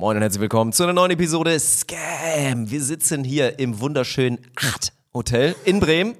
Moin und herzlich willkommen zu einer neuen Episode Scam. Wir sitzen hier im wunderschönen Art Hotel in Bremen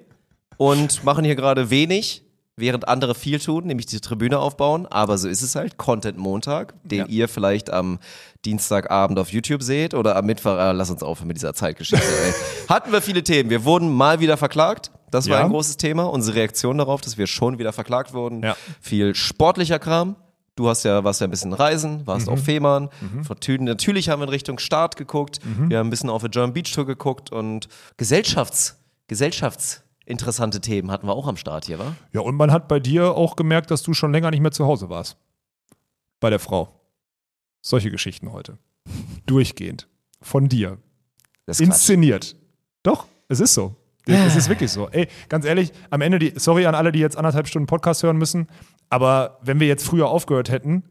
und machen hier gerade wenig, während andere viel tun, nämlich die Tribüne aufbauen. Aber so ist es halt. Content Montag, den Ja. ihr vielleicht am Dienstagabend auf YouTube seht oder am Mittwoch. Äh, lass uns aufhören mit dieser Zeitgeschichte. ey. Hatten wir viele Themen. Wir wurden mal wieder verklagt. Das war Ja. ein großes Thema. Unsere Reaktion darauf, dass wir schon wieder verklagt wurden. Ja. Viel sportlicher Kram. Du hast ja, warst ja ein bisschen reisen, warst Mhm. auf Fehmarn. Fortune. Natürlich haben wir in Richtung Start geguckt. Mhm. Wir haben ein bisschen auf der German Beach Tour geguckt und Gesellschafts, gesellschaftsinteressante Themen hatten wir auch am Start hier, wa? Ja, und man hat bei dir auch gemerkt, dass du schon länger nicht mehr zu Hause warst. Bei der Frau. Solche Geschichten heute. Durchgehend. Von dir. Inszeniert. Doch, es ist so. Es ist wirklich so. Ey, ganz ehrlich, am Ende, die, sorry an alle, die jetzt anderthalb Stunden Podcast hören müssen, aber wenn wir jetzt früher aufgehört hätten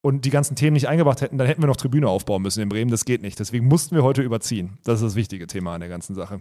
und die ganzen Themen nicht eingebracht hätten, dann hätten wir noch Tribüne aufbauen müssen in Bremen. Das geht nicht. Deswegen mussten wir heute überziehen. Das ist das wichtige Thema an der ganzen Sache.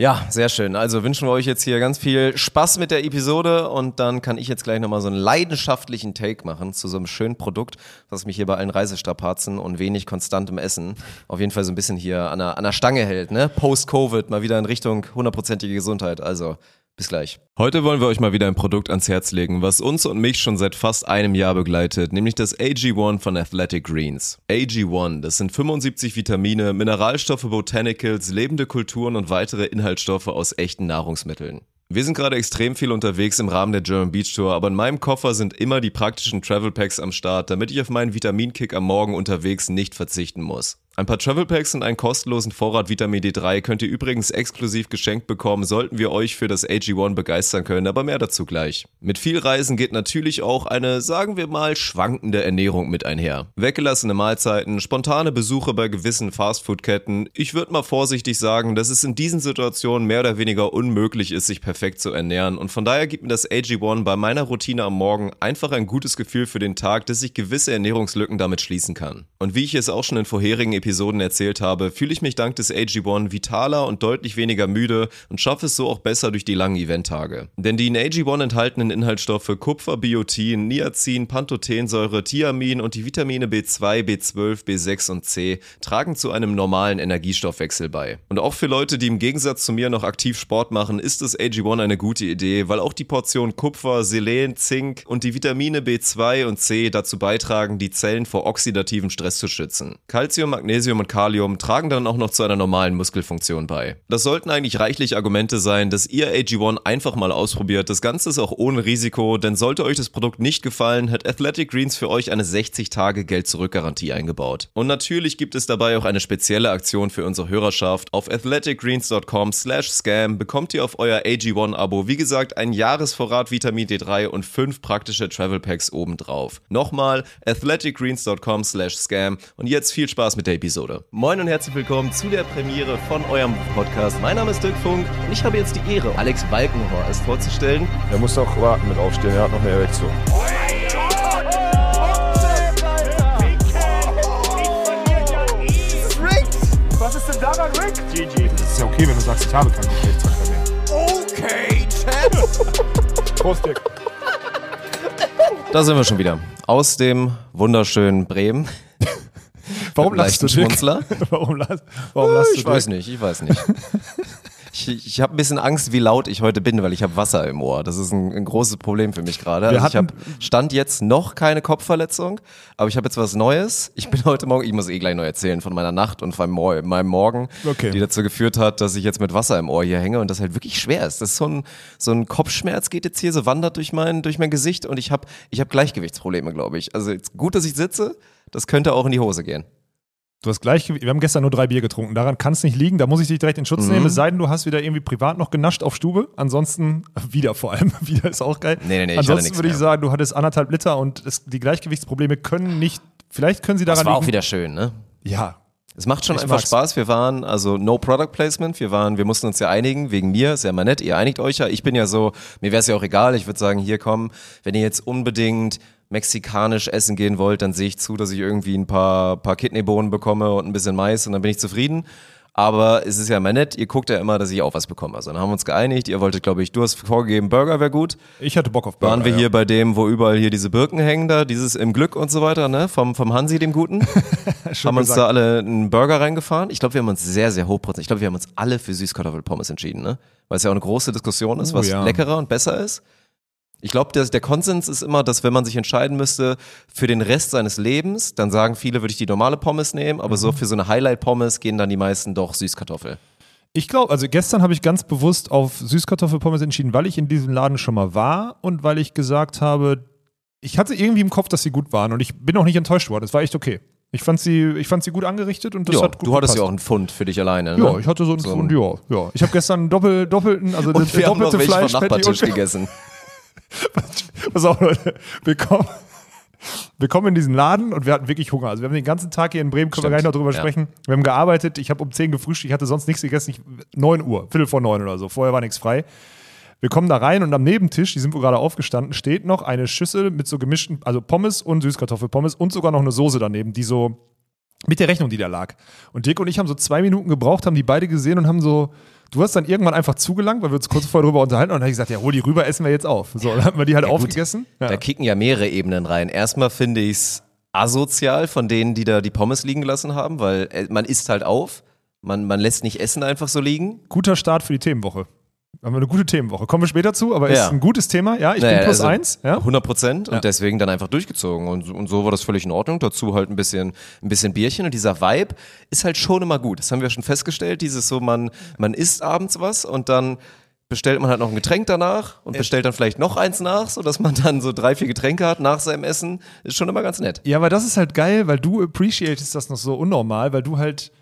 Ja, sehr schön. Also wünschen wir euch jetzt hier ganz viel Spaß mit der Episode und dann kann ich jetzt gleich nochmal so einen leidenschaftlichen Take machen zu so einem schönen Produkt, was mich hier bei allen Reisestrapazen und wenig konstantem Essen auf jeden Fall so ein bisschen hier an der, an der Stange hält, ne? Post-Covid, mal wieder in Richtung hundertprozentige Gesundheit. Also bis gleich. Heute wollen wir euch mal wieder ein Produkt ans Herz legen, was uns und mich schon seit fast einem Jahr begleitet, nämlich das AG1 von Athletic Greens. AG1, das sind 75 Vitamine, Mineralstoffe, Botanicals, lebende Kulturen und weitere Inhaltsstoffe aus echten Nahrungsmitteln. Wir sind gerade extrem viel unterwegs im Rahmen der German Beach Tour, aber in meinem Koffer sind immer die praktischen Travel Packs am Start, damit ich auf meinen Vitaminkick am Morgen unterwegs nicht verzichten muss. Ein paar Travel Packs und einen kostenlosen Vorrat Vitamin D3 könnt ihr übrigens exklusiv geschenkt bekommen, sollten wir euch für das AG1 begeistern können, aber mehr dazu gleich. Mit viel Reisen geht natürlich auch eine, sagen wir mal, schwankende Ernährung mit einher. Weggelassene Mahlzeiten, spontane Besuche bei gewissen Fastfood-Ketten. Ich würde mal vorsichtig sagen, dass es in diesen Situationen mehr oder weniger unmöglich ist, sich perfekt zu ernähren und von daher gibt mir das AG1 bei meiner Routine am Morgen einfach ein gutes Gefühl für den Tag, dass ich gewisse Ernährungslücken damit schließen kann. Und wie ich es auch schon in vorherigen Episoden erzählt habe, fühle ich mich dank des AG1 vitaler und deutlich weniger müde und schaffe es so auch besser durch die langen Eventtage. Denn die in AG1 enthaltenen Inhaltsstoffe Kupfer, Biotin, Niacin, Pantothensäure, Thiamin und die Vitamine B2, B12, B6 und C tragen zu einem normalen Energiestoffwechsel bei. Und auch für Leute, die im Gegensatz zu mir noch aktiv Sport machen, ist das AG1 eine gute Idee, weil auch die Portion Kupfer, Selen, Zink und die Vitamine B2 und C dazu beitragen, die Zellen vor oxidativem Stress zu schützen. Calcium, Magnesium und Kalium tragen dann auch noch zu einer normalen Muskelfunktion bei. Das sollten eigentlich reichlich Argumente sein, dass ihr AG1 einfach mal ausprobiert. Das Ganze ist auch ohne Risiko, denn sollte euch das Produkt nicht gefallen, hat Athletic Greens für euch eine 60-Tage-Geld-Zurück-Garantie eingebaut. Und natürlich gibt es dabei auch eine spezielle Aktion für unsere Hörerschaft. Auf athleticgreens.com slash scam bekommt ihr auf euer AG1-Abo, wie gesagt, einen Jahresvorrat Vitamin D3 und fünf praktische Travel Packs obendrauf. Nochmal athleticgreens.com slash scam und jetzt viel Spaß mit der Episode. Moin und herzlich willkommen zu der Premiere von eurem Podcast. Mein Name ist Dirk Funk und ich habe jetzt die Ehre, Alex Balkenhorst vorzustellen. Er muss auch warten mit aufstehen, er hat noch eine Erektion. Was ist denn daran, Rick? GG. Das ist ja okay, wenn du sagst, ich habe keinen Geschlechtsverkehr mehr. Okay, Champ. Prost, Dick. Da sind wir schon wieder. Aus dem wunderschönen Bremen. Warum lachst du? Schmunzler. Warum lachst, warum lachst du, Ich weiß Dirk? nicht, ich weiß nicht. Ich, ich habe ein bisschen Angst, wie laut ich heute bin, weil ich habe Wasser im Ohr. Das ist ein, ein großes Problem für mich gerade. Also ich habe stand jetzt noch keine Kopfverletzung, aber ich habe jetzt was Neues. Ich bin heute Morgen, ich muss eh gleich noch erzählen von meiner Nacht und von meinem, Morgen, Okay. die dazu geführt hat, dass ich jetzt mit Wasser im Ohr hier hänge und das halt wirklich schwer ist. Das ist so ein so ein Kopfschmerz geht jetzt hier so wandert durch mein durch mein Gesicht und ich habe ich habe Gleichgewichtsprobleme, glaube ich. Also gut, dass ich sitze. Das könnte auch in die Hose gehen. Du hast gleich, wir haben gestern nur drei Bier getrunken. Daran kann es nicht liegen. Da muss ich dich direkt in Schutz Mhm. nehmen. Es sei denn, du hast wieder irgendwie privat noch genascht auf Stube. Ansonsten, wieder vor allem, wieder ist auch geil. Nee, nee, nee, ich Ansonsten nichts würde ich sagen, du hattest anderthalb Liter und es, die Gleichgewichtsprobleme können nicht, vielleicht können sie daran Das war auch liegen. wieder schön, ne? Ja, Es macht schon Ich einfach mag's. Spaß. Wir waren, also no Product Placement, wir waren, wir mussten uns ja einigen, wegen mir, ist ja mal nett, ihr einigt euch ja. Ich bin ja so, mir wäre es ja auch egal, ich würde sagen, hier komm, wenn ihr jetzt unbedingt mexikanisch essen gehen wollt, dann sehe ich zu, dass ich irgendwie ein paar, paar Kidneybohnen bekomme und ein bisschen Mais und dann bin ich zufrieden. Aber es ist ja immer nett, ihr guckt ja immer, dass ich auch was bekomme. Also dann haben wir uns geeinigt, ihr wolltet, glaube ich, du hast vorgegeben, Burger wäre gut. Ich hatte Bock auf Burger. Waren wir ja. hier bei dem, wo überall hier diese Birken hängen da, dieses im Glück und so weiter, ne? Vom, vom Hansi, dem Guten. haben uns gesagt. da alle einen Burger reingefahren. Ich glaube, wir haben uns sehr, sehr hochprozentig. Ich glaube, wir haben uns alle für Süßkartoffelpommes entschieden, ne? Weil es ja auch eine große Diskussion ist, Oh, was ja. leckerer und besser ist. Ich glaube, der, der Konsens ist immer, dass wenn man sich entscheiden müsste für den Rest seines Lebens, dann sagen viele, würde ich die normale Pommes nehmen, aber Mhm. so für so eine Highlight-Pommes gehen dann die meisten doch Süßkartoffel. Ich glaube, also gestern habe ich ganz bewusst auf Süßkartoffelpommes entschieden, weil ich in diesem Laden schon mal war und weil ich gesagt habe, ich hatte irgendwie im Kopf, dass sie gut waren und ich bin auch nicht enttäuscht worden. Es war echt okay. Ich fand sie, ich fand sie gut angerichtet und das Ja, hat gut du hattest ja auch gepasst. einen Pfund für dich alleine, ne? Ja, ich hatte so einen So Pfund, ja, ja. Ich habe gestern einen doppel, doppelten, also und wir haben noch vom Fleischpatty Nachbartisch gegessen. Pass auf, Leute. Wir kommen, wir kommen in diesen Laden und wir hatten wirklich Hunger. Also wir haben den ganzen Tag hier in Bremen, können wir Stimmt, gleich noch drüber ja. sprechen. Wir haben gearbeitet, ich habe um 10 gefrühstückt, ich hatte sonst nichts gegessen. Ich, 9 Uhr, Viertel vor 9 oder so. Vorher war nichts frei. Wir kommen da rein und am Nebentisch, die sind wohl gerade aufgestanden, steht noch eine Schüssel mit so gemischten, also Pommes und Süßkartoffelpommes und sogar noch eine Soße daneben, die so mit der Rechnung, die da lag. Und Dirk und ich haben so zwei Minuten gebraucht, haben die beide gesehen und haben so, du hast dann irgendwann einfach zugelangt, weil wir uns kurz vorher drüber unterhalten und dann habe ich gesagt, ja, hol die rüber, essen wir jetzt auf. So, dann haben wir die halt aufgegessen. Ja. Da kicken ja mehrere Ebenen rein. Erstmal finde ich es asozial von denen, die da die Pommes liegen gelassen haben, weil äh, man isst halt auf. Man, man lässt nicht Essen einfach so liegen. Guter Start für die Themenwoche. Haben wir eine gute Themenwoche. Kommen wir später zu, aber Ja. ist ein gutes Thema. Ja, ich Naja, bin plus also eins. Ja. 100 Prozent Ja. und deswegen dann einfach durchgezogen. Und, und so war das völlig in Ordnung. Dazu halt ein bisschen, ein bisschen Bierchen und dieser Vibe ist halt schon immer gut. Das haben wir schon festgestellt. Dieses so, man, man isst abends was und dann bestellt man halt noch ein Getränk danach und bestellt dann vielleicht noch eins nach, sodass man dann so drei, vier Getränke hat nach seinem Essen. Ist schon immer ganz nett. Ja, aber das ist halt geil, weil du appreciatest das noch so unnormal, weil du halt.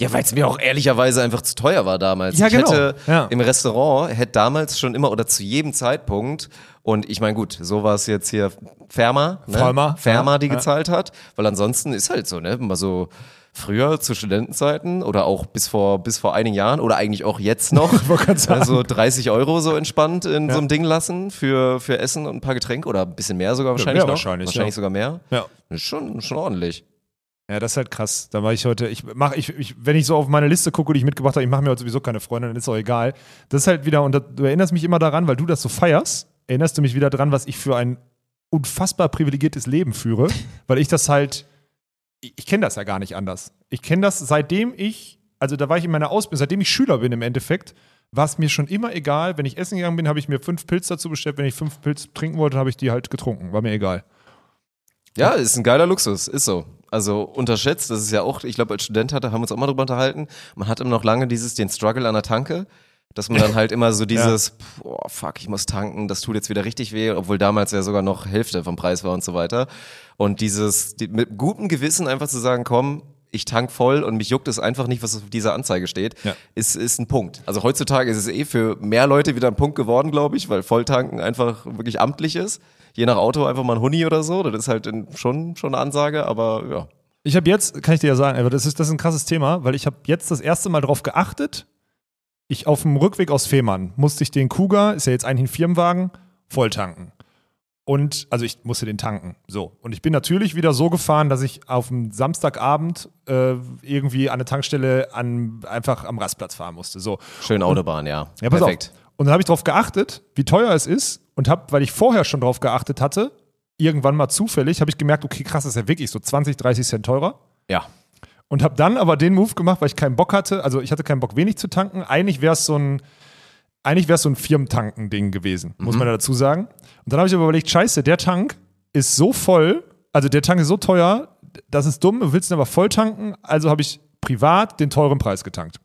Ja, weil es mir auch ehrlicherweise einfach zu teuer war damals. Ja, ich genau. hätte Ja. im Restaurant, hätte damals schon immer oder zu jedem Zeitpunkt, und ich meine, gut, so war es jetzt hier Ferma, ne? Ferma, Ferma, ja, die gezahlt hat, weil ansonsten ist halt so, ne, mal so früher zu Studentenzeiten oder auch bis vor, bis vor einigen Jahren oder eigentlich auch jetzt noch, also 30 Euro so entspannt in so einem Ding lassen für, für Essen und ein paar Getränke oder ein bisschen mehr sogar wahrscheinlich noch. wahrscheinlich, wahrscheinlich sogar mehr. Ja. Ist schon, schon ordentlich. Ja, das ist halt krass. Da war ich heute, ich mach, ich, ich, wenn ich so auf meine Liste gucke, die ich mitgebracht habe, ich mache mir heute sowieso keine Freunde, dann ist auch egal. Das ist halt wieder, und das, du erinnerst mich immer daran, weil du das so feierst, erinnerst du mich wieder dran, was ich für ein unfassbar privilegiertes Leben führe, weil ich das halt, ich, ich kenne das ja gar nicht anders. Ich kenne das seitdem ich, also da war ich in meiner Ausbildung, seitdem ich Schüler bin im Endeffekt, war es mir schon immer egal. Wenn ich essen gegangen bin, habe ich mir fünf Pilz dazu bestellt. Wenn ich fünf Pilz trinken wollte, habe ich die halt getrunken. War mir egal. Ja, ist ein geiler Luxus, ist so. Also unterschätzt, das ist ja auch, ich glaube, als Student hatte, haben wir uns auch mal drüber unterhalten. Man hat immer noch lange dieses, den Struggle an der Tanke, dass man dann halt immer so dieses, boah, fuck, ich muss tanken, das tut jetzt wieder richtig weh, obwohl damals ja sogar noch Hälfte vom Preis war und so weiter. Und dieses, die, mit gutem Gewissen einfach zu sagen, komm, ich tank voll und mich juckt es einfach nicht, was auf dieser Anzeige steht, Ja. ist, ist ein Punkt. Also heutzutage ist es eh für mehr Leute wieder ein Punkt geworden, glaube ich, weil Volltanken einfach wirklich amtlich ist. Je nach Auto einfach mal ein Huni oder so, das ist halt schon, schon eine Ansage, aber ja. Ich habe jetzt, kann ich dir ja sagen, aber das ist, das ist ein krasses Thema, weil ich habe jetzt das erste Mal darauf geachtet. Ich auf dem Rückweg aus Fehmarn musste ich den Kuga, ist ja jetzt eigentlich ein Firmenwagen, voll tanken. Und, also ich musste den tanken. So. Und ich bin natürlich wieder so gefahren, dass ich auf dem Samstagabend äh, irgendwie an eine Tankstelle an, einfach am Rastplatz fahren musste. So. Schön Autobahn, ja. Ja, pass Perfekt. auf. Und dann habe ich darauf geachtet, wie teuer es ist und habe, weil ich vorher schon darauf geachtet hatte, irgendwann mal zufällig, habe ich gemerkt, okay, krass, das ist ja wirklich so 20, 30 Cent teurer. Ja. Und habe dann aber den Move gemacht, weil ich keinen Bock hatte. Also ich hatte keinen Bock, wenig zu tanken. Eigentlich wäre es so ein, eigentlich wäre es so ein Firmentanken-Ding gewesen, muss man ja dazu sagen. Und dann habe ich aber überlegt, scheiße, der Tank ist so voll, also der Tank ist so teuer, das ist dumm, du willst ihn aber voll tanken, also habe ich privat den teuren Preis getankt.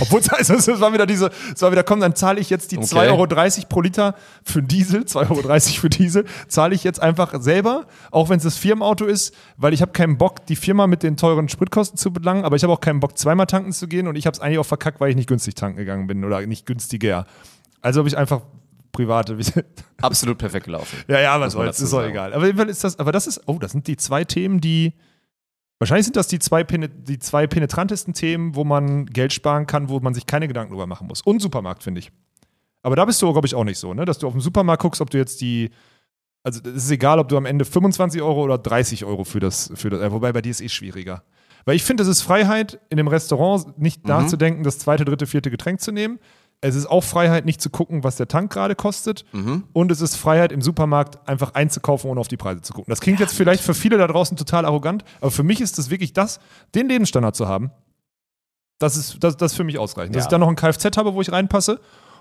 Obwohl, also, es war wieder diese, es war wieder, komm, dann zahle ich jetzt die Okay. 2,30 Euro pro Liter für Diesel, 2,30 Euro für Diesel, zahle ich jetzt einfach selber, auch wenn es das Firmenauto ist, weil ich habe keinen Bock, die Firma mit den teuren Spritkosten zu belangen, aber ich habe auch keinen Bock, zweimal tanken zu gehen und ich habe es eigentlich auch verkackt, weil ich nicht günstig tanken gegangen bin oder nicht günstiger. Also habe ich einfach private. Absolut perfekt gelaufen. ja, ja, soll's, dazu ist doch sagen. egal. Aber, jedenfalls ist das, aber das ist, oh, das sind die zwei Themen, die. Wahrscheinlich sind das die zwei, die zwei penetrantesten Themen, wo man Geld sparen kann, wo man sich keine Gedanken drüber machen muss. Und Supermarkt, finde ich. Aber da bist du, glaube ich, auch nicht so, ne? Dass du auf den Supermarkt guckst, ob du jetzt die. Also, es ist egal, ob du am Ende 25 Euro oder 30 Euro für das. Für das äh, wobei bei dir ist eh schwieriger. Weil ich finde, es ist Freiheit, in dem Restaurant nicht Mhm. nachzudenken, das zweite, dritte, vierte Getränk zu nehmen. Es ist auch Freiheit, nicht zu gucken, was der Tank gerade kostet. Mhm. Und es ist Freiheit, im Supermarkt einfach einzukaufen, ohne auf die Preise zu gucken. Das klingt jetzt vielleicht für viele da draußen total arrogant, aber für mich ist es wirklich das, den Lebensstandard zu haben. Das ist, das, das ist für mich ausreichend. Dass Ja. ich dann noch ein Kfz habe, wo ich reinpasse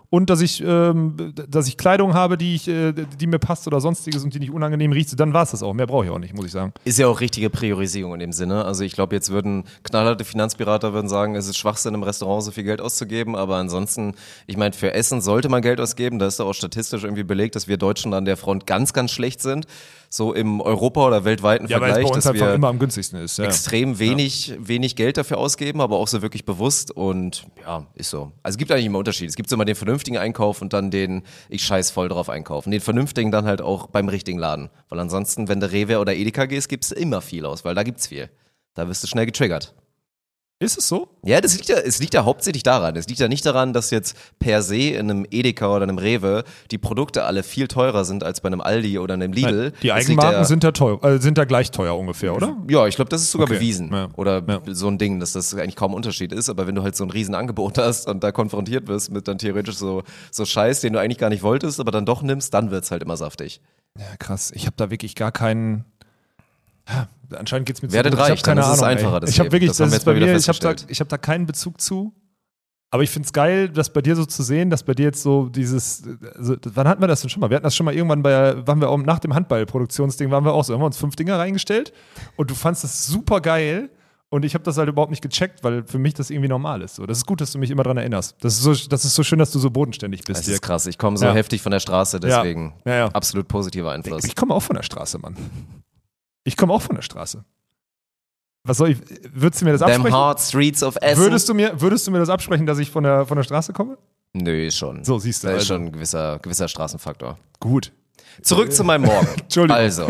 und dass ich, ähm, dass ich Kleidung habe, die, ich, äh, die mir passt oder sonstiges und die nicht unangenehm riecht, dann war es das auch. Mehr brauche ich auch nicht, muss ich sagen. Ist ja auch richtige Priorisierung in dem Sinne. Also ich glaube, jetzt würden knallharte Finanzberater würden sagen, es ist Schwachsinn im Restaurant so viel Geld auszugeben, aber ansonsten, ich meine, für Essen sollte man Geld ausgeben. Da ist doch auch statistisch irgendwie belegt, dass wir Deutschen an der Front ganz, ganz schlecht sind. So im Europa- oder weltweiten Ja, weil es Vergleich, bei uns dass einfach wir immer am günstigsten ist. Ja. extrem wenig, wenig Geld dafür ausgeben, aber auch so wirklich bewusst und ja, ist so. Also es gibt eigentlich immer Unterschied. Es gibt immer den vernünftigen Einkauf und dann den, ich scheiß voll drauf einkaufen. Den vernünftigen dann halt auch beim richtigen Laden. Weil ansonsten, wenn du Rewe oder Edeka gehst, gibst du immer viel aus, weil da gibt's viel. Da wirst du schnell getriggert. Ist es so? Ja, das liegt ja, es liegt ja hauptsächlich daran. Es liegt ja nicht daran, dass jetzt per se in einem Edeka oder einem Rewe die Produkte alle viel teurer sind als bei einem Aldi oder einem Lidl. Die Es liegt Eigenmarken ja- sind da teuer, äh, sind da gleich teuer ungefähr, oder? Ja, ich glaube, das ist sogar Okay. bewiesen. Ja. Oder Ja. so ein Ding, dass das eigentlich kaum Unterschied ist. Aber wenn du halt so ein Riesenangebot hast und da konfrontiert wirst mit dann theoretisch so, so Scheiß, den du eigentlich gar nicht wolltest, aber dann doch nimmst, dann wird's halt immer saftig. Ja, krass. Ich habe da wirklich gar keinen. Ja, anscheinend geht's mir zu Werdet gut. Ich reich, hab keine dann ist es Ahnung. einfacher, ey. das Ich habe wirklich, Das das, ist bei mir, ich habe da, ich hab da keinen Bezug zu. Aber ich finde es geil, dass bei dir so zu sehen, dass bei dir jetzt so dieses, also, wann hatten wir das denn schon mal? Wir hatten das schon mal irgendwann bei, waren wir auch nach dem Handball-Produktionsding, waren wir auch so, haben wir uns fünf Dinger reingestellt und du fandst das super geil und ich habe das halt überhaupt nicht gecheckt, weil für mich das irgendwie normal ist. So, das ist gut, dass du mich immer dran erinnerst. Das ist so, das ist so schön, dass du so bodenständig bist. Das Dirk. ist krass. Ich komme so Ja. heftig von der Straße, deswegen Ja, ja. absolut positiver Einfluss. Ich komme auch von der Straße, Mann. Ich komme auch von der Straße. Was soll ich, würdest du mir das Them absprechen? hard streets of Essen. Würdest du, mir, würdest du mir das absprechen, dass ich von der, von der Straße komme? Nö, ist schon. So, siehst du, Da ist also. schon ein gewisser, gewisser Straßenfaktor. Gut. Zurück zu meinem Morgen. Entschuldigung. Also,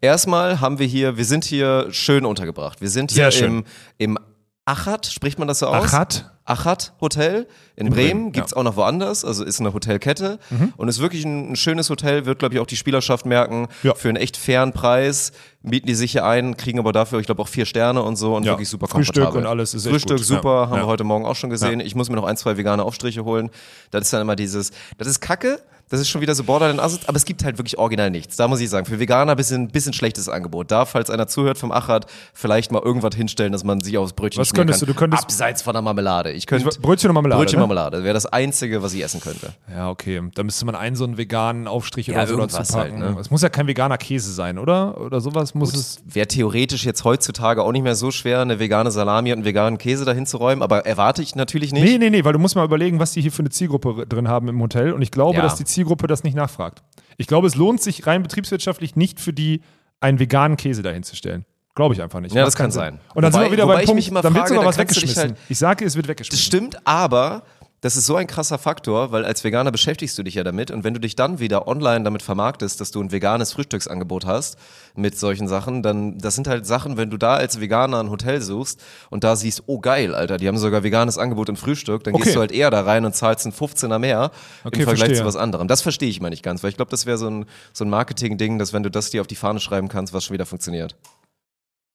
erstmal haben wir hier, wir sind hier schön untergebracht. Wir sind hier Sehr schön. im, im Achat, spricht man das so aus? Achat? Achat Hotel in, Bremen. Bremen, Gibt's ja. auch noch woanders, also ist eine Hotelkette und ist wirklich ein, ein schönes Hotel, wird, glaube ich, auch die Spielerschaft merken. Ja. Für einen echt fairen Preis mieten die sich hier ein, kriegen aber dafür, ich glaube, auch vier Sterne und so und Ja. wirklich super Frühstück komfortabel. und alles ist Frühstück gut. super, haben wir heute Morgen auch schon gesehen. Ich muss mir noch ein, zwei vegane Aufstriche holen. Das ist dann immer dieses, das ist Kacke, das ist schon wieder so borderline assozi- aber es gibt halt wirklich original nichts. Da muss ich sagen, für Veganer bisschen, bisschen schlechtes Angebot. Da, falls einer zuhört vom Achat, vielleicht mal irgendwas hinstellen, dass man sich aufs Brötchen Was könntest kann. du? Du könntest- Abseits von der Marmelade. Ich könnte Brötchen und Marmelade, Brötchen ne? Marmelade wäre das Einzige, was ich essen könnte. Ja, okay. Da müsste man einen so einen veganen Aufstrich Ja, oder so irgendwas dazu packen. halt, ne? Es muss ja kein veganer Käse sein, oder? Oder sowas muss es. Wäre theoretisch jetzt heutzutage auch nicht mehr so schwer, eine vegane Salami und einen veganen Käse dahin zu räumen, aber erwarte ich natürlich nicht. Nee, nee, nee, weil du musst mal überlegen, was die hier für eine Zielgruppe drin haben im Hotel. Und ich glaube, Ja. dass die Zielgruppe das nicht nachfragt. Ich glaube, es lohnt sich rein betriebswirtschaftlich nicht für die, einen veganen Käse dahin zu stellen. Glaube ich einfach nicht. Ja, das kann sein. Und dann Wobei- sind wir wieder ich Punkt, dann wird sogar was weggeschmissen. halt- ich sage, es wird Das weggeschmissen. stimmt, aber das ist so ein krasser Faktor, weil als Veganer beschäftigst du dich ja damit und wenn du dich dann wieder online damit vermarktest, dass du ein veganes Frühstücksangebot hast mit solchen Sachen, dann das sind halt Sachen, wenn du da als Veganer ein Hotel suchst und da siehst, oh geil, Alter, die haben sogar veganes Angebot im Frühstück, dann Okay. gehst du halt eher da rein und zahlst einen 15er mehr Okay, im Vergleich verstehe. zu was anderem. Das verstehe ich mal nicht ganz, weil ich glaube, das wäre so ein, so ein Marketing-Ding, dass wenn du das dir auf die Fahne schreiben kannst, was schon wieder funktioniert.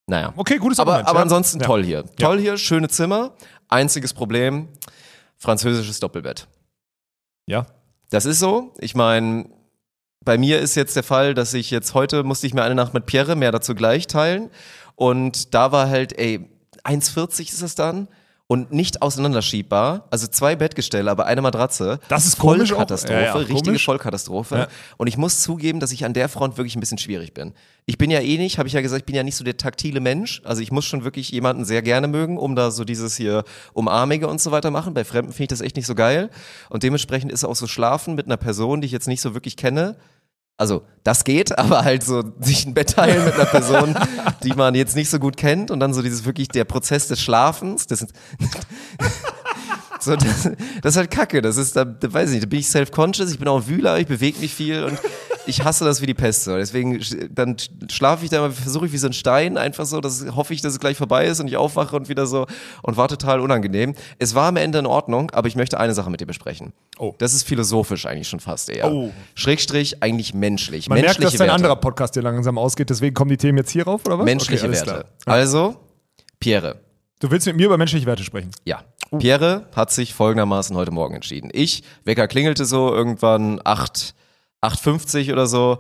Naja. Okay, gutes Aber, Argument, aber ja. ansonsten Ja. toll hier. Toll hier, schöne Zimmer. Einziges Problem, französisches Doppelbett. Ja. Das ist so. Ich meine, bei mir ist jetzt der Fall, dass ich jetzt heute musste ich mir eine Nacht mit Pierre, mehr dazu gleich teilen. Und da war halt, ey, 1,40 ist es dann. Und nicht auseinanderschiebbar. Also zwei Bettgestelle, aber eine Matratze. Das ist komisch. Vollkatastrophe, Ja, ja, richtige komisch. Vollkatastrophe. Ja. Und ich muss zugeben, dass ich an der Front wirklich ein bisschen schwierig bin. Ich bin ja eh nicht, habe ich ja gesagt, ich bin ja nicht so der taktile Mensch. Also ich muss schon wirklich jemanden sehr gerne mögen, um da so dieses hier Umarmige und so weiter machen. Bei Fremden finde ich das echt nicht so geil. Und dementsprechend ist auch so Schlafen mit einer Person, die ich jetzt nicht so wirklich kenne. Also, das geht, aber halt so sich ein Bett teilen mit einer Person, die man jetzt nicht so gut kennt und dann so dieses wirklich der Prozess des Schlafens, das ist, so, das, das ist halt Kacke. Das ist, da, da weiß ich nicht, da bin ich self-conscious, ich bin auch ein Wühler, ich bewege mich viel und ich hasse das wie die Pest. So. Deswegen dann schlafe ich da mal, versuche ich wie so ein Stein, einfach so, dass hoffe ich, dass es gleich vorbei ist und ich aufwache und wieder so und war total unangenehm. Es war am Ende in Ordnung, aber ich möchte eine Sache mit dir besprechen. Oh. Das ist philosophisch eigentlich schon fast eher. Oh. Schrägstrich eigentlich menschlich. Man merkt, dass Werte. anderer Podcast hier langsam ausgeht, deswegen kommen die Themen jetzt hier rauf, oder was? Menschliche Okay, Werte. klar. Also, Pierre. Du willst mit mir über menschliche Werte sprechen? Ja. Pierre hat sich folgendermaßen heute Morgen entschieden. Ich, Wecker klingelte so irgendwann 8, 8.50 oder so.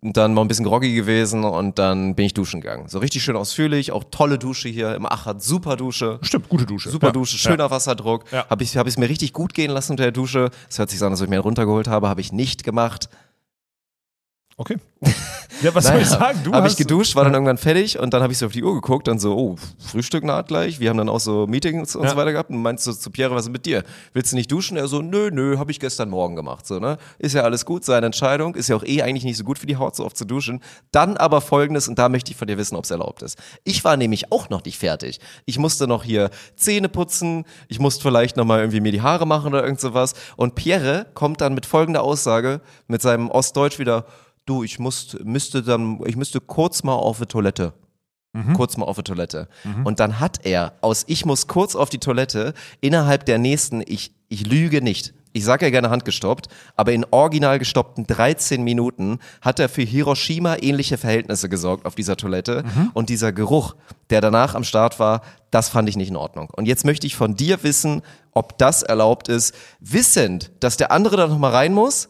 Und dann mal ein bisschen groggy gewesen und dann bin ich duschen gegangen. So richtig schön ausführlich, auch tolle Dusche hier im Achat, super Dusche. Stimmt, gute Dusche. Super Ja. Dusche, schöner Ja. Wasserdruck. Ja. Habe ich es hab mir richtig gut gehen lassen unter der Dusche. Es hört sich so an, als ob ich mir einen runtergeholt habe, habe ich nicht gemacht. Okay. Ja, was soll ich sagen? Du habe ich geduscht, war dann irgendwann fertig und dann habe ich so auf die Uhr geguckt, dann so, oh, Frühstück naht gleich. Wir haben dann auch so Meetings und Ja. so weiter gehabt. Und meinst du zu Pierre, was ist mit dir? Willst du nicht duschen? Er so, nö, nö, habe ich gestern Morgen gemacht. So, ne? Ist ja alles gut, seine Entscheidung. Ist ja auch eh eigentlich nicht so gut für die Haut, so oft zu duschen. Dann aber folgendes, und da möchte ich von dir wissen, ob es erlaubt ist. Ich war nämlich auch noch nicht fertig. Ich musste noch hier Zähne putzen, ich musste vielleicht noch mal irgendwie mir die Haare machen oder irgend sowas. Und Pierre kommt dann mit folgender Aussage, mit seinem Ostdeutsch wieder, du, ich muss, müsste dann, ich müsste kurz mal auf die Toilette. Kurz mal auf die Toilette. Und dann hat er aus Ich muss kurz auf die Toilette innerhalb der nächsten, ich, ich lüge nicht. Ich sage ja gerne handgestoppt, aber in original gestoppten 13 Minuten hat er für Hiroshima ähnliche Verhältnisse gesorgt auf dieser Toilette. Und dieser Geruch, der danach am Start war, das fand ich nicht in Ordnung. Und jetzt möchte ich von dir wissen, ob das erlaubt ist, wissend, dass der andere da nochmal rein muss,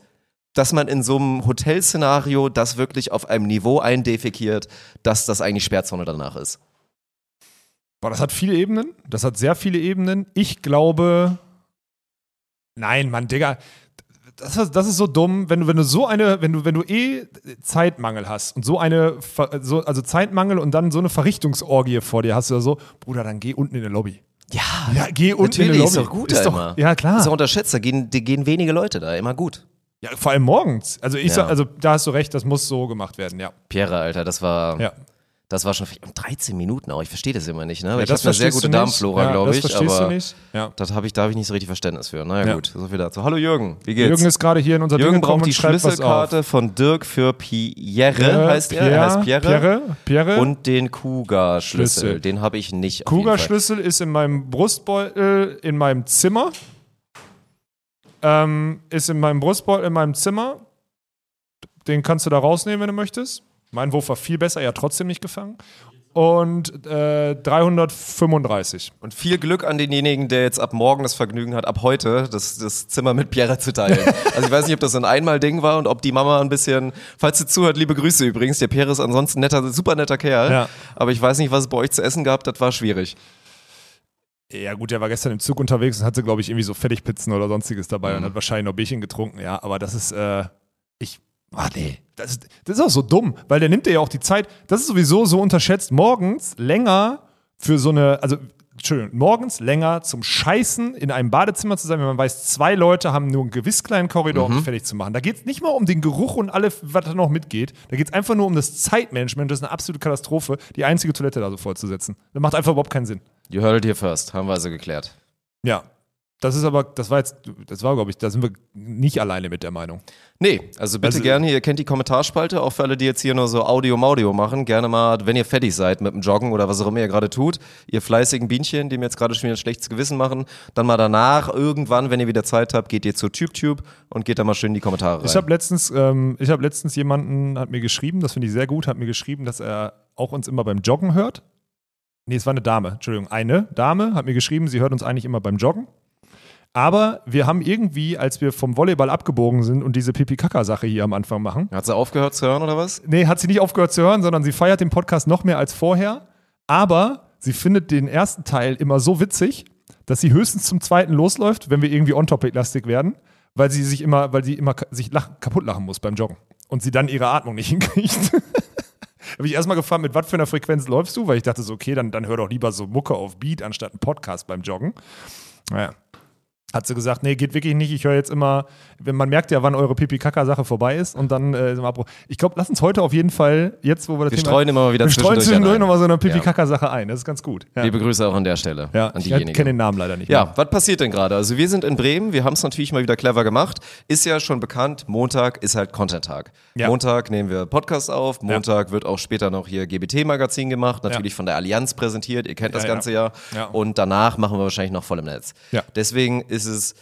dass man in so einem Hotelszenario das wirklich auf einem Niveau eindefekiert, dass das eigentlich Sperrzone danach ist. Boah, das hat viele Ebenen. Das hat sehr viele Ebenen. Ich glaube. Nein, Mann, Digga. Das ist, das ist so dumm, wenn du, wenn du so eine, wenn du, wenn du eh Zeitmangel hast und so eine, so, also Zeitmangel und dann so eine Verrichtungsorgie vor dir hast oder so, Bruder, dann geh unten in die Lobby. Ja, Ja, geh unten in die natürlich Lobby. ist doch gut ist doch. Ja, klar. Ist doch unterschätzt, da gehen, da gehen wenige Leute da, immer gut. Ja, vor allem morgens. Also ich Ja. sag, also da hast du recht, das muss so gemacht werden, ja. Pierre, Alter, das war, Ja. das war schon um 13 Minuten auch. Ich verstehe das immer nicht, ne? Weil ja ich habe eine sehr gute. Darmflora, ja, glaube ich. Das verstehst aber du nicht. Ja. das habe ich, da habe ich nicht so richtig Verständnis für. Naja, Ja. gut, so viel dazu. Hallo Jürgen, wie geht's? Jürgen ist gerade hier in unser Jürgen Ding braucht die. Schlüsselkarte von Dirk für Pierre, Pierre, heißt er. Er heißt Pierre. Pierre, Pierre. Und den Kuga-Schlüssel. Schlüssel. Den habe ich nicht. Kuga-Schlüssel ist in meinem Brustbeutel in meinem Zimmer. Ähm, ist in meinem Brustbeutel in meinem Zimmer. Den kannst du da rausnehmen, wenn du möchtest. Mein Wurf war viel besser, er hat trotzdem nicht gefangen. Und äh, 335. Und viel Glück an denjenigen, der jetzt ab morgen das Vergnügen hat, ab heute das, das Zimmer mit Pierre zu teilen. also ich weiß nicht, ob das ein Einmal-Ding war und ob die Mama ein bisschen, falls sie zuhört, liebe Grüße übrigens. Der Pierre ist ansonsten ein netter, super netter Kerl. Ja. Aber ich weiß nicht, was es bei euch zu essen gab, das war schwierig. Ja, gut, der war gestern im Zug unterwegs und hatte, glaube ich, irgendwie so Fertigpizzen oder sonstiges dabei Mhm. und hat wahrscheinlich noch Bierchen getrunken. Ja, aber das ist, äh, ich, ah, nee. Das ist, das ist auch so dumm, weil der nimmt dir ja auch die Zeit. Das ist sowieso so unterschätzt, morgens länger für so eine, also, Entschuldigung, morgens länger zum Scheißen in einem Badezimmer zu sein, wenn man weiß, zwei Leute haben nur einen gewiss kleinen Korridor, um Mhm. fertig zu machen. Da geht es nicht mal um den Geruch und alles, was da noch mitgeht. Da geht es einfach nur um das Zeitmanagement. Das ist eine absolute Katastrophe, die einzige Toilette da so vollzusetzen. Das macht einfach überhaupt keinen Sinn. You heard it here first, haben wir also geklärt. Ja. Das ist aber, das war jetzt, das war, glaube ich, da sind wir nicht alleine mit der Meinung. Nee, also bitte Also- gerne, ihr kennt die Kommentarspalte, auch für alle, die jetzt hier nur so Audio-Maudio machen, gerne mal, wenn ihr fertig seid mit dem Joggen oder was auch immer ihr gerade tut, ihr fleißigen Bienchen, die mir jetzt gerade schon wieder ein schlechtes Gewissen machen, dann mal danach, irgendwann, wenn ihr wieder Zeit habt, geht ihr zu TubeTube und geht da mal schön in die Kommentare rein. Ich habe letztens, ähm, ich habe letztens jemanden, hat mir geschrieben, das finde ich sehr gut, hat mir geschrieben, dass er auch uns immer beim Joggen hört. Nee, es war eine Dame, Entschuldigung, eine Dame hat mir geschrieben, sie hört uns eigentlich immer beim Joggen. Aber wir haben irgendwie, als wir vom Volleyball abgebogen sind und diese Pipi-Kaka-Sache hier am Anfang machen, Hat sie aufgehört zu hören oder was? Nee, hat sie nicht aufgehört zu hören, sondern sie feiert den Podcast noch mehr als vorher. Aber sie findet den ersten Teil immer so witzig, dass sie höchstens zum zweiten losläuft, wenn wir irgendwie on-topic-lastig werden, weil sie sich immer, weil sie immer sich lach, kaputt lachen muss beim Joggen und sie dann ihre Atmung nicht hinkriegt. Habe ich erstmal gefragt, mit was für einer Frequenz läufst du? Weil ich dachte so, okay, dann, dann hör doch lieber so Mucke auf Beat anstatt einen Podcast beim Joggen. Naja. Hat sie gesagt, nee, geht wirklich nicht. Ich höre jetzt immer, wenn man merkt ja, wann eure Pipi-Kaka-Sache vorbei ist und dann äh, wir Abbruch. Ich glaube, lass uns heute auf jeden Fall, jetzt wo wir das Wir Thema streuen immer mal wieder wir streuen zwischendurch zwischendurch nochmal so eine Pipi-Kaka-Sache ein. Das ist ganz gut. Ja, Liebe Grüße auch an der Stelle ja an ich diejenigen. kenne den Namen leider nicht. Ja, was passiert denn gerade? Also wir sind in Bremen, wir haben es natürlich mal wieder clever gemacht. Ist ja schon bekannt, Montag ist halt Content-Tag. Ja. Montag nehmen wir Podcast auf, Montag wird auch später noch hier GBT-Magazin gemacht, natürlich von der Allianz präsentiert, ihr kennt das Ja, ja. Ganze ja. Ja. Und danach machen wir wahrscheinlich noch voll im Netz. Ja. Deswegen ist es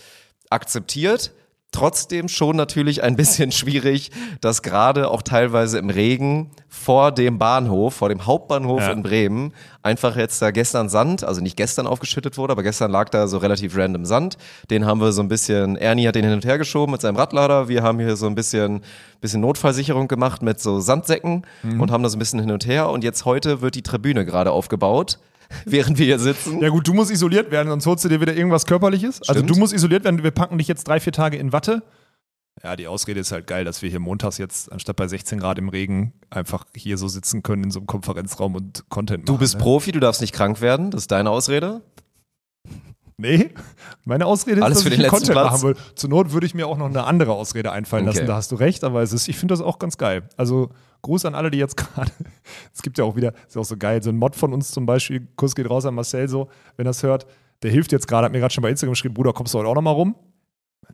akzeptiert, Trotzdem schon natürlich ein bisschen schwierig, dass gerade auch teilweise im Regen vor dem Bahnhof, vor dem Hauptbahnhof Ja. in Bremen, einfach jetzt da gestern Sand, also nicht gestern aufgeschüttet wurde, aber gestern lag da so relativ random Sand. Den haben wir so ein bisschen, Ernie hat den hin und her geschoben mit seinem Radlader. Wir haben hier so ein bisschen, bisschen Notfallsicherung gemacht mit so Sandsäcken Mhm. und haben da so ein bisschen hin und her. Und jetzt heute wird die Tribüne gerade aufgebaut, während wir hier sitzen. Ja gut, du musst isoliert werden, sonst holst du dir wieder irgendwas Körperliches. Also Stimmt. du musst isoliert werden, wir packen dich jetzt drei, vier Tage in Watte. Ja, die Ausrede ist halt geil, dass wir hier montags jetzt, anstatt bei 16 Grad im Regen, einfach hier so sitzen können in so einem Konferenzraum und Content machen. Du bist ne? Profi, du darfst nicht krank werden, das ist deine Ausrede. Nee, meine Ausrede ist, Alles dass für ich den letzten Content Platz. machen will. Zur Not würde ich mir auch noch eine andere Ausrede einfallen Okay. lassen, da hast du recht, aber es ist, ich finde das auch ganz geil. Also Gruß an alle, die jetzt gerade, es gibt ja auch wieder, ist ja auch so geil, so ein Mod von uns zum Beispiel, Kuss geht raus an Marcel so, wenn das hört, der hilft jetzt gerade, hat mir gerade schon bei Instagram geschrieben, Bruder, kommst du heute auch noch mal rum?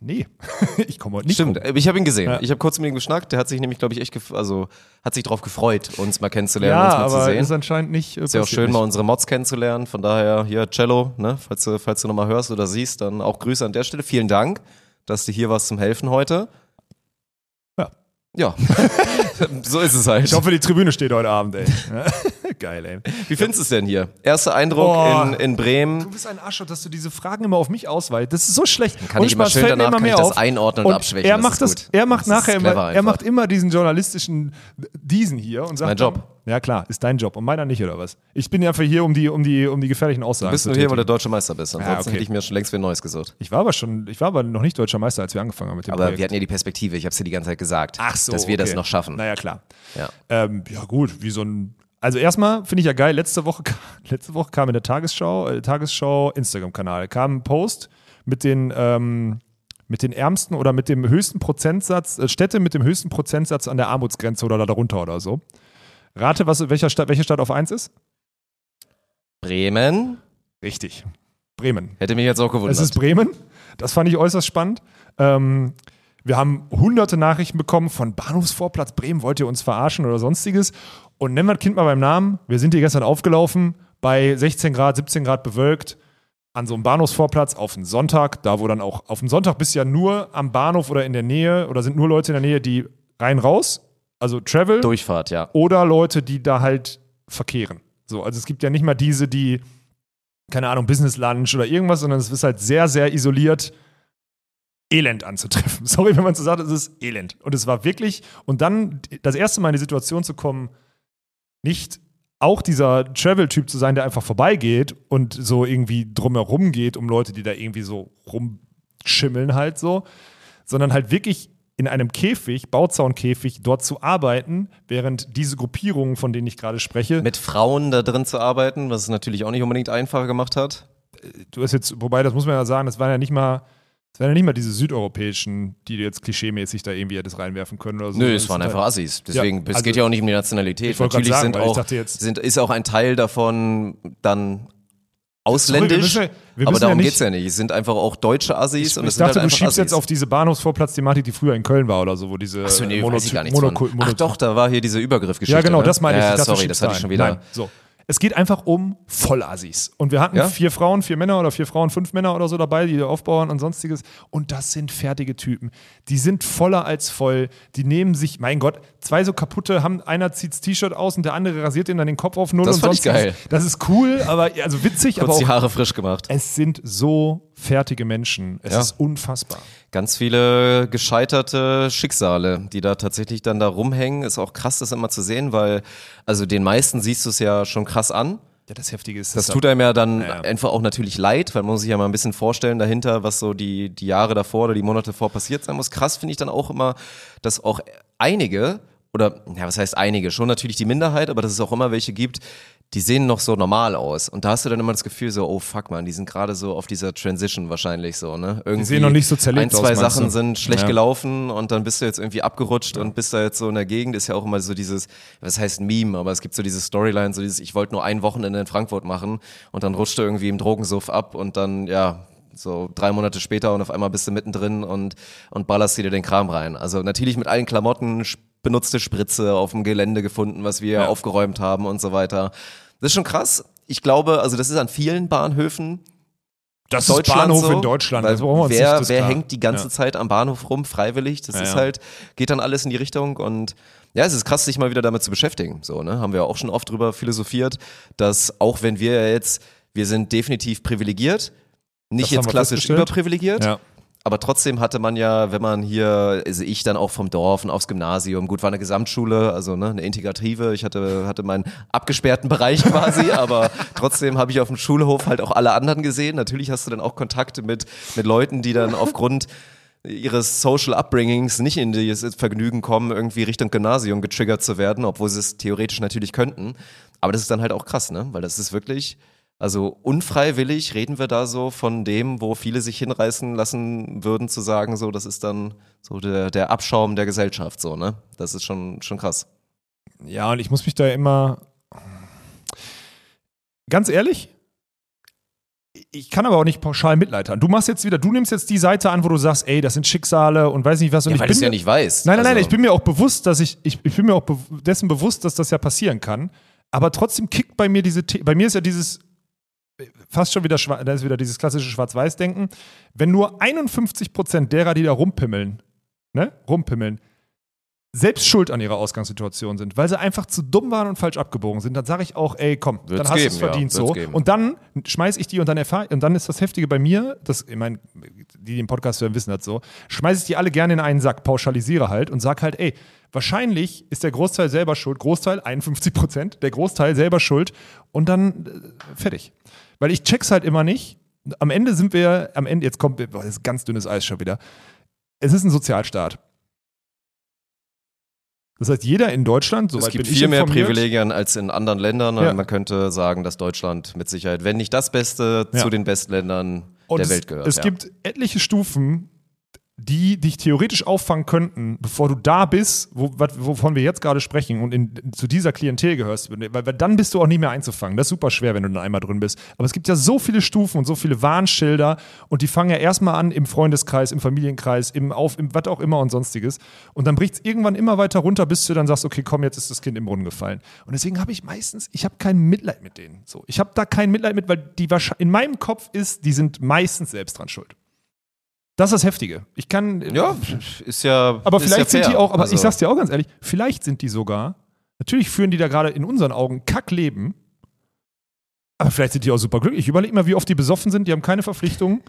Nee, ich komme heute nicht Stimmt, rum. ich habe ihn gesehen. Ja. Ich habe kurz mit ihm geschnackt. Der hat sich nämlich, glaube ich, echt, also hat sich drauf gefreut, uns mal kennenzulernen, Ja, uns mal zu aber sehen. ist anscheinend nicht. äh, Ist ja auch schön, nicht. mal unsere Mods kennenzulernen. Von daher, hier, Cello, ne, falls du, falls du nochmal hörst oder siehst, dann auch Grüße an der Stelle. Vielen Dank, dass du hier warst zum Helfen heute. Ja. So ist es halt. Ich hoffe, die Tribüne steht heute Abend, ey. geil, ey. Wie findest du es denn hier? Erster Eindruck Boah. in, in Bremen. Du bist ein Arschloch, dass du diese Fragen immer auf mich ausweichst. Das ist so schlecht. Kann Und ich immer schön danach immer kann ich das auf. einordnen und abschwächen, Er das macht das, er macht Das nachher immer, er macht immer diesen journalistischen diesen hier und sagt Mein Job. Dann, ja klar, ist dein Job und meiner nicht oder was? Ich bin ja einfach hier, um die, um die, um die gefährlichen Aussagen Du bist nur hier, weil du deutscher Meister bist. Ansonsten okay. hätte ich mir schon längst wieder Neues gesucht. Ich war aber schon, ich war aber noch nicht deutscher Meister, als wir angefangen haben mit dem Aber Projekt. wir hatten ja die Perspektive, ich habe es dir die ganze Zeit gesagt, Ach so, dass wir das okay. noch schaffen. Naja, klar. Ja. Ähm, ja, gut, wie so ein. Also erstmal finde ich ja geil, letzte Woche, letzte Woche kam in der Tagesschau, äh, Tagesschau Instagram-Kanal, kam ein Post mit den, ähm, mit den ärmsten oder mit dem höchsten Prozentsatz, äh, Städte mit dem höchsten Prozentsatz an der Armutsgrenze oder darunter oder so. Rate, was, welcher Stadt, welche Stadt auf 1 ist? Bremen Richtig. Bremen. hätte mich jetzt auch gewundert. Es ist Bremen. Das fand ich äußerst spannend. Ähm, wir haben hunderte Nachrichten bekommen von Bahnhofsvorplatz Bremen, wollt ihr uns verarschen oder sonstiges. Und nennen wir das Kind mal beim Namen. Wir sind hier gestern aufgelaufen, bei 16 Grad, 17 Grad bewölkt, an so einem Bahnhofsvorplatz auf einen Sonntag, da wo dann auch, auf dem Sonntag bist du ja nur am Bahnhof oder in der Nähe oder sind nur Leute in der Nähe, die rein raus, also Travel Durchfahrt, ja. oder Leute, die da halt verkehren. So, also es gibt ja nicht mal diese, die, keine Ahnung, Business Lunch oder irgendwas, sondern es ist halt sehr, sehr isoliert Elend anzutreffen. Sorry, wenn man so sagt, es ist Elend. Und es war wirklich, und dann das erste Mal in die Situation zu kommen, nicht auch dieser Travel-Typ zu sein, der einfach vorbeigeht und so irgendwie drumherum geht, um Leute, die da irgendwie so rumschimmeln halt so, sondern halt wirklich in einem Käfig, Bauzaunkäfig, dort zu arbeiten, während diese Gruppierungen, von denen ich gerade spreche, Mit Frauen da drin zu arbeiten, was es natürlich auch nicht unbedingt einfacher gemacht hat. du hast jetzt, wobei, das muss man ja sagen, das waren ja nicht mal, das waren ja nicht mal diese südeuropäischen, die jetzt klischeemäßig da irgendwie hättest reinwerfen können oder so. Nö, es waren einfach halt- Assis. Deswegen, Ja, es also- geht ja auch nicht um die Nationalität. Ich Natürlich sagen, sind ich auch, jetzt- sind, ist auch ein Teil davon dann ausländisch. Sorry, wir müssen ja- wir aber müssen ja darum nicht- geht's ja nicht. Es sind einfach auch deutsche Assis. und es Ich sind dachte, halt du schiebst jetzt Assis. auf diese Bahnhofsvorplatz-Thematik, die früher in Köln war oder so, wo diese Achso, nee, Mono- weiß ich gar nichts Mono- von. Mono- Ach doch, da war hier diese Übergriffgeschichte. Ja, genau, ne? das meine ich. Ja, ich dachte, sorry, das hatte ich schon wieder. Nein, so. Es geht einfach um Vollassis. Und wir hatten Ja? vier Frauen, vier Männer oder vier Frauen, fünf Männer oder so dabei, die aufbauen und sonstiges. Und das sind fertige Typen. Die sind voller als voll. Die nehmen sich, mein Gott, zwei so kaputte, haben, einer zieht das T-Shirt aus und der andere rasiert ihm dann den Kopf auf Null Das und fand ich sonstiges. geil. Das ist cool, aber also witzig, Kurz aber die auch. Haare frisch gemacht. Es sind so fertige Menschen. Es Ja. ist unfassbar. Ganz viele gescheiterte Schicksale, die da tatsächlich dann da rumhängen. Ist auch krass, das immer zu sehen, weil, also den meisten siehst du es ja schon krass an. Ja, das Heftige ist, Das tut einem ja dann Ja. einfach auch natürlich leid, weil man muss sich ja mal ein bisschen vorstellen dahinter, was so die, die Jahre davor oder die Monate davor passiert sein muss. Krass finde ich dann auch immer, dass auch einige, oder ja, was heißt einige, schon natürlich die Minderheit, aber dass es auch immer welche gibt, die sehen noch so normal aus. Und da hast du dann immer das Gefühl so, oh fuck man, die sind gerade so auf dieser Transition wahrscheinlich so, ne? Irgendwie sehen noch nicht so zerlegt Ein, zwei aus, Sachen du? sind schlecht Ja. gelaufen und dann bist du jetzt irgendwie abgerutscht und bist da jetzt so in der Gegend. Ist ja auch immer so dieses, was heißt Meme, aber es gibt so diese Storyline, so dieses, ich wollte nur ein Wochenende in Frankfurt machen und dann rutscht du irgendwie im Drogensuff ab und dann, ja, so drei Monate später und auf einmal bist du mittendrin und, und ballerst dir den Kram rein. Also natürlich mit allen Klamotten, benutzte Spritze auf dem Gelände gefunden, was wir Ja. aufgeräumt haben und so weiter. Das ist schon krass. Ich glaube, also das ist an vielen Bahnhöfen Das ist Bahnhof so, in Deutschland, das brauchen wir uns wer, nicht, wer klar. hängt die ganze Ja. Zeit am Bahnhof rum, freiwillig? Das Ja, ist halt, geht dann alles in die Richtung und ja, es ist krass, sich mal wieder damit zu beschäftigen. So, ne? Haben wir auch schon oft drüber philosophiert, dass auch wenn wir jetzt, wir sind definitiv privilegiert, nicht Das jetzt klassisch überprivilegiert, Ja. Aber trotzdem hatte man ja, wenn man hier, also ich dann auch vom Dorf und aufs Gymnasium, gut, war eine Gesamtschule, also ne, eine integrative, ich hatte, hatte meinen abgesperrten Bereich quasi, aber trotzdem habe ich auf dem Schulhof halt auch alle anderen gesehen. Natürlich hast du dann auch Kontakte mit, mit Leuten, die dann aufgrund ihres Social Upbringings nicht in das Vergnügen kommen, irgendwie Richtung Gymnasium getriggert zu werden, obwohl sie es theoretisch natürlich könnten. Aber das ist dann halt auch krass, ne? Weil das ist wirklich, also unfreiwillig reden wir da so von dem, wo viele sich hinreißen lassen würden, zu sagen, so, das ist dann so der, der Abschaum der Gesellschaft, so, ne? Das ist schon, schon krass. Ja, und ich muss mich da immer. Ganz ehrlich, ich kann aber auch nicht pauschal Mitleid haben. Du machst jetzt wieder, du nimmst jetzt die Seite an, wo du sagst, ey, das sind Schicksale und weiß nicht was. Und Ja, ich weil bin du es ja nicht weißt. Nein, nein, nein, Also- ich bin mir auch bewusst, dass ich, ich, ich bin mir auch be dessen bewusst, dass das ja passieren kann. Aber trotzdem kickt bei mir diese, bei mir ist ja dieses, fast schon wieder, da ist wieder dieses klassische Schwarz-Weiß-Denken. Wenn nur 51 Prozent derer, die da rumpimmeln, ne, rumpimmeln, selbst schuld an ihrer Ausgangssituation sind, weil sie einfach zu dumm waren und falsch abgebogen sind, dann sage ich auch, ey, komm, Wird's dann hast du es ja, verdient wird's so. geben. Und dann schmeiß ich die und dann erfahre und dann ist das Heftige bei mir, das, ich meine, die den Podcast hören, wissen das so, schmeiß ich die alle gerne in einen Sack, pauschalisiere halt und sag halt, ey, wahrscheinlich ist der Großteil selber schuld, Großteil, 51 Prozent, der Großteil selber schuld und dann äh, fertig. Weil ich check's halt immer nicht. Am Ende sind wir, am Ende, jetzt kommt, boah, das ist ganz dünnes Eis schon wieder. Es ist ein Sozialstaat. Das heißt, jeder in Deutschland, Es soweit gibt bin viel mehr Privilegien als in anderen Ländern. Ja. Man könnte sagen, dass Deutschland mit Sicherheit, wenn nicht das Beste, Ja. zu den Bestländern Und der es, Welt gehört. Es ja. gibt etliche Stufen, die dich theoretisch auffangen könnten, bevor du da bist, wo, wovon wir jetzt gerade sprechen und in, zu dieser Klientel gehörst. Weil, weil dann bist du auch nicht mehr einzufangen. Das ist super schwer, wenn du dann einmal drin bist. Aber es gibt ja so viele Stufen und so viele Warnschilder und die fangen ja erstmal an im Freundeskreis, im Familienkreis, im Auf, im was auch immer und sonstiges. Und dann bricht es irgendwann immer weiter runter, bis du dann sagst, okay, komm, jetzt ist das Kind im Brunnen gefallen. Und deswegen habe ich meistens, ich habe kein Mitleid mit denen. So, ich habe da kein Mitleid mit, weil die wahrscheinlich, in meinem Kopf ist, die sind meistens selbst dran schuld. Das ist das Heftige. Ich kann. ja, ist ja. Aber ist vielleicht ja sind die auch, aber Also- ich sag's dir auch ganz ehrlich, vielleicht sind die sogar, natürlich führen die da gerade in unseren Augen Kackleben, aber vielleicht sind die auch super glücklich. Überleg mal, wie oft die besoffen sind, die haben keine Verpflichtungen.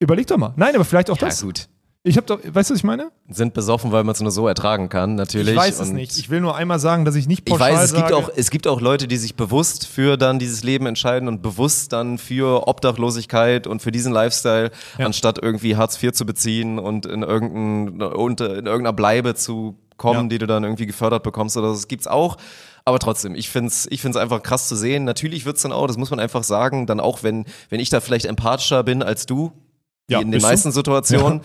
Überleg doch mal. Nein, aber vielleicht auch Ja, das. gut. Ich hab doch, weißt du, was ich meine? Sind besoffen, weil man es nur so ertragen kann, natürlich. ich weiß es Und nicht. Ich will nur einmal sagen, dass ich nicht Ich pauschal weiß, es gibt, sage, auch, es gibt auch Leute, die sich bewusst für dann dieses Leben entscheiden und bewusst dann für Obdachlosigkeit und für diesen Lifestyle, Ja. anstatt irgendwie Hartz IV zu beziehen und in, irgendein, in irgendeiner Bleibe zu kommen, Ja. die du dann irgendwie gefördert bekommst oder so. Das gibt's auch. Aber trotzdem, ich find's, ich find's einfach krass zu sehen. Natürlich wird's dann auch, das muss man einfach sagen, dann auch wenn, wenn ich da vielleicht empathischer bin als du, wie Ja, in den bist du? meisten Situationen,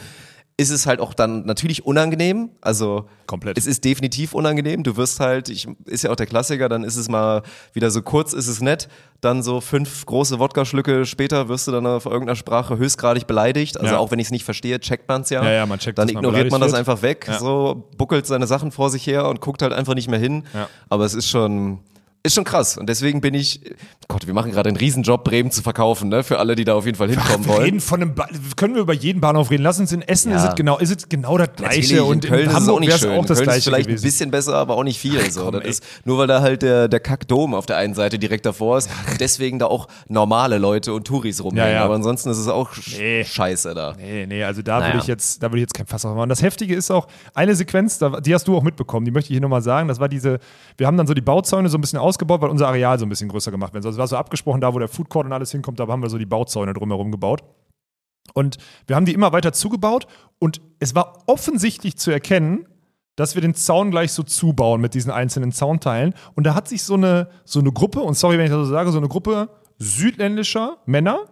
ist es halt auch dann natürlich unangenehm. Also Komplett. es ist definitiv unangenehm. Du wirst halt, ich, ist ja auch der Klassiker, dann ist es mal wieder so kurz, ist es nett. Dann so fünf große Wodka-Schlücke später wirst du dann auf irgendeiner Sprache höchstgradig beleidigt. Also Ja. auch wenn ich es nicht verstehe, checkt man es ja. Ja, ja, man checkt, Dann man ignoriert man das beleidigt einfach weg, Ja. so buckelt seine Sachen vor sich her und guckt halt einfach nicht mehr hin. Aber es ist schon, ist schon krass. Und deswegen bin ich, Gott, wir machen gerade einen Riesenjob, Bremen zu verkaufen, ne? Für alle, die da auf jeden Fall hinkommen wir wollen. reden von einem ba können wir über jeden Bahnhof reden. Lass uns in Essen Ja. ist es genau, ist es genau das Natürlich, gleiche und in Köln in ist es auch Hamburg nicht schön. auch das Köln gleiche ist vielleicht gewesen. ein bisschen besser, aber auch nicht viel. so. komm, ist, nur weil da halt der, der Kackdom auf der einen Seite direkt davor ist und deswegen da auch normale Leute und Touris rumhängen. Ja, ja. Aber ansonsten ist es auch Nee. scheiße da. Nee, nee, also da Naja. würde ich jetzt, da würde ich jetzt kein Fass aufmachen. Das Heftige ist auch, eine Sequenz, die hast du auch mitbekommen, die möchte ich hier nochmal sagen. Das war diese, wir haben dann so die Bauzäune so ein bisschen ausgebaut, weil unser Areal so ein bisschen größer gemacht wird. Also es war so abgesprochen, da wo der Food Court und alles hinkommt, da haben wir so die Bauzäune drumherum gebaut. Und wir haben die immer weiter zugebaut und es war offensichtlich zu erkennen, dass wir den Zaun gleich so zubauen mit diesen einzelnen Zaunteilen. Und da hat sich so eine, so eine Gruppe, und sorry, wenn ich das so sage, so eine Gruppe südländischer Männer,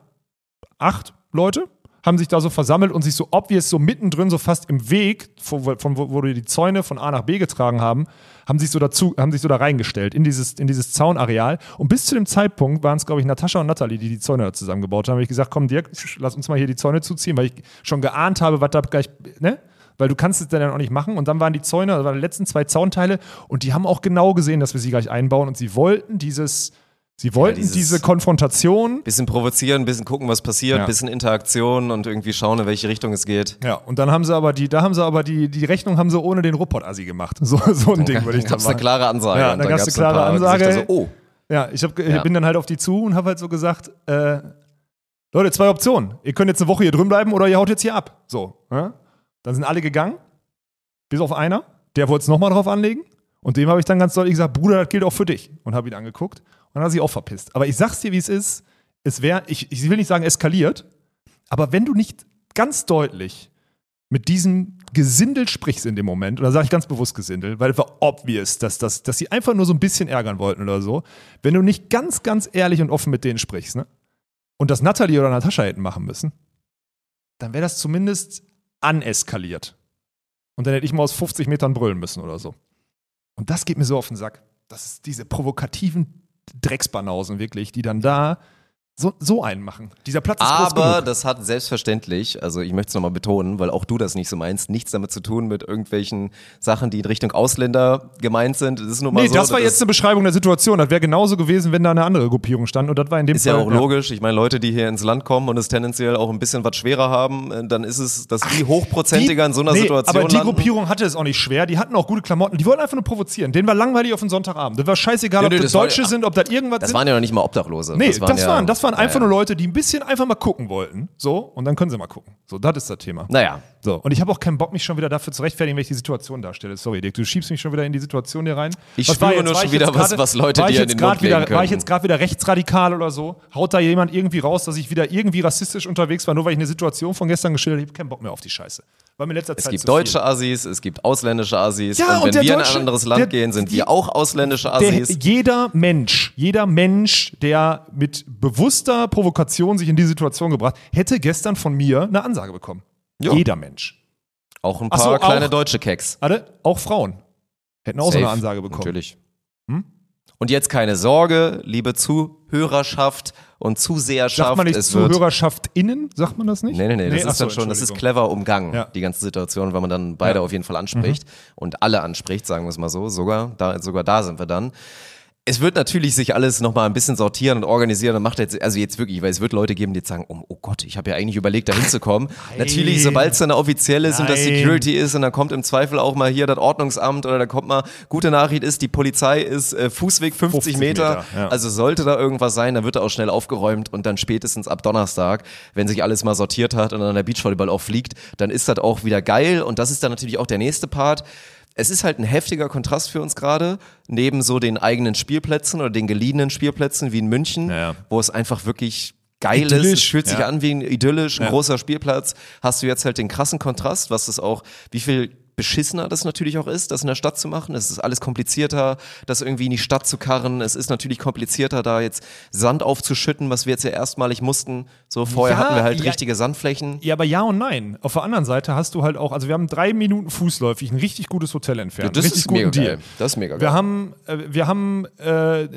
acht Leute, haben sich da so versammelt und sich so obvious so mittendrin, so fast im Weg, von, wo, wo die Zäune von A nach B getragen haben, haben sich so dazu, haben sich so da reingestellt in dieses, in dieses Zaunareal. Und bis zu dem Zeitpunkt waren es, glaube ich, Natascha und Natalie, die die Zäune da zusammengebaut haben. Habe ich gesagt, komm Dirk, lass uns mal hier die Zäune zuziehen, weil ich schon geahnt habe, was da gleich, ne? Weil du kannst es dann auch nicht machen. Und dann waren die Zäune, das waren die letzten zwei Zaunteile und die haben auch genau gesehen, dass wir sie gleich einbauen und sie wollten dieses, Sie wollten dieses- diese Konfrontation. Bisschen provozieren, bisschen gucken, was passiert, Ja. bisschen Interaktion und irgendwie schauen, in welche Richtung es geht. Ja, und dann haben sie aber die, da haben sie aber die, die Rechnung haben sie ohne den Ruppert-Assi gemacht. So, so ein Ding würde ich Dann dann gab es eine klare Ansage. Ja, dann gab's gab's eine klare ein Ansage. Gesichter So, oh, Ja, ich, hab, Ja. bin dann halt auf die zu und habe halt so gesagt, äh, Leute, zwei Optionen. Ihr könnt jetzt eine Woche hier drin bleiben oder ihr haut jetzt hier ab. So. Ja? Dann sind alle gegangen, bis auf einer. Der wollte es nochmal drauf anlegen. Und dem habe ich dann ganz deutlich gesagt, Bruder, das gilt auch für dich. Und habe ihn angeguckt. Dann hat er sich auch verpisst. Aber ich sag's dir, wie es ist. Es wäre, ich, ich will nicht sagen eskaliert, aber wenn du nicht ganz deutlich mit diesem Gesindel sprichst in dem Moment, da sage ich ganz bewusst Gesindel, weil es war obvious, dass, dass, dass sie einfach nur so ein bisschen ärgern wollten oder so, wenn du nicht ganz, ganz ehrlich und offen mit denen sprichst, ne? Und das Natalie oder Natascha hätten machen müssen, dann wäre das zumindest aneskaliert. Und dann hätte ich mal aus 50 Metern brüllen müssen oder so. Und das geht mir so auf den Sack. Das ist diese provokativen Drecksbanausen wirklich, die dann da so, so einen machen. Dieser Platz ist groß Aber das hat selbstverständlich, also ich möchte es nochmal betonen, weil auch du das nicht so meinst, nichts damit zu tun mit irgendwelchen Sachen, die in Richtung Ausländer gemeint sind. Das ist nur mal Nee, so. das war jetzt eine Beschreibung der Situation. Das wäre genauso gewesen, wenn da eine andere Gruppierung stand. Und das war in dem ist ja Fall. auch logisch. Ich meine, Leute, die hier ins Land kommen und es tendenziell auch ein bisschen was schwerer haben, äh, dann ist es, dass die hochprozentiger in so einer nee, Situation Aber die landen. Gruppierung hatte es auch nicht schwer. Die hatten auch gute Klamotten. Die wollten einfach nur provozieren. Denen war langweilig auf den Sonntagabend. Das war scheißegal, Nee, ob nee, das, das war- Deutsche sind, ob das irgendwas Das sind. waren ja noch nicht mal Obdachlose. Nee, das waren, ja- das waren einfach naja. nur Leute, die ein bisschen einfach mal gucken wollten. So, und dann können sie mal gucken. So, das ist das Thema. Naja, So, und ich habe auch keinen Bock, mich schon wieder dafür zu rechtfertigen, wenn ich die Situation darstelle. Sorry, Dick, du schiebst mich schon wieder in die Situation hier rein. Ich Was spüre nur schon wieder, jetzt was- was Leute dir in den Mund wieder, legen War ich können. jetzt gerade wieder rechtsradikal oder so? Haut da jemand irgendwie raus, dass ich wieder irgendwie rassistisch unterwegs war, nur weil ich eine Situation von gestern geschildert habe? Ich habe keinen Bock mehr auf die Scheiße. Mir in letzter es Zeit gibt deutsche Assis, es gibt ausländische Assis. Ja, und und wenn der wir in Deutsche- ein anderes Land der- gehen, sind die- wir auch ausländische Der, Assis. jeder Mensch, jeder Mensch, der mit bewusster Provokation sich in die Situation gebracht, hätte gestern von mir eine Ansage bekommen. Ja. Jeder Mensch. auch ein paar so, kleine auch- deutsche Keks. Alle, auch Frauen. Hätten auch so Safe, eine Ansage bekommen. Natürlich. Hm? Und jetzt keine Sorge, liebe Zuhörerschaft und Zuseherschaft. Sagt man nicht es wird ZuhörerschaftsInnen? Sagt man das nicht? Nee, nee, nee, das ach ist so, dann schon, das ist clever umgangen, Ja. die ganze Situation, weil man dann beide Ja. auf jeden Fall anspricht und alle anspricht, sagen wir es mal so, sogar da, sogar da sind wir dann. Es wird natürlich sich alles nochmal ein bisschen sortieren und organisieren und macht jetzt, also jetzt wirklich, weil es wird Leute geben, die jetzt sagen, oh, oh Gott, ich habe ja eigentlich überlegt, da hinzukommen. natürlich, sobald es dann offiziell ist und das Nein. Security ist und dann kommt im Zweifel auch mal hier das Ordnungsamt oder da kommt mal, gute Nachricht ist, die Polizei ist äh, Fußweg 50, 50 Meter, Meter, ja. also sollte da irgendwas sein, dann wird er auch schnell aufgeräumt und dann spätestens ab Donnerstag, wenn sich alles mal sortiert hat und dann der Beachvolleyball auch fliegt, dann ist das auch wieder geil und das ist dann natürlich auch der nächste Part. Es ist halt ein heftiger Kontrast für uns gerade, neben so den eigenen Spielplätzen oder den geliehenen Spielplätzen wie in München, Ja, ja. wo es einfach wirklich geil ist. Idyllisch, Es fühlt sich ja. an wie ein idyllisch, ein Ja. großer Spielplatz. Hast du jetzt halt den krassen Kontrast, was es auch, wie viel beschissener das natürlich auch ist, das in der Stadt zu machen. Es ist alles komplizierter, das irgendwie in die Stadt zu karren. Es ist natürlich komplizierter, da jetzt Sand aufzuschütten, was wir jetzt ja erstmalig mussten. So vorher Ja, hatten wir halt ja. richtige Sandflächen. Ja, aber ja und nein. Auf der anderen Seite hast du halt auch, also wir haben drei Minuten fußläufig ein richtig gutes Hotel entfernt. das richtig ist mega Deal. geil. Das ist mega geil. Wir haben, äh, wir haben äh,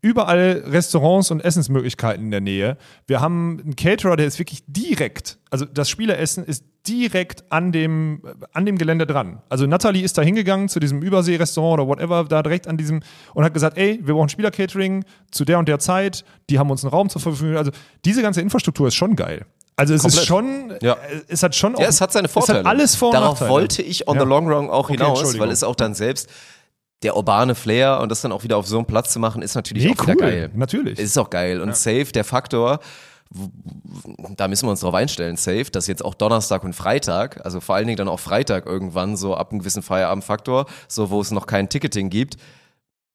überall Restaurants und Essensmöglichkeiten in der Nähe. Wir haben einen Caterer, der ist wirklich direkt, also das Spieleressen ist direkt an dem, äh, an dem Gelände dran. Also Natalie ist da hingegangen zu diesem Übersee-Restaurant oder whatever, da direkt an diesem und hat gesagt, ey, wir brauchen Spieler-Catering zu der und der Zeit. Die haben uns einen Raum zur Verfügung. Also diese ganze Infrastruktur ist schon geil. Also es ist schon, Ja. äh, es hat schon auch, Ja, es hat seine Vorteile. Es hat alles Vor- und Darauf Nachteile. wollte ich on Ja. the long run auch Okay, hinaus, weil es auch dann selbst der urbane Flair und das dann auch wieder auf so einen Platz zu machen, ist natürlich Nee, auch cool. geil. Natürlich. Es ist auch geil. Und safe, der Faktor, da müssen wir uns drauf einstellen, safe, dass jetzt auch Donnerstag und Freitag, also vor allen Dingen dann auch Freitag irgendwann so ab einem gewissen Feierabendfaktor, so wo es noch kein Ticketing gibt,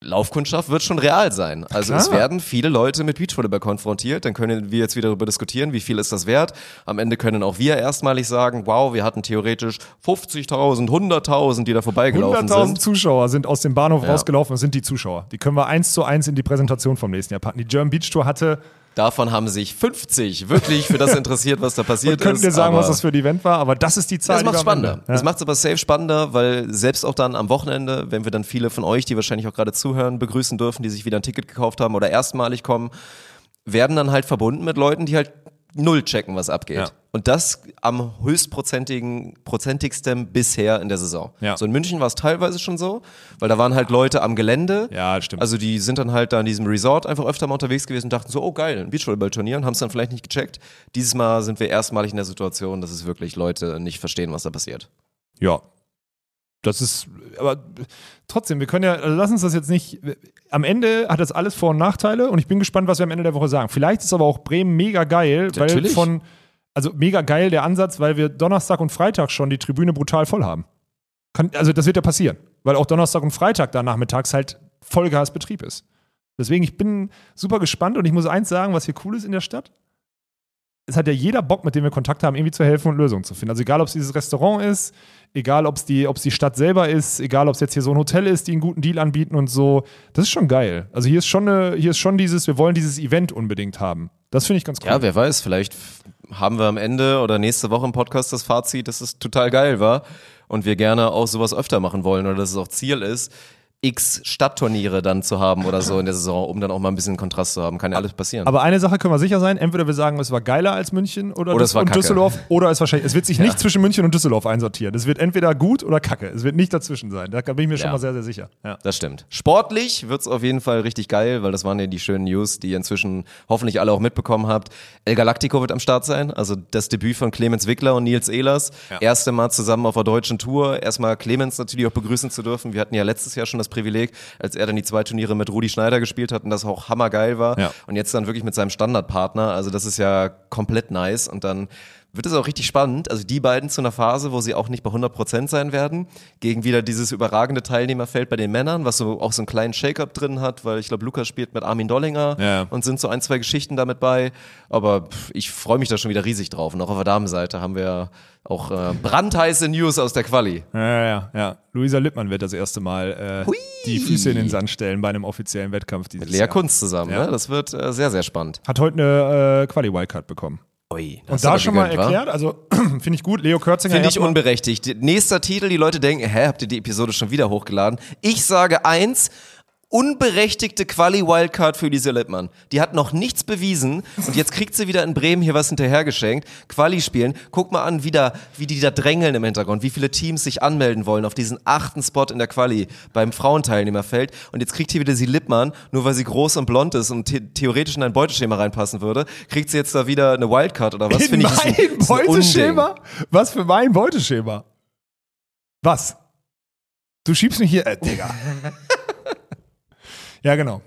Laufkundschaft wird schon real sein. Also Klar. es werden viele Leute mit Beachvolleyball konfrontiert. Dann können wir jetzt wieder darüber diskutieren, wie viel ist das wert. Am Ende können auch wir erstmalig sagen, wow, wir hatten theoretisch 50.000, 100.000, die da vorbeigelaufen 100.000 sind. Zuschauer sind aus dem Bahnhof Ja. rausgelaufen und sind die Zuschauer. Die können wir eins zu eins in die Präsentation vom nächsten Jahr packen. Die German Beach Tour hatte, Davon haben sich 50 wirklich für das interessiert, was da passiert und könnt ist. ihr sagen, was das für ein Event war, aber das ist die Zahl. Das macht spannender. Ende- Das Ja. macht es aber safe spannender, weil selbst auch dann am Wochenende, wenn wir dann viele von euch, die wahrscheinlich auch gerade zuhören, begrüßen dürfen, die sich wieder ein Ticket gekauft haben oder erstmalig kommen, werden dann halt verbunden mit Leuten, die halt null checken, was abgeht. Ja. Und das am höchstprozentigen, prozentigsten bisher in der Saison. Ja. So in München war es teilweise schon so, weil da waren halt Leute am Gelände. Ja, stimmt. Also die sind dann halt da in diesem Resort einfach öfter mal unterwegs gewesen und dachten so, oh geil, ein Beachvolleyball-Turnier und haben es dann vielleicht nicht gecheckt. Dieses Mal sind wir erstmalig in der Situation, dass es wirklich Leute nicht verstehen, was da passiert. Ja. Das ist, aber trotzdem, wir können ja, also lass uns das jetzt nicht. Am Ende hat das alles Vor- und Nachteile und ich bin gespannt, was wir am Ende der Woche sagen. Vielleicht ist aber auch Bremen mega geil, weil Natürlich. von, also mega geil der Ansatz, weil wir Donnerstag und Freitag schon die Tribüne brutal voll haben. Kann, also das wird ja passieren, weil auch Donnerstag und Freitag da nachmittags halt Vollgasbetrieb ist. Deswegen, ich bin super gespannt und ich muss eins sagen, was hier cool ist in der Stadt. Es hat ja jeder Bock, mit dem wir Kontakt haben, irgendwie zu helfen und Lösungen zu finden. Also egal, ob es dieses Restaurant ist, egal, ob es die, ob's die Stadt selber ist, egal, ob es jetzt hier so ein Hotel ist, die einen guten Deal anbieten und so. Das ist schon geil. Also hier ist schon, eine, hier ist schon dieses, wir wollen dieses Event unbedingt haben. Das finde ich ganz cool. Ja, wer weiß, vielleicht haben wir am Ende oder nächste Woche im Podcast das Fazit, dass es total geil war und wir gerne auch sowas öfter machen wollen oder dass es auch Ziel ist, x Stadtturniere dann zu haben oder so in der Saison, um dann auch mal ein bisschen Kontrast zu haben. Kann ja alles passieren. Aber eine Sache können wir sicher sein: entweder wir sagen, es war geiler als München oder, Oder es war. Düsseldorf, oder es wahrscheinlich. Es wird sich nicht zwischen München und Düsseldorf einsortieren. Es wird entweder gut oder kacke. Es wird nicht dazwischen sein. Da bin ich mir schon Ja. mal sehr, sehr sicher. Ja. Das stimmt. Sportlich wird's auf jeden Fall richtig geil, weil das waren ja die schönen News, die ihr inzwischen hoffentlich alle auch mitbekommen habt. El Galactico wird am Start sein, also das Debüt von Clemens Wickler und Nils Ehlers. Erste Mal zusammen auf der deutschen Tour. Erstmal Clemens natürlich auch begrüßen zu dürfen. Wir hatten ja letztes Jahr schon das Privileg, als er dann die zwei Turniere mit Rudi Schneider gespielt hat und das auch hammergeil war. Ja. Und jetzt dann wirklich mit seinem Standardpartner. Also das ist ja komplett nice und dann wird es auch richtig spannend. Also die beiden zu einer Phase, wo sie auch nicht bei 100% sein werden, gegen wieder dieses überragende Teilnehmerfeld bei den Männern, was so auch so einen kleinen Shake-up drin hat, weil ich glaube, Lukas spielt mit Armin Dollinger Ja. und sind so ein, zwei Geschichten damit bei. Aber ich freue mich da schon wieder riesig drauf. Und auch auf der Damenseite haben wir auch äh, brandheiße News aus der Quali. Ja, ja, ja, ja. Luisa Lippmann wird das erste Mal äh, die Füße in den Sand stellen bei einem offiziellen Wettkampf dieses Lea Jahr. Kunz zusammen, Ja. ne? Das wird äh, sehr, sehr spannend. Hat heute eine äh, Quali-Wildcard bekommen. Ui, das Und da schon mal gegönnt, wa? erklärt, also finde ich gut, Leo Kürzinger. Finde ich unberechtigt. Nächster Titel, die Leute denken, hä, habt ihr die Episode schon wieder hochgeladen? Ich sage eins, unberechtigte Quali-Wildcard für Lisa Lippmann. Die hat noch nichts bewiesen und jetzt kriegt sie wieder in Bremen hier was hinterhergeschenkt. Quali spielen. Guck mal an, wie, da, wie die da drängeln im Hintergrund, wie viele Teams sich anmelden wollen auf diesen achten Spot in der Quali beim Frauenteilnehmerfeld. Und jetzt kriegt hier wieder sie Lippmann, nur weil sie groß und blond ist und the theoretisch in ein Beuteschema reinpassen würde, kriegt sie jetzt da wieder eine Wildcard oder was? In Finde ich, ist ein- mein ist ein. Beuteschema? Was für mein Beuteschema? Was? Du schiebst mich hier, äh, Digga. ja, genau.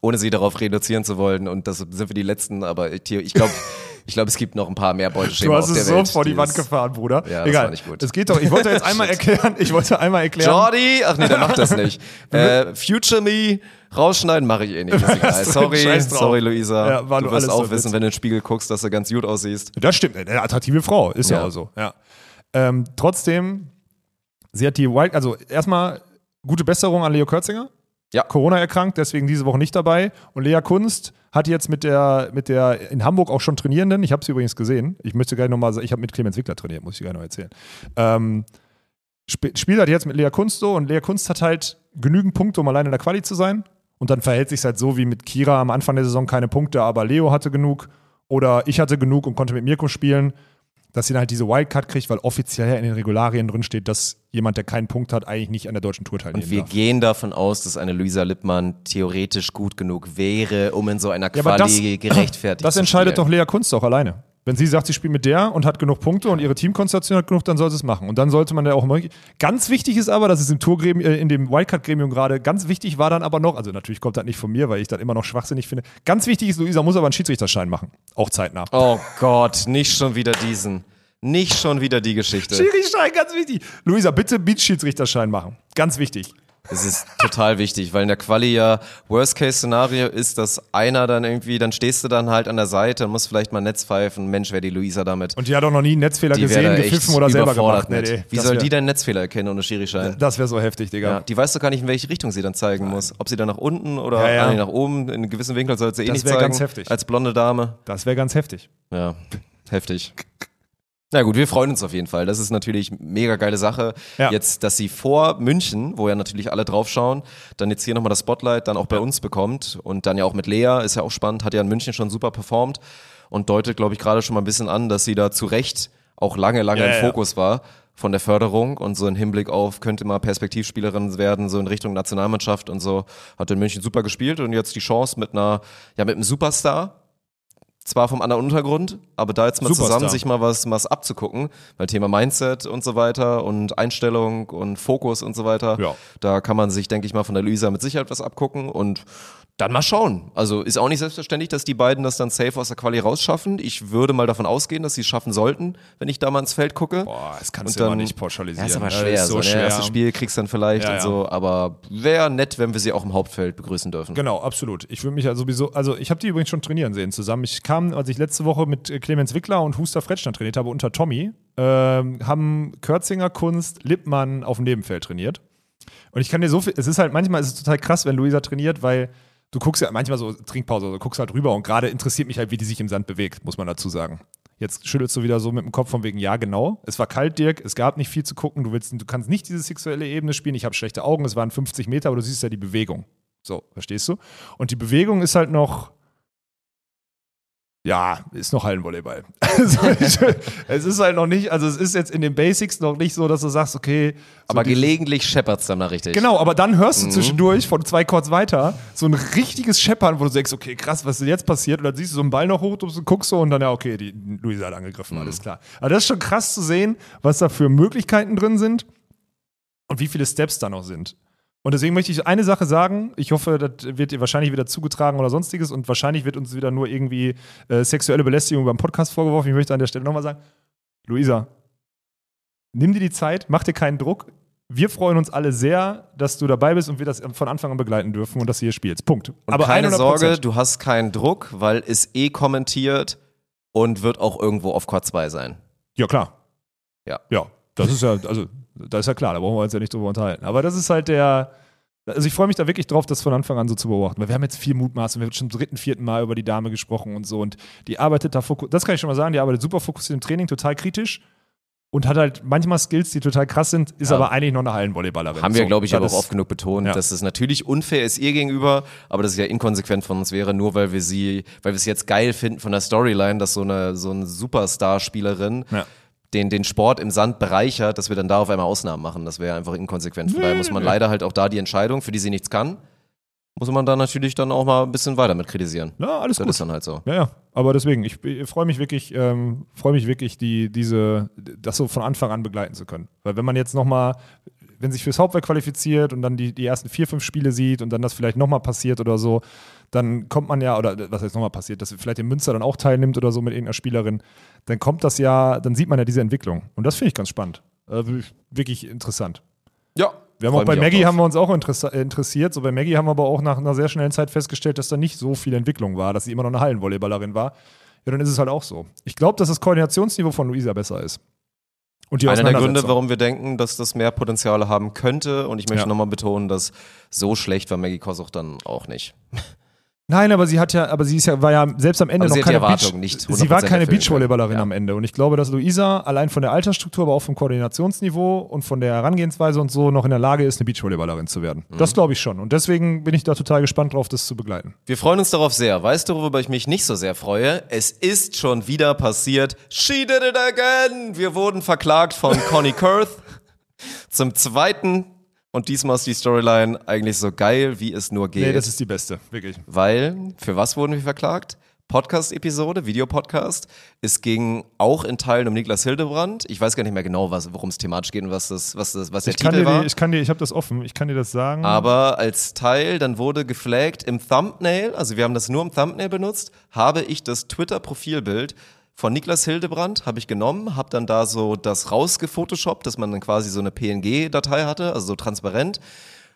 ohne sie darauf reduzieren zu wollen. Und das sind wir die Letzten, aber ich glaube, ich glaube, es gibt noch ein paar mehr Beuteschema Du hast es so Welt. vor die Wand gefahren, Bruder. Ja, das Egal. war nicht gut. Es geht doch. Ich wollte jetzt einmal erklären. Ich wollte einmal erklären. Jordi, ach nee, der macht das nicht. äh, Future Me rausschneiden mache ich eh nicht. Sorry, sorry, Luisa. Ja, du wirst so auch ein wissen, wenn du in den Spiegel guckst, dass du ganz gut aussiehst. Das stimmt. Eine attraktive Frau. Ist ja, Ja. auch so. Ja. Ähm, trotzdem, sie hat die Wild, also erstmal gute Besserung an Leo Kürzinger. Ja. Corona erkrankt, deswegen diese Woche nicht dabei. Und Lea Kunst hat jetzt mit der, mit der in Hamburg auch schon Trainierenden, ich habe sie übrigens gesehen, ich möchte gleich nochmal sagen, ich habe mit Clemens Wickler trainiert, muss ich gleich noch erzählen. Ähm, sp spielt halt jetzt mit Lea Kunst so und Lea Kunst hat halt genügend Punkte, um alleine in der Quali zu sein. Und dann verhält sich halt so wie mit Kira am Anfang der Saison keine Punkte, aber Leo hatte genug oder ich hatte genug und konnte mit Mirko spielen, dass sie dann halt diese Wildcard kriegt, weil offiziell ja in den Regularien drin steht, dass jemand, der keinen Punkt hat, eigentlich nicht an der deutschen Tour teilnehmen Und wir darf. gehen davon aus, dass eine Luisa Lippmann theoretisch gut genug wäre, um in so einer Ja, aber das- Quali gerechtfertigt Das zu entscheidet spielen. doch Lea Kunst auch alleine. Wenn sie sagt, sie spielt mit der und hat genug Punkte und ihre Teamkonstellation hat genug, dann soll sie es machen. Und dann sollte man ja auch immer. Ganz wichtig ist aber, dass es im Tourgremium, äh, in dem Wildcard-Gremium gerade ganz wichtig war dann aber noch, also natürlich kommt das nicht von mir, weil ich das immer noch schwachsinnig finde. Ganz wichtig ist, Luisa muss aber einen Schiedsrichterschein machen. Auch zeitnah. Oh Gott, nicht schon wieder diesen. Nicht schon wieder die Geschichte. Schiedsrichterschein, ganz wichtig. Luisa, bitte Beach-Schiedsrichterschein machen. Ganz wichtig. Das ist total wichtig, weil in der Quali ja Worst-Case-Szenario ist, dass einer dann irgendwie, dann stehst du dann halt an der Seite und musst vielleicht mal Netz pfeifen. Mensch, wäre die Luisa damit. Und die hat auch noch nie einen Netzfehler die gesehen, wäre gepfiffen oder selber gemacht. mit. Wie das soll wär, die denn Netzfehler erkennen ohne Schirischein? Das wäre so heftig, Digga. Ja, die weiß doch gar nicht, in welche Richtung sie dann zeigen muss. Ob sie dann nach unten oder Ja, ja. ah, nee, nach oben, in einem gewissen Winkel soll sie eh Das nicht zeigen. ganz heftig. Als blonde Dame. Das wäre ganz heftig. Ja, heftig. Na gut, wir freuen uns auf jeden Fall. Das ist natürlich mega geile Sache. Ja. Jetzt, dass sie vor München, wo ja natürlich alle draufschauen, dann jetzt hier nochmal das Spotlight dann auch bei uns bekommt und dann ja auch mit Lea, ist ja auch spannend, hat ja in München schon super performt. und deutet, glaube ich, gerade schon mal ein bisschen an, dass sie da zu Recht auch lange, lange Ja, im ja, ja. Fokus war von der Förderung und so im Hinblick auf, könnte mal Perspektivspielerin werden, so in Richtung Nationalmannschaft und so. Hat in München super gespielt und jetzt die Chance mit einer, ja, mit einem Superstar. Zwar vom anderen Untergrund, aber da jetzt mal Superstar. zusammen sich mal was, was abzugucken, weil Thema Mindset und so weiter und Einstellung und Fokus und so weiter, Ja. da kann man sich, denke ich mal, von der Luisa mit Sicherheit was abgucken und dann mal schauen. Also ist auch nicht selbstverständlich, dass die beiden das dann safe aus der Quali rausschaffen. Ich würde mal davon ausgehen, dass sie es schaffen sollten, wenn ich da mal ins Feld gucke. Boah, das kannst Und du dann- nicht pauschalisieren. Ja, ist aber Das schwer. ist so, so ne? schwer. Erstes Spiel kriegst du dann vielleicht Ja, und ja. so, aber wäre nett, wenn wir sie auch im Hauptfeld begrüßen dürfen. Genau, absolut. Ich würde mich ja sowieso, also ich habe die übrigens schon trainieren sehen zusammen. Ich kam, als ich letzte Woche mit äh, Clemens Wickler und Huster Fretschner trainiert habe unter Tommy, ähm, haben Kürzinger Kunst Lippmann auf dem Nebenfeld trainiert. Und ich kann dir so viel, es ist halt manchmal ist es total krass, wenn Luisa trainiert, weil du guckst ja manchmal so Trinkpause, du guckst halt rüber und gerade interessiert mich halt, wie die sich im Sand bewegt, muss man dazu sagen. Jetzt schüttelst du wieder so mit dem Kopf von wegen, ja, genau. Es war kalt, Dirk, es gab nicht viel zu gucken, du, willst, du kannst nicht diese sexuelle Ebene spielen. Ich habe schlechte Augen, es waren 50 Meter, aber du siehst ja die Bewegung. So, verstehst du? Und die Bewegung ist halt noch. Ja, ist noch Hallenvolleyball. Also, es ist halt noch nicht, also es ist jetzt in den Basics noch nicht so, dass du sagst, okay. so aber gelegentlich scheppert's dann mal richtig. Genau, aber dann hörst du Mhm. zwischendurch von zwei Chords weiter so ein richtiges Scheppern, wo du denkst, okay, krass, was ist denn jetzt passiert? Und dann siehst du so einen Ball noch hoch, du guckst so und dann, ja, okay, die Luisa hat angegriffen, Mhm. alles klar. Aber das ist schon krass zu sehen, was da für Möglichkeiten drin sind und wie viele Steps da noch sind. Und deswegen möchte ich eine Sache sagen. Ich hoffe, das wird ihr wahrscheinlich wieder zugetragen oder sonstiges und wahrscheinlich wird uns wieder nur irgendwie äh, sexuelle Belästigung beim Podcast vorgeworfen. Ich möchte an der Stelle nochmal sagen, Luisa, nimm dir die Zeit, mach dir keinen Druck. Wir freuen uns alle sehr, dass du dabei bist und wir das von Anfang an begleiten dürfen und dass du hier spielst. Punkt. Und keine 100%. Sorge, du hast keinen Druck, weil es eh kommentiert und wird auch irgendwo auf Quad 2 sein. Ja, klar. Ja. Ja, das ist ja, also, das ist ja klar, da brauchen wir uns ja nicht drüber unterhalten. Aber das ist halt der. Also ich freue mich da wirklich drauf, das von Anfang an so zu beobachten. Weil wir haben jetzt viel Mutmaß und wir haben schon zum dritten, vierten Mal über die Dame gesprochen und so. Und die arbeitet da fokussiert, das kann ich schon mal sagen, die arbeitet super fokussiert im Training, total kritisch. Und hat halt manchmal Skills, die total krass sind, ist Ja. aber eigentlich noch eine Hallenvolleyballerin. Haben wir, So, glaube ich, aber auch oft genug betont, ja. dass es natürlich unfair ist ihr gegenüber, aber dass es ja inkonsequent von uns wäre, nur weil wir sie, weil wir es jetzt geil finden von der Storyline, dass so eine, so eine Superstar-Spielerin Ja. Den, den Sport im Sand bereichert, dass wir dann da auf einmal Ausnahmen machen. Das wäre einfach inkonsequent. Von daher muss man leider halt auch da die Entscheidung, für die sie nichts kann, muss man da natürlich dann auch mal ein bisschen weiter mit kritisieren. Ja, alles Das gut. ist dann halt so. Ja, ja, aber deswegen, ich, ich freue mich wirklich, ähm, freue mich wirklich, die, diese, das so von Anfang an begleiten zu können. Weil wenn man jetzt nochmal, wenn sich fürs Hauptwerk qualifiziert und dann die, die ersten vier, fünf Spiele sieht und dann das vielleicht nochmal passiert oder so, dann kommt man ja, oder was jetzt nochmal passiert, dass vielleicht in Münster dann auch teilnimmt oder so mit irgendeiner Spielerin, dann kommt das ja, dann sieht man ja diese Entwicklung. Und das finde ich ganz spannend. Äh, wirklich interessant. Ja. Wir haben auch bei Maggie haben wir uns auch äh, interessiert. So bei Maggie haben wir aber auch nach einer sehr schnellen Zeit festgestellt, dass da nicht so viel Entwicklung war, dass sie immer noch eine Hallenvolleyballerin war. Ja, dann ist es halt auch so. Ich glaube, dass das Koordinationsniveau von Luisa besser ist. Und die Einer der Gründe, warum wir denken, dass das mehr Potenzial haben könnte. Und ich möchte Ja. nochmal betonen, dass so schlecht war Maggie Kosuch dann auch nicht. Nein, aber sie hat ja, aber sie ist ja, war ja selbst am Ende Aber noch keine Beach, nicht Sie war 100% keine Beachvolleyballerin. Ja. am Ende. Und ich glaube, dass Luisa allein von der Altersstruktur, aber auch vom Koordinationsniveau und von der Herangehensweise und so noch in der Lage ist, eine Beachvolleyballerin zu werden. Mhm. Das glaube ich schon. Und deswegen bin ich da total gespannt drauf, das zu begleiten. Wir freuen uns darauf sehr. Weißt du, worüber ich mich nicht so sehr freue? Es ist schon wieder passiert. She did it again! Wir wurden verklagt von Connie Kurth zum zweiten. Und diesmal ist die Storyline eigentlich so geil, wie es nur geht. Nee, das ist die beste, wirklich. Weil, für was wurden wir verklagt? Podcast-Episode, Videopodcast. Es ging auch in Teilen um Niklas Hildebrand. Ich weiß gar nicht mehr genau, worum es thematisch geht und was, das, was, das, was der Ich kann, Titel dir war. ich kann dir, ich habe das offen, ich kann dir das sagen. Aber als Teil, dann wurde geflaggt im Thumbnail, also wir haben das nur im Thumbnail benutzt, habe ich das Twitter-Profilbild von Niklas Hildebrand, habe ich genommen, habe dann da so das rausgefotoshoppt, dass man dann quasi so eine PNG-Datei hatte, also so transparent.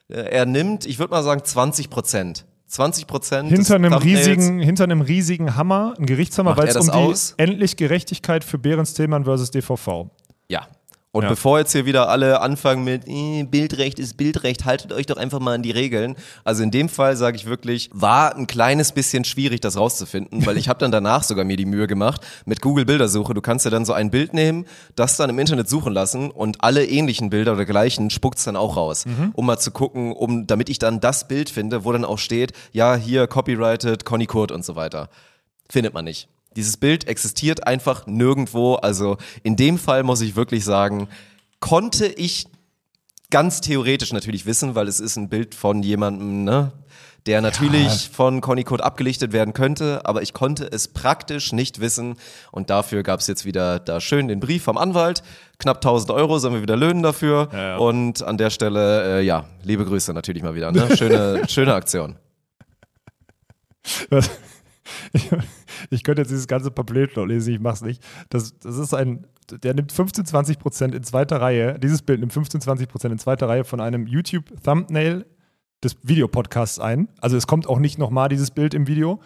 Äh, Er nimmt, ich würde mal sagen, 20 Prozent. 20 Prozent hinter einem riesigen, hinter einem riesigen Hammer, ein Gerichtshammer, weil es um die aus? endlich Gerechtigkeit für Behrens Tillmann versus DVV. Ja. Und Ja. bevor jetzt hier wieder alle anfangen mit äh, Bildrecht ist Bildrecht, haltet euch doch einfach mal an die Regeln. Also in dem Fall sage ich wirklich, war ein kleines bisschen schwierig, das rauszufinden, weil ich habe dann danach sogar mir die Mühe gemacht mit Google Bildersuche. Du kannst ja dann so ein Bild nehmen, das dann im Internet suchen lassen und alle ähnlichen Bilder oder gleichen spuckt's dann auch raus, um mal zu gucken, um damit ich dann das Bild finde, wo dann auch steht, ja hier copyrighted Conny Kurt und so weiter. Findet man nicht. Dieses Bild existiert einfach nirgendwo. Also in dem Fall muss ich wirklich sagen, konnte ich ganz theoretisch natürlich wissen, weil es ist ein Bild von jemandem, ne, der natürlich von Conny Code abgelichtet werden könnte, aber ich konnte es praktisch nicht wissen und dafür gab es jetzt wieder da schön den Brief vom Anwalt, knapp 1000 Euro sollen wir wieder löhnen dafür ja. und an der Stelle, äh, ja, liebe Grüße natürlich mal wieder, ne? schöne, schöne Aktion. Was- Ich, ich könnte jetzt dieses ganze Pamphlet noch lesen, ich mach's nicht. Das, das ist ein, der nimmt 15, 20 Prozent in zweiter Reihe, dieses Bild nimmt 15, 20 Prozent in zweiter Reihe von einem YouTube-Thumbnail des Videopodcasts ein. Also es kommt auch nicht nochmal dieses Bild im Video.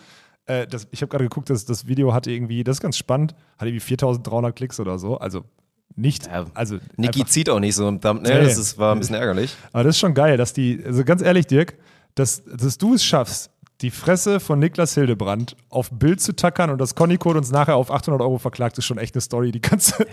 Äh, das, ich habe gerade geguckt, das, das Video hatte irgendwie, das ist ganz spannend, hatte irgendwie 4300 Klicks oder so. Also nicht, Ja, also Niki zieht auch nicht so im Thumbnail, Nee. das ist, war ein bisschen ärgerlich. aber das ist schon geil, dass die, also ganz ehrlich, Dirk, dass, dass du es schaffst, die Fresse von Niklas Hildebrand auf Bild zu tackern und dass Conny Code uns nachher auf 800 Euro verklagt, ist schon echt eine Story. Die kannst, du-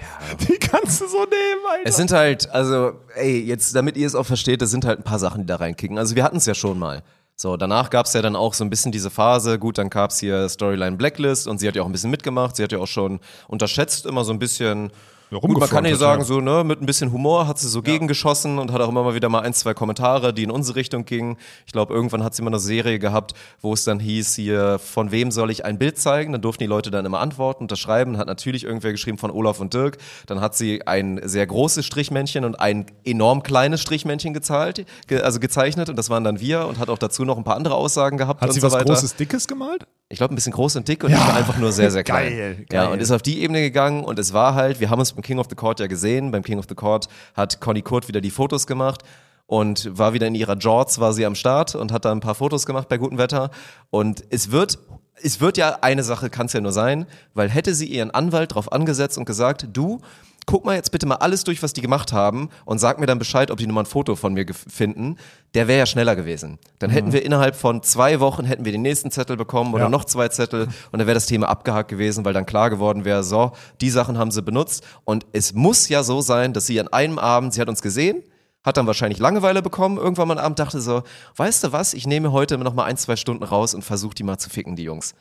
die kannst du so nehmen, Alter. Es sind halt, also, ey, jetzt, damit ihr es auch versteht, es sind halt ein paar Sachen, die da reinkicken. Also wir hatten es ja schon mal. So, danach gab es ja dann auch so ein bisschen diese Phase, gut, dann gab es hier Storyline Blacklist und sie hat ja auch ein bisschen mitgemacht, sie hat ja auch schon unterschätzt immer so ein bisschen. Ja, Gut, man kann ja sagen, ja. so, ne, mit ein bisschen Humor hat sie so gegengeschossen und hat auch immer mal wieder mal ein, zwei Kommentare, die in unsere Richtung gingen. Ich glaube, irgendwann hat sie mal eine Serie gehabt, wo es dann hieß, hier, von wem soll ich ein Bild zeigen? Dann durften die Leute dann immer antworten, unterschreiben, hat natürlich irgendwer geschrieben von Olaf und Dirk. Dann hat sie ein sehr großes Strichmännchen und ein enorm kleines Strichmännchen gezahlt, ge also gezeichnet und das waren dann wir und hat auch dazu noch ein paar andere Aussagen gehabt Hat und sie so was weiter. Großes, Dickes gemalt? Ich glaube, ein bisschen groß und dick und ich war einfach nur sehr, sehr klein. Geil, Ja, geil. und ist auf die Ebene gegangen und es war halt, wir haben uns beim King of the Court ja gesehen. Beim King of the Court hat Conny Kurt wieder die Fotos gemacht und war wieder in ihrer Jorts, war sie am Start und hat da ein paar Fotos gemacht bei gutem Wetter. Und es wird, es wird ja eine Sache, kann es ja nur sein, weil hätte sie ihren Anwalt drauf angesetzt und gesagt, du, guck mal jetzt bitte mal alles durch, was die gemacht haben und sag mir dann Bescheid, ob die nur mal ein Foto von mir finden, der wäre ja schneller gewesen. Dann hätten wir innerhalb von zwei Wochen hätten wir den nächsten Zettel bekommen oder Ja. noch zwei Zettel und dann wäre das Thema abgehakt gewesen, weil dann klar geworden wäre, so, die Sachen haben sie benutzt und es muss ja so sein, dass sie an einem Abend, sie hat uns gesehen, hat dann wahrscheinlich Langeweile bekommen, irgendwann mal am Abend dachte so, weißt du was, ich nehme heute noch mal ein, zwei Stunden raus und versuche die mal zu ficken, die Jungs.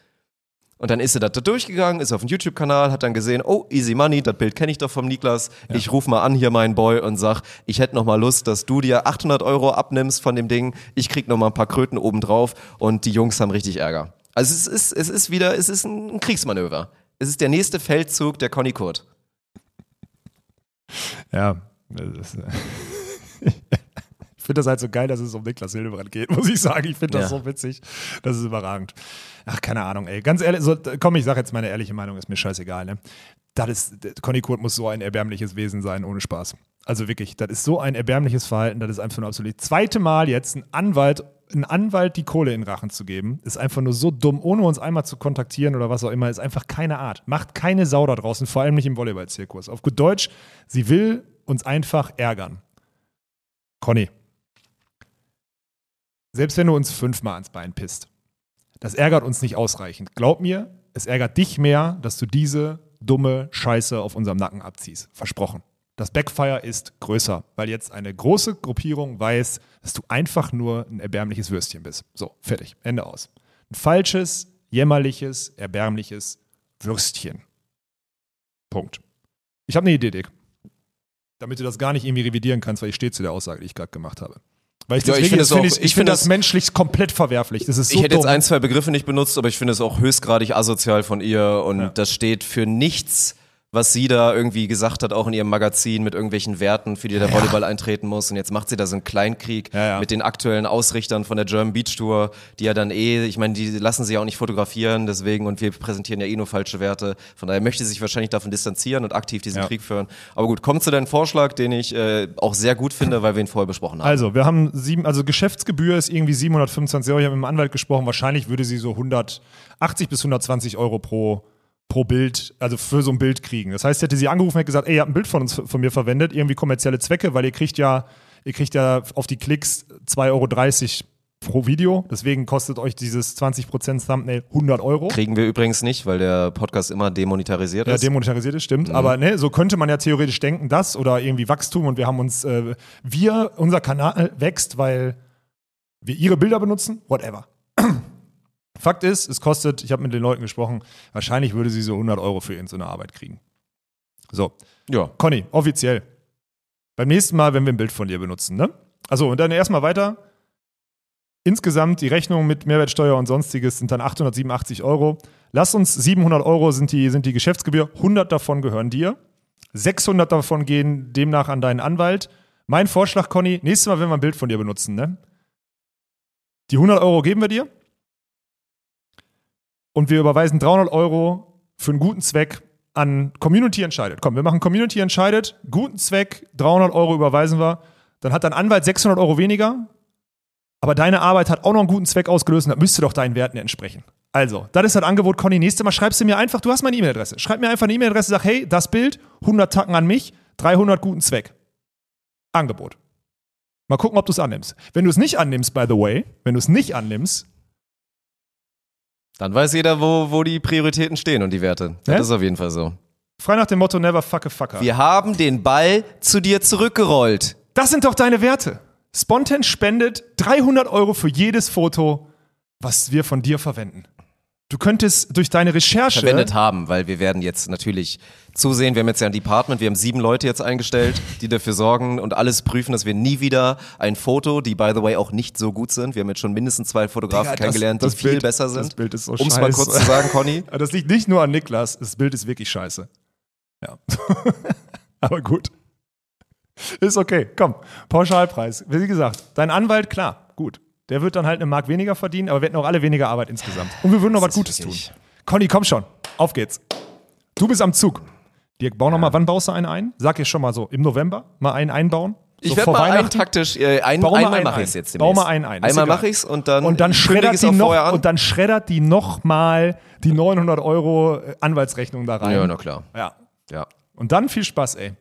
Und dann ist sie da durchgegangen, ist auf den YouTube-Kanal, hat dann gesehen, oh, easy money, das Bild kenne ich doch vom Niklas. Ich rufe mal an hier meinen Boy und sag, ich hätte noch mal Lust, dass du dir 800 Euro abnimmst von dem Ding. Ich krieg noch mal ein paar Kröten oben drauf und die Jungs haben richtig Ärger. Also es ist, es ist wieder, es ist ein Kriegsmanöver. Es ist der nächste Feldzug der Conny Kurt. Ja. das ist- finde das halt so geil, dass es um Niklas Hildebrand geht, muss ich sagen. Ich finde das Ja. so witzig. Das ist überragend. Ach, keine Ahnung, ey. Ganz ehrlich, so, komm, ich sage jetzt meine ehrliche Meinung, ist mir scheißegal, ne? Das ist, Conny Kurt muss so ein erbärmliches Wesen sein, ohne Spaß. Also wirklich, das ist so ein erbärmliches Verhalten, das ist einfach nur absolut. Zweite Mal jetzt ein Anwalt, ein Anwalt die Kohle in den Rachen zu geben, ist einfach nur so dumm, ohne uns einmal zu kontaktieren oder was auch immer, ist einfach keine Art. Macht keine Sau da draußen, vor allem nicht im Volleyball-Zirkus. Auf gut Deutsch, sie will uns einfach ärgern. Conny, selbst wenn du uns fünfmal ans Bein pisst, das ärgert uns nicht ausreichend. Glaub mir, es ärgert dich mehr, dass du diese dumme Scheiße auf unserem Nacken abziehst. Versprochen. Das Backfire ist größer, weil jetzt eine große Gruppierung weiß, dass du einfach nur ein erbärmliches Würstchen bist. So, fertig. Ende aus. Ein falsches, jämmerliches, erbärmliches Würstchen. Punkt. Ich habe eine Idee, Dick. Damit du das gar nicht irgendwie revidieren kannst, weil ich stehe zu der Aussage, die ich gerade gemacht habe. Weil ich Ja, das, ich finde das finde ich, ich finde das es- menschlich komplett verwerflich. Das ist so ich hätte dumm. jetzt ein, zwei Begriffe nicht benutzt, aber ich finde es auch höchstgradig asozial von ihr und Ja. das steht für nichts, was sie da irgendwie gesagt hat, auch in ihrem Magazin mit irgendwelchen Werten, für die der Volleyball eintreten muss. Und jetzt macht sie da so einen Kleinkrieg Ja, ja. mit den aktuellen Ausrichtern von der German Beach Tour, die ja dann eh, ich meine, die lassen sie ja auch nicht fotografieren, deswegen und wir präsentieren ja eh nur falsche Werte. Von daher möchte sie sich wahrscheinlich davon distanzieren und aktiv diesen. Krieg führen. Aber gut, kommt zu deinem Vorschlag, den ich äh, auch sehr gut finde, weil wir ihn vorher besprochen haben. Also, wir haben sieben, also Geschäftsgebühr ist irgendwie 725 Euro. Ich habe mit dem Anwalt gesprochen. Wahrscheinlich würde sie so 180 bis 120 Euro pro, pro Bild, also für so ein Bild kriegen. Das heißt, hätte sie angerufen und hätte gesagt, ey, ihr habt ein Bild von uns, von mir verwendet, irgendwie kommerzielle Zwecke, weil ihr kriegt ja, ihr kriegt ja auf die Klicks 2,30 Euro pro Video. Deswegen kostet euch dieses 20% Thumbnail 100 Euro. Kriegen wir übrigens nicht, weil der Podcast immer demonetarisiert Ja, ist. demonetarisiert ist, stimmt. Aber ne, so könnte man ja theoretisch denken, das oder irgendwie Wachstum und wir haben uns, äh, wir, unser Kanal wächst, weil wir ihre Bilder benutzen, whatever. Fakt ist, es kostet, ich habe mit den Leuten gesprochen, wahrscheinlich würde sie so 100 Euro für irgendeine Arbeit kriegen. So, Ja. Conny, offiziell. Beim nächsten Mal, wenn wir ein Bild von dir benutzen, ne? Also, und dann erstmal weiter. Insgesamt die Rechnung mit Mehrwertsteuer und sonstiges sind dann 887 Euro. Lass uns 700 Euro sind die, sind die Geschäftsgebühr. 100 davon gehören dir. 600 davon gehen demnach an deinen Anwalt. Mein Vorschlag, Conny, nächstes Mal, wenn wir ein Bild von dir benutzen, ne? Die 100 Euro geben wir dir. Und wir überweisen 300 Euro für einen guten Zweck an Community entscheidet. Komm, wir machen Community entscheidet, guten Zweck, 300 Euro überweisen wir. Dann hat dein Anwalt 600 Euro weniger, aber deine Arbeit hat auch noch einen guten Zweck ausgelöst und das müsste doch deinen Werten entsprechen. Also, das ist das Angebot, Conny. Nächstes Mal schreibst du mir einfach, du hast meine E-Mail-Adresse. Schreib mir einfach eine E-Mail-Adresse, sag, hey, das Bild, 100 Tacken an mich, 300 guten Zweck. Angebot. Mal gucken, ob du es annimmst. Wenn du es nicht annimmst, by the way, wenn du es nicht annimmst, Dann weiß jeder, wo, wo die Prioritäten stehen und die Werte. Das Ja? ist auf jeden Fall so. frei nach dem Motto, never fuck a fucker. Wir haben den Ball zu dir zurückgerollt. Das sind doch deine Werte. Spontan spendet 300 Euro für jedes Foto, was wir von dir verwenden. Du könntest durch deine Recherche. verwendet haben, weil wir werden jetzt natürlich zusehen, wir haben jetzt ja ein Department, wir haben sieben Leute jetzt eingestellt, die dafür sorgen und alles prüfen, dass wir nie wieder ein Foto, die by the way auch nicht so gut sind, wir haben jetzt schon mindestens zwei Fotografen Digga, das- kennengelernt, das die viel Bild- besser das sind. Bild ist so Um es mal kurz zu sagen, Conny. Das liegt nicht nur an Niklas, das Bild ist wirklich scheiße. Ja. Aber gut. Ist okay, komm. Pauschalpreis. Wie gesagt, dein Anwalt, klar. Der wird dann halt eine Mark weniger verdienen, aber wir hätten auch alle weniger Arbeit insgesamt. Und wir würden noch was Gutes tun. Conny, komm schon. Auf geht's. Du bist am Zug. Dirk, bau noch mal, wann baust du einen ein? Sag ich schon mal so, im November mal einen einbauen? So Ich werde mal einen taktisch, äh, ein, Bau mal einmal einen mache ich es jetzt Bau demnächst. mal einen ein, Einmal mache ich es und dann, Und dann schreddert ich's die noch, und dann schreddert die noch mal die 900 Euro äh, Anwaltsrechnung da rein. ja, na klar. ja. Ja. Und dann viel Spaß, ey.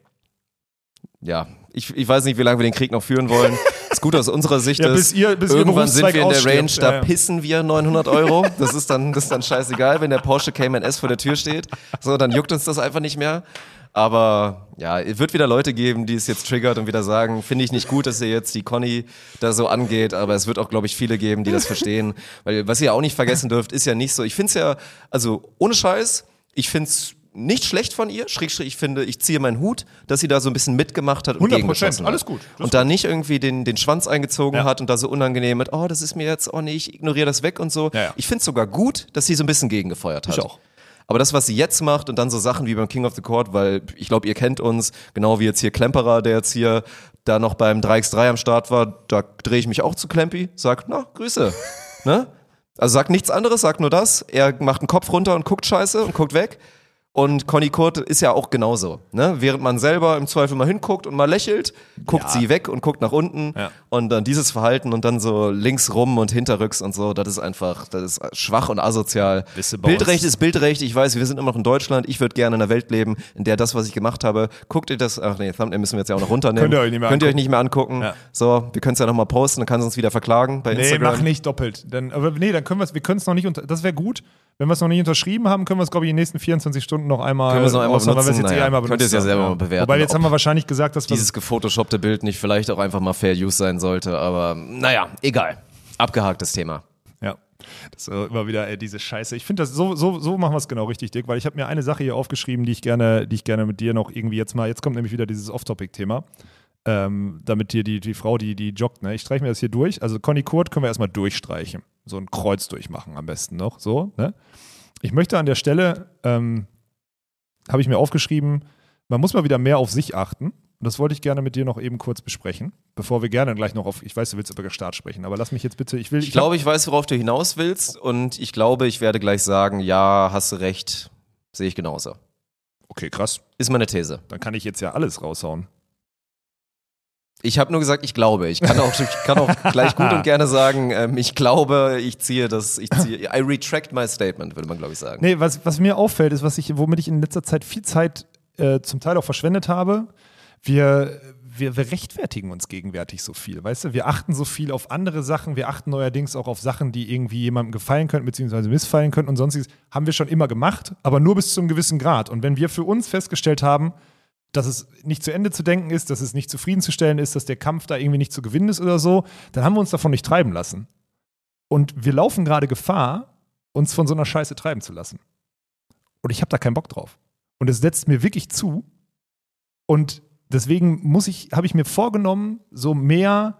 ja, ich, ich weiß nicht, wie lange wir den Krieg noch führen wollen. Das Gute aus unserer Sicht Ja, ist, bis ihr- bis irgendwann sind wir in der Range, da Ja, ja. pissen wir 900 Euro. Das ist dann, das ist dann scheißegal, wenn der Porsche Cayman S vor der Tür steht. So, dann juckt uns das einfach nicht mehr. Aber ja, es wird wieder Leute geben, die es jetzt triggert und wieder sagen, finde ich nicht gut, dass ihr jetzt die Conny da so angeht, aber es wird auch, glaube ich, viele geben, die das verstehen. Weil was ihr auch nicht vergessen dürft, ist ja nicht so, ich finde es ja, also ohne Scheiß, ich finde es nicht schlecht von ihr, schräg, schräg, ich finde, ich ziehe meinen Hut, dass sie da so ein bisschen mitgemacht hat und 100%, gegengeschossen hat. alles gut. Das Und da nicht irgendwie den, den Schwanz eingezogen Ja. hat und da so unangenehm mit, oh, das ist mir jetzt, oh nee, ich ignoriere das weg und so. Ja, ja. Ich finde es sogar gut, dass sie so ein bisschen gegengefeuert hat. Ich auch. Aber das, was sie jetzt macht und dann so Sachen wie beim King of the Court, weil ich glaube, ihr kennt uns, genau wie jetzt hier Klemperer, der jetzt hier da noch beim 3x3 am Start war, da drehe ich mich auch zu Klempi, sag, na, Grüße. ne? Also sagt nichts anderes, sagt nur das. Er macht den Kopf runter und guckt scheiße und guckt weg. Und Conny Kurt ist ja auch genauso. Ne? Während man selber im Zweifel mal hinguckt und mal lächelt, guckt sie weg und guckt nach unten. Ja. Und dann dieses Verhalten und dann so links rum und hinterrücks und so, das ist einfach, das ist schwach und asozial. Bildrecht ist Bildrecht. Ich weiß, wir sind immer noch in Deutschland. Ich würde gerne in einer Welt leben, in der das, was ich gemacht habe, guckt ihr das, ach nee, Thumbnail müssen wir jetzt ja auch noch runternehmen. Könnt ihr euch nicht mehr Könnt ihr euch angucken. nicht mehr angucken. Ja. So, wir können es ja nochmal posten, dann kann sie uns wieder verklagen bei Nee, Instagram. mach nicht doppelt. Dann, aber nee, dann können wir es, wir können es noch nicht unter, das wäre gut. Wenn wir es noch nicht unterschrieben haben, können wir es, glaube ich, in den nächsten 24 Stunden noch einmal, Können wir es noch einmal raushauen, weil wir es benutzen? jetzt eh Naja, einmal könnt ihr es ja selber mal bewerten, Wobei jetzt haben wir wahrscheinlich gesagt, dass dieses gefotoshoppte Bild nicht vielleicht auch einfach mal Fair Use sein sollte, aber naja, egal. Abgehaktes Thema. Ja. Das ist äh, immer wieder ey, diese Scheiße. Ich finde das so, so, so machen wir es genau richtig, Dick, weil ich habe mir eine Sache hier aufgeschrieben, die ich gerne, die ich gerne mit dir noch irgendwie jetzt mal, jetzt kommt nämlich wieder dieses Off-Topic-Thema. Ähm, damit dir die, die Frau, die, die joggt, ne? Ich streiche mir das hier durch. Also Conny Kurt können wir erstmal durchstreichen. So ein Kreuz durchmachen am besten noch. So, ne? Ich möchte an der Stelle, ähm, habe ich mir aufgeschrieben, man muss mal wieder mehr auf sich achten. Und das wollte ich gerne mit dir noch eben kurz besprechen, bevor wir gerne gleich noch auf, ich weiß, du willst über Start sprechen, aber lass mich jetzt bitte, ich will, Ich glaube, ich weiß, worauf du hinaus willst und ich glaube, ich werde gleich sagen, ja, hast du recht, sehe ich genauso. okay, krass. Ist meine These. Dann kann ich jetzt ja alles raushauen. Ich habe nur gesagt, ich glaube. Ich kann auch, ich kann auch gleich gut und gerne sagen, ähm, ich glaube, ich ziehe das, ich ziehe, I retract my statement, würde man glaube ich sagen. Nee, was, was mir auffällt, ist, was ich, womit ich in letzter Zeit viel Zeit äh, zum Teil auch verschwendet habe. Wir, wir, wir rechtfertigen uns gegenwärtig so viel, weißt du? Wir achten so viel auf andere Sachen, wir achten neuerdings auch auf Sachen, die irgendwie jemandem gefallen könnten, beziehungsweise missfallen könnten und sonstiges. Haben wir schon immer gemacht, aber nur bis zu einem gewissen Grad. Und wenn wir für uns festgestellt haben, dass es nicht zu Ende zu denken ist, dass es nicht zufriedenzustellen ist, dass der Kampf da irgendwie nicht zu gewinnen ist oder so, dann haben wir uns davon nicht treiben lassen. Und wir laufen gerade Gefahr, uns von so einer Scheiße treiben zu lassen. Und ich habe da keinen Bock drauf. Und es setzt mir wirklich zu. Und deswegen muss ich, habe ich mir vorgenommen, so mehr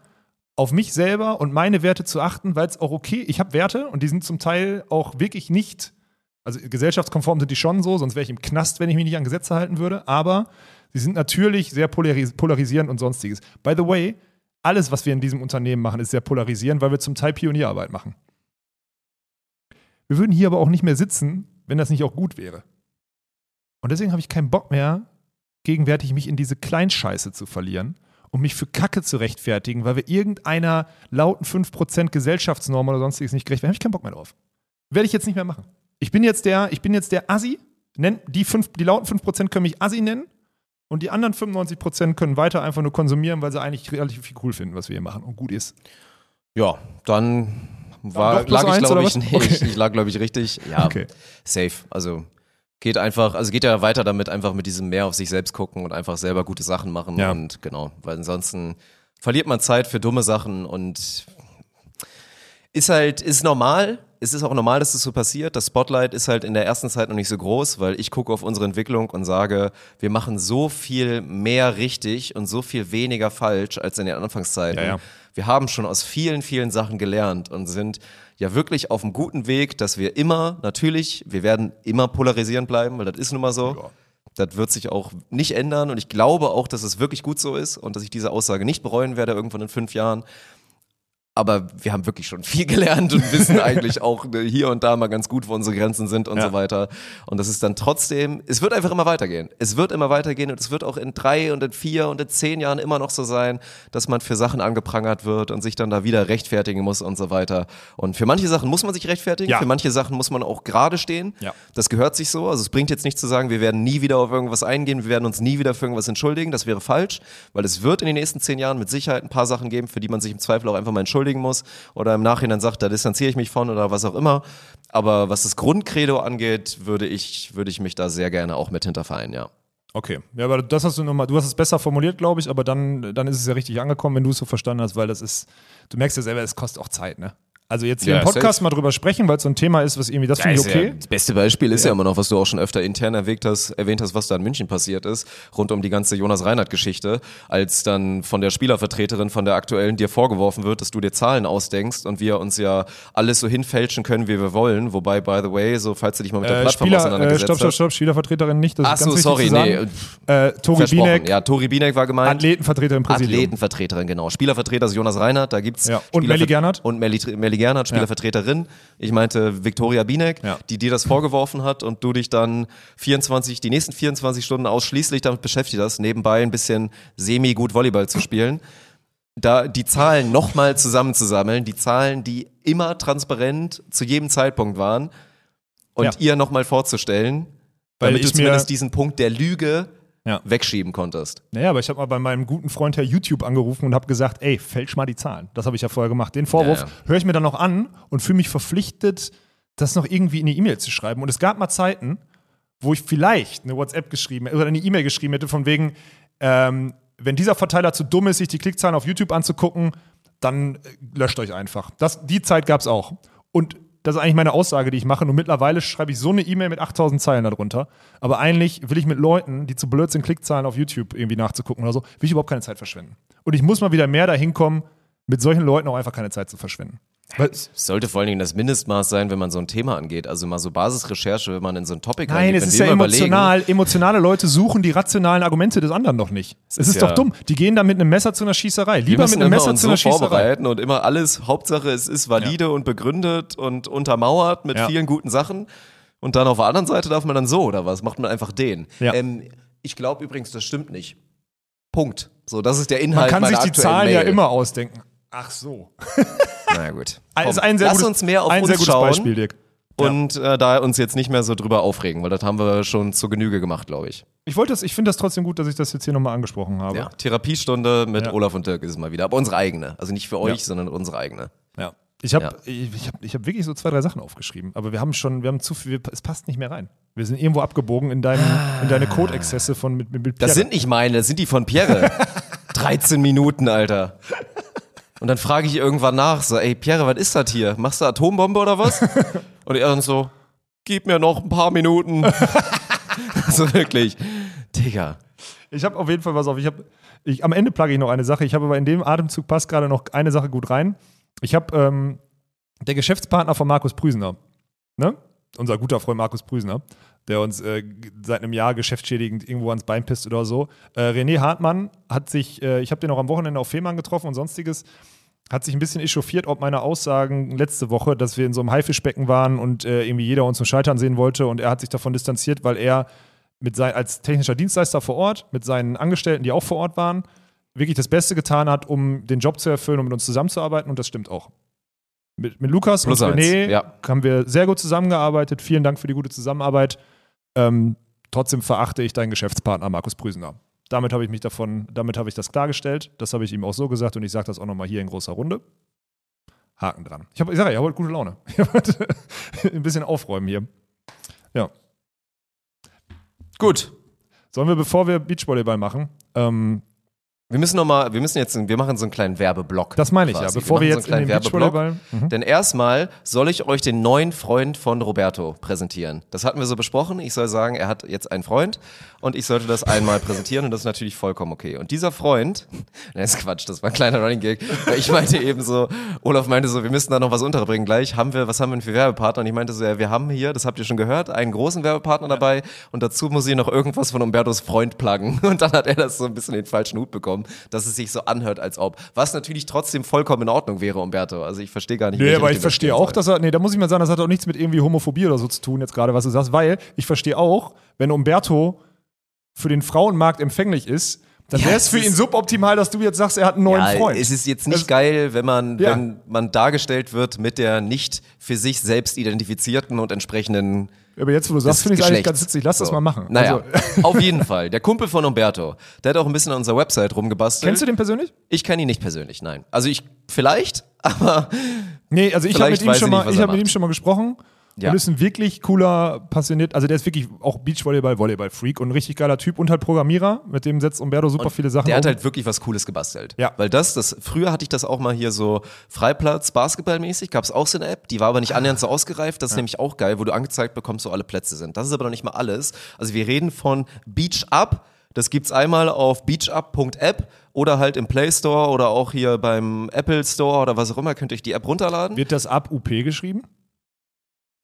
auf mich selber und meine Werte zu achten, weil es auch okay, ich habe Werte und die sind zum Teil auch wirklich nicht, also gesellschaftskonform sind die schon so, sonst wäre ich im Knast, wenn ich mich nicht an Gesetze halten würde, aber sie sind natürlich sehr polaris polarisierend und sonstiges. By the way, alles, was wir in diesem Unternehmen machen, ist sehr polarisierend, weil wir zum Teil Pionierarbeit machen. Wir würden hier aber auch nicht mehr sitzen, wenn das nicht auch gut wäre. Und deswegen habe ich keinen Bock mehr, gegenwärtig mich in diese Kleinscheiße zu verlieren und mich für Kacke zu rechtfertigen, weil wir irgendeiner lauten 5% Gesellschaftsnorm oder sonstiges nicht gerecht werden. habe ich keinen Bock mehr drauf. Werde ich jetzt nicht mehr machen. Ich bin jetzt der, ich bin jetzt der Assi. Nenn, die, fünf, die lauten 5% können mich Assi nennen. Und die anderen 95% können weiter einfach nur konsumieren, weil sie eigentlich relativ viel cool finden, was wir hier machen und gut ist. Ja, dann war, lag ich, glaube ich, nee, Okay. ich, ich lag, glaube ich, richtig. Ja, Okay. safe. Also geht einfach, also geht ja weiter damit, einfach mit diesem mehr auf sich selbst gucken und einfach selber gute Sachen machen. Ja. Und genau, weil ansonsten verliert man Zeit für dumme Sachen und ist halt, ist normal. Es ist auch normal, dass das so passiert. Das Spotlight ist halt in der ersten Zeit noch nicht so groß, weil ich gucke auf unsere Entwicklung und sage, wir machen so viel mehr richtig und so viel weniger falsch als in den Anfangszeiten. Ja, ja. Wir haben schon aus vielen, vielen Sachen gelernt und sind ja wirklich auf einem guten Weg, dass wir immer, natürlich, wir werden immer polarisierend bleiben, weil das ist nun mal so. Das wird sich auch nicht ändern und ich glaube auch, dass es wirklich gut so ist und dass ich diese Aussage nicht bereuen werde irgendwann in fünf Jahren. Aber wir haben wirklich schon viel gelernt und wissen eigentlich auch äh, hier und da mal ganz gut, wo unsere Grenzen sind und Ja. so weiter. Und das ist dann trotzdem, es wird einfach immer weitergehen. Es wird immer weitergehen und es wird auch in drei und in vier und in zehn Jahren immer noch so sein, dass man für Sachen angeprangert wird und sich dann da wieder rechtfertigen muss und so weiter. Und für manche Sachen muss man sich rechtfertigen, Ja. für manche Sachen muss man auch gerade stehen. Ja. Das gehört sich so. Also es bringt jetzt nicht zu sagen, wir werden nie wieder auf irgendwas eingehen, wir werden uns nie wieder für irgendwas entschuldigen. Das wäre falsch, weil es wird in den nächsten zehn Jahren mit Sicherheit ein paar Sachen geben, für die man sich im Zweifel auch einfach mal entschuldigen muss oder im Nachhinein sagt, da distanziere ich mich von oder was auch immer. Aber was das Grundcredo angeht, würde ich, würde ich mich da sehr gerne auch mit hinterfallen, ja. Okay. Ja, aber das hast du nochmal, du hast es besser formuliert, glaube ich, aber dann, dann ist es ja richtig angekommen, wenn du es so verstanden hast, weil das ist, du merkst ja selber, es kostet auch Zeit, ne? Also jetzt hier Ja, im Podcast safe. mal drüber sprechen, weil es so ein Thema ist, was irgendwie, das finde ich okay. das beste Beispiel ist ja. immer noch, was du auch schon öfter intern erwähnt hast, erwähnt hast, was da in München passiert ist, rund um die ganze Jonas Reinhardt-Geschichte, als dann von der Spielervertreterin, von der aktuellen dir vorgeworfen wird, dass du dir Zahlen ausdenkst und wir uns ja alles so hinfälschen können, wie wir wollen. Wobei, by the way, so falls du dich mal mit der Äh, Plattform Spieler, äh, auseinandergesetzt stopp, stopp, hast. stopp, Spielervertreterin nicht, das Ach so, sorry, nee, Äh, Tori versprochen. Binek, Ja, Tori Binek war gemeint. Athletenvertreterin Präsidium. Athletenvertreterin, genau. Spielervertreter ist Jonas Reinhardt, da gibt's Ja. Und Melli Gernhardt? Und Melli, Melli Gernhardt, Spielervertreterin. Ich meinte Viktoria Binek, Ja. die dir das vorgeworfen hat und du dich dann 24, die nächsten 24 Stunden ausschließlich damit beschäftigt hast, nebenbei ein bisschen semi-gut Volleyball zu spielen. Da die Zahlen nochmal zusammenzusammeln, die Zahlen, die immer transparent zu jedem Zeitpunkt waren und Ja. ihr nochmal vorzustellen, Weil damit du zumindest diesen Punkt der Lüge Ja. wegschieben konntest. Naja, aber ich habe mal bei meinem guten Freund Herr YouTube angerufen und habe gesagt, ey, fälsch mal die Zahlen. Das habe ich ja vorher gemacht. Den Vorwurf Ja, ja. höre ich mir dann noch an und fühle mich verpflichtet, das noch irgendwie in die E-Mail zu schreiben. Und es gab mal Zeiten, wo ich vielleicht eine WhatsApp geschrieben oder eine E-Mail geschrieben hätte, von wegen, ähm, wenn dieser Verteiler zu dumm ist, sich die Klickzahlen auf YouTube anzugucken, dann äh, löscht euch einfach. Das, die Zeit gab es auch. Und das ist eigentlich meine Aussage, die ich mache. Nur mittlerweile schreibe ich so eine E-Mail mit 8000 Zeilen darunter. Aber eigentlich will ich mit Leuten, die zu blöd sind, Klickzahlen auf YouTube irgendwie nachzugucken oder so, will ich überhaupt keine Zeit verschwenden. Und ich muss mal wieder mehr dahin kommen, mit solchen Leuten auch einfach keine Zeit zu verschwenden. Weil, Es sollte vor allen Dingen das Mindestmaß sein, wenn man so ein Thema angeht. Also mal so Basisrecherche, wenn man in so ein Topic nein, reingeht. es ist ja emotional. Emotionale Leute suchen die rationalen Argumente des anderen doch nicht. Es ist, ist doch ja- dumm. Die gehen da mit einem Messer zu einer Schießerei. Lieber mit einem Messer zu so einer Schießerei. vorbereiten und immer alles, Hauptsache es ist valide und begründet und untermauert mit Ja. vielen guten Sachen. Und dann auf der anderen Seite darf man dann so oder was? Macht man einfach den. Ja. Ähm, ich glaube übrigens, das stimmt nicht. Punkt. So, das ist der Man Inhalt kann sich die Zahlen Mail. ja immer ausdenken. Ach so. Na gut. Komm, ein sehr lass gutes, uns mehr auf ein uns sehr gutes schauen Beispiel, Dirk. und äh, da uns jetzt nicht mehr so drüber aufregen, weil das haben wir schon zur Genüge gemacht, glaube ich. Ich wollte das, ich finde das trotzdem gut, dass ich das jetzt hier nochmal angesprochen habe. Ja, Therapiestunde mit Ja. Olaf und Dirk ist es mal wieder. Aber unsere eigene. Also nicht für euch, Ja. sondern unsere eigene. Ja. Ich habe Ja. ich, ich hab, ich hab wirklich so zwei, drei Sachen aufgeschrieben, aber wir haben schon, wir haben zu viel, es passt nicht mehr rein. Wir sind irgendwo abgebogen in, deinem, in deine Code-Exzesse von mit, mit, mit Das Pierre. sind nicht meine, das sind die von Pierre. 13 Minuten, Alter. Und dann frage ich irgendwann nach, so, ey Pierre, was ist das hier? Machst du Atombombe oder was? Und er dann so, gib mir noch ein paar Minuten. so wirklich. Digga. Ich habe auf jeden Fall was auf. Ich habe, ich, am Ende plage ich noch eine Sache. Ich habe aber in dem Atemzug passt gerade noch eine Sache gut rein. Ich habe ähm, der Geschäftspartner von Markus Prüsener, ne? Unser guter Freund Markus Prüsener, der uns äh, seit einem Jahr geschäftsschädigend irgendwo ans Bein pisst oder so. Äh, René Hartmann hat sich, äh, ich habe den auch am Wochenende auf Fehmarn getroffen und sonstiges, hat sich ein bisschen echauffiert, ob meine Aussagen letzte Woche, dass wir in so einem Haifischbecken waren und äh, irgendwie jeder uns zum Scheitern sehen wollte und er hat sich davon distanziert, weil er mit sein, als technischer Dienstleister vor Ort, mit seinen Angestellten, die auch vor Ort waren, wirklich das Beste getan hat, um den Job zu erfüllen und mit uns zusammenzuarbeiten und das stimmt auch. Mit, mit Lukas Plus und René ja. haben wir sehr gut zusammengearbeitet. Vielen Dank für die gute Zusammenarbeit. Ähm, trotzdem verachte ich deinen Geschäftspartner Markus Prüsener. Damit habe ich mich davon, damit habe ich das klargestellt. Das habe ich ihm auch so gesagt und ich sage das auch nochmal hier in großer Runde. Haken dran. Ich, hab, ich sage ja, ich habe heute gute Laune. Ich habe heute ein bisschen aufräumen hier. Ja. Gut. Sollen wir, bevor wir Beachvolleyball machen, ähm, Wir müssen noch mal, wir müssen jetzt, wir machen so einen kleinen Werbeblock. das meine ich quasi. ja, bevor wir, machen jetzt so einen in kleinen den Werbeblock. Mhm. Denn erstmal soll ich euch den neuen Freund von Roberto präsentieren. Das hatten wir so besprochen. Ich soll sagen, er hat jetzt einen Freund und ich sollte das einmal präsentieren und das ist natürlich vollkommen okay. Und dieser Freund, das ist Quatsch, das war ein kleiner Running Gag, weil ich meinte eben so, Olaf meinte so, wir müssen da noch was unterbringen gleich. Haben wir, was haben wir denn für Werbepartner? Und ich meinte so, ja, wir haben hier, das habt ihr schon gehört, einen großen Werbepartner dabei und dazu muss ich noch irgendwas von Umbertos Freund pluggen. Und dann hat er das so ein bisschen in den falschen Hut bekommen, dass es sich so anhört, als ob. Was natürlich trotzdem vollkommen in Ordnung wäre, Umberto. Also ich verstehe gar nicht, Nee, aber ich verstehe auch, dass er, nee, da muss ich mal sagen, das hat auch nichts mit irgendwie Homophobie oder so zu tun, jetzt gerade, was du sagst, weil ich verstehe auch, wenn Umberto für den Frauenmarkt empfänglich ist, dann wäre es für ihn suboptimal, dass du jetzt sagst, er hat einen neuen ja, Freund. Es ist jetzt nicht Das- geil, wenn man, Ja. wenn man dargestellt wird mit der nicht für sich selbst identifizierten und entsprechenden aber jetzt, wo du sagst, finde ich eigentlich ganz witzig. Lass das So. mal machen. Naja, Also, auf jeden Fall. Der Kumpel von Umberto, der hat auch ein bisschen an unserer Website rumgebastelt. kennst du den persönlich? Ich kenne ihn nicht persönlich, nein. Also ich vielleicht, aber Nee, also ich habe mit, ihm schon mal- ich hab mit ihm schon mal gesprochen. Ja. Und ist ein wirklich cooler, passioniert, also der ist wirklich auch Beachvolleyball, Volleyball-Freak und ein richtig geiler Typ und halt Programmierer. Mit dem setzt Umberto super viele Sachen der hat um. halt wirklich was Cooles gebastelt. Ja. Weil das, das, früher hatte ich das auch mal hier so Freiplatz, Basketballmäßig, gab es auch so eine App, die war aber nicht annähernd so ausgereift. Das ist nämlich auch geil, wo du angezeigt bekommst, wo alle Plätze sind. Das ist aber noch nicht mal alles. Also wir reden von Beach Up. Das gibt's einmal auf beachup.app oder halt im Play Store oder auch hier beim Apple Store oder was auch immer, könnt ihr euch die App runterladen. Wird das ab UP geschrieben?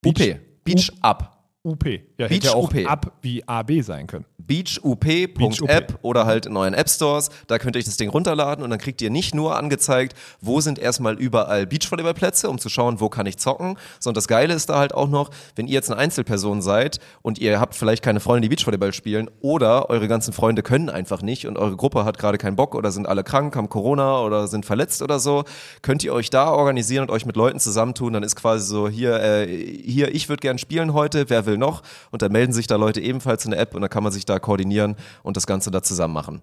UP. Beach- Beach Up. UP. Ja, Beach hätte ja auch UP. ab wie AB sein können. beachup.app oder halt in euren App Stores. Da könnt ihr euch das Ding runterladen und dann kriegt ihr nicht nur angezeigt, wo sind erstmal überall Beachvolleyballplätze, um zu schauen, wo kann ich zocken, sondern das Geile ist da halt auch noch, wenn ihr jetzt eine Einzelperson seid und ihr habt vielleicht keine Freunde, die Beachvolleyball spielen oder eure ganzen Freunde können einfach nicht und eure Gruppe hat gerade keinen Bock oder sind alle krank, haben Corona oder sind verletzt oder so, könnt ihr euch da organisieren und euch mit Leuten zusammentun. Dann ist quasi so, hier, äh, hier, ich würde gern spielen heute, wer will noch? Und dann melden sich da Leute ebenfalls in der App und dann kann man sich da koordinieren und das Ganze da zusammen machen.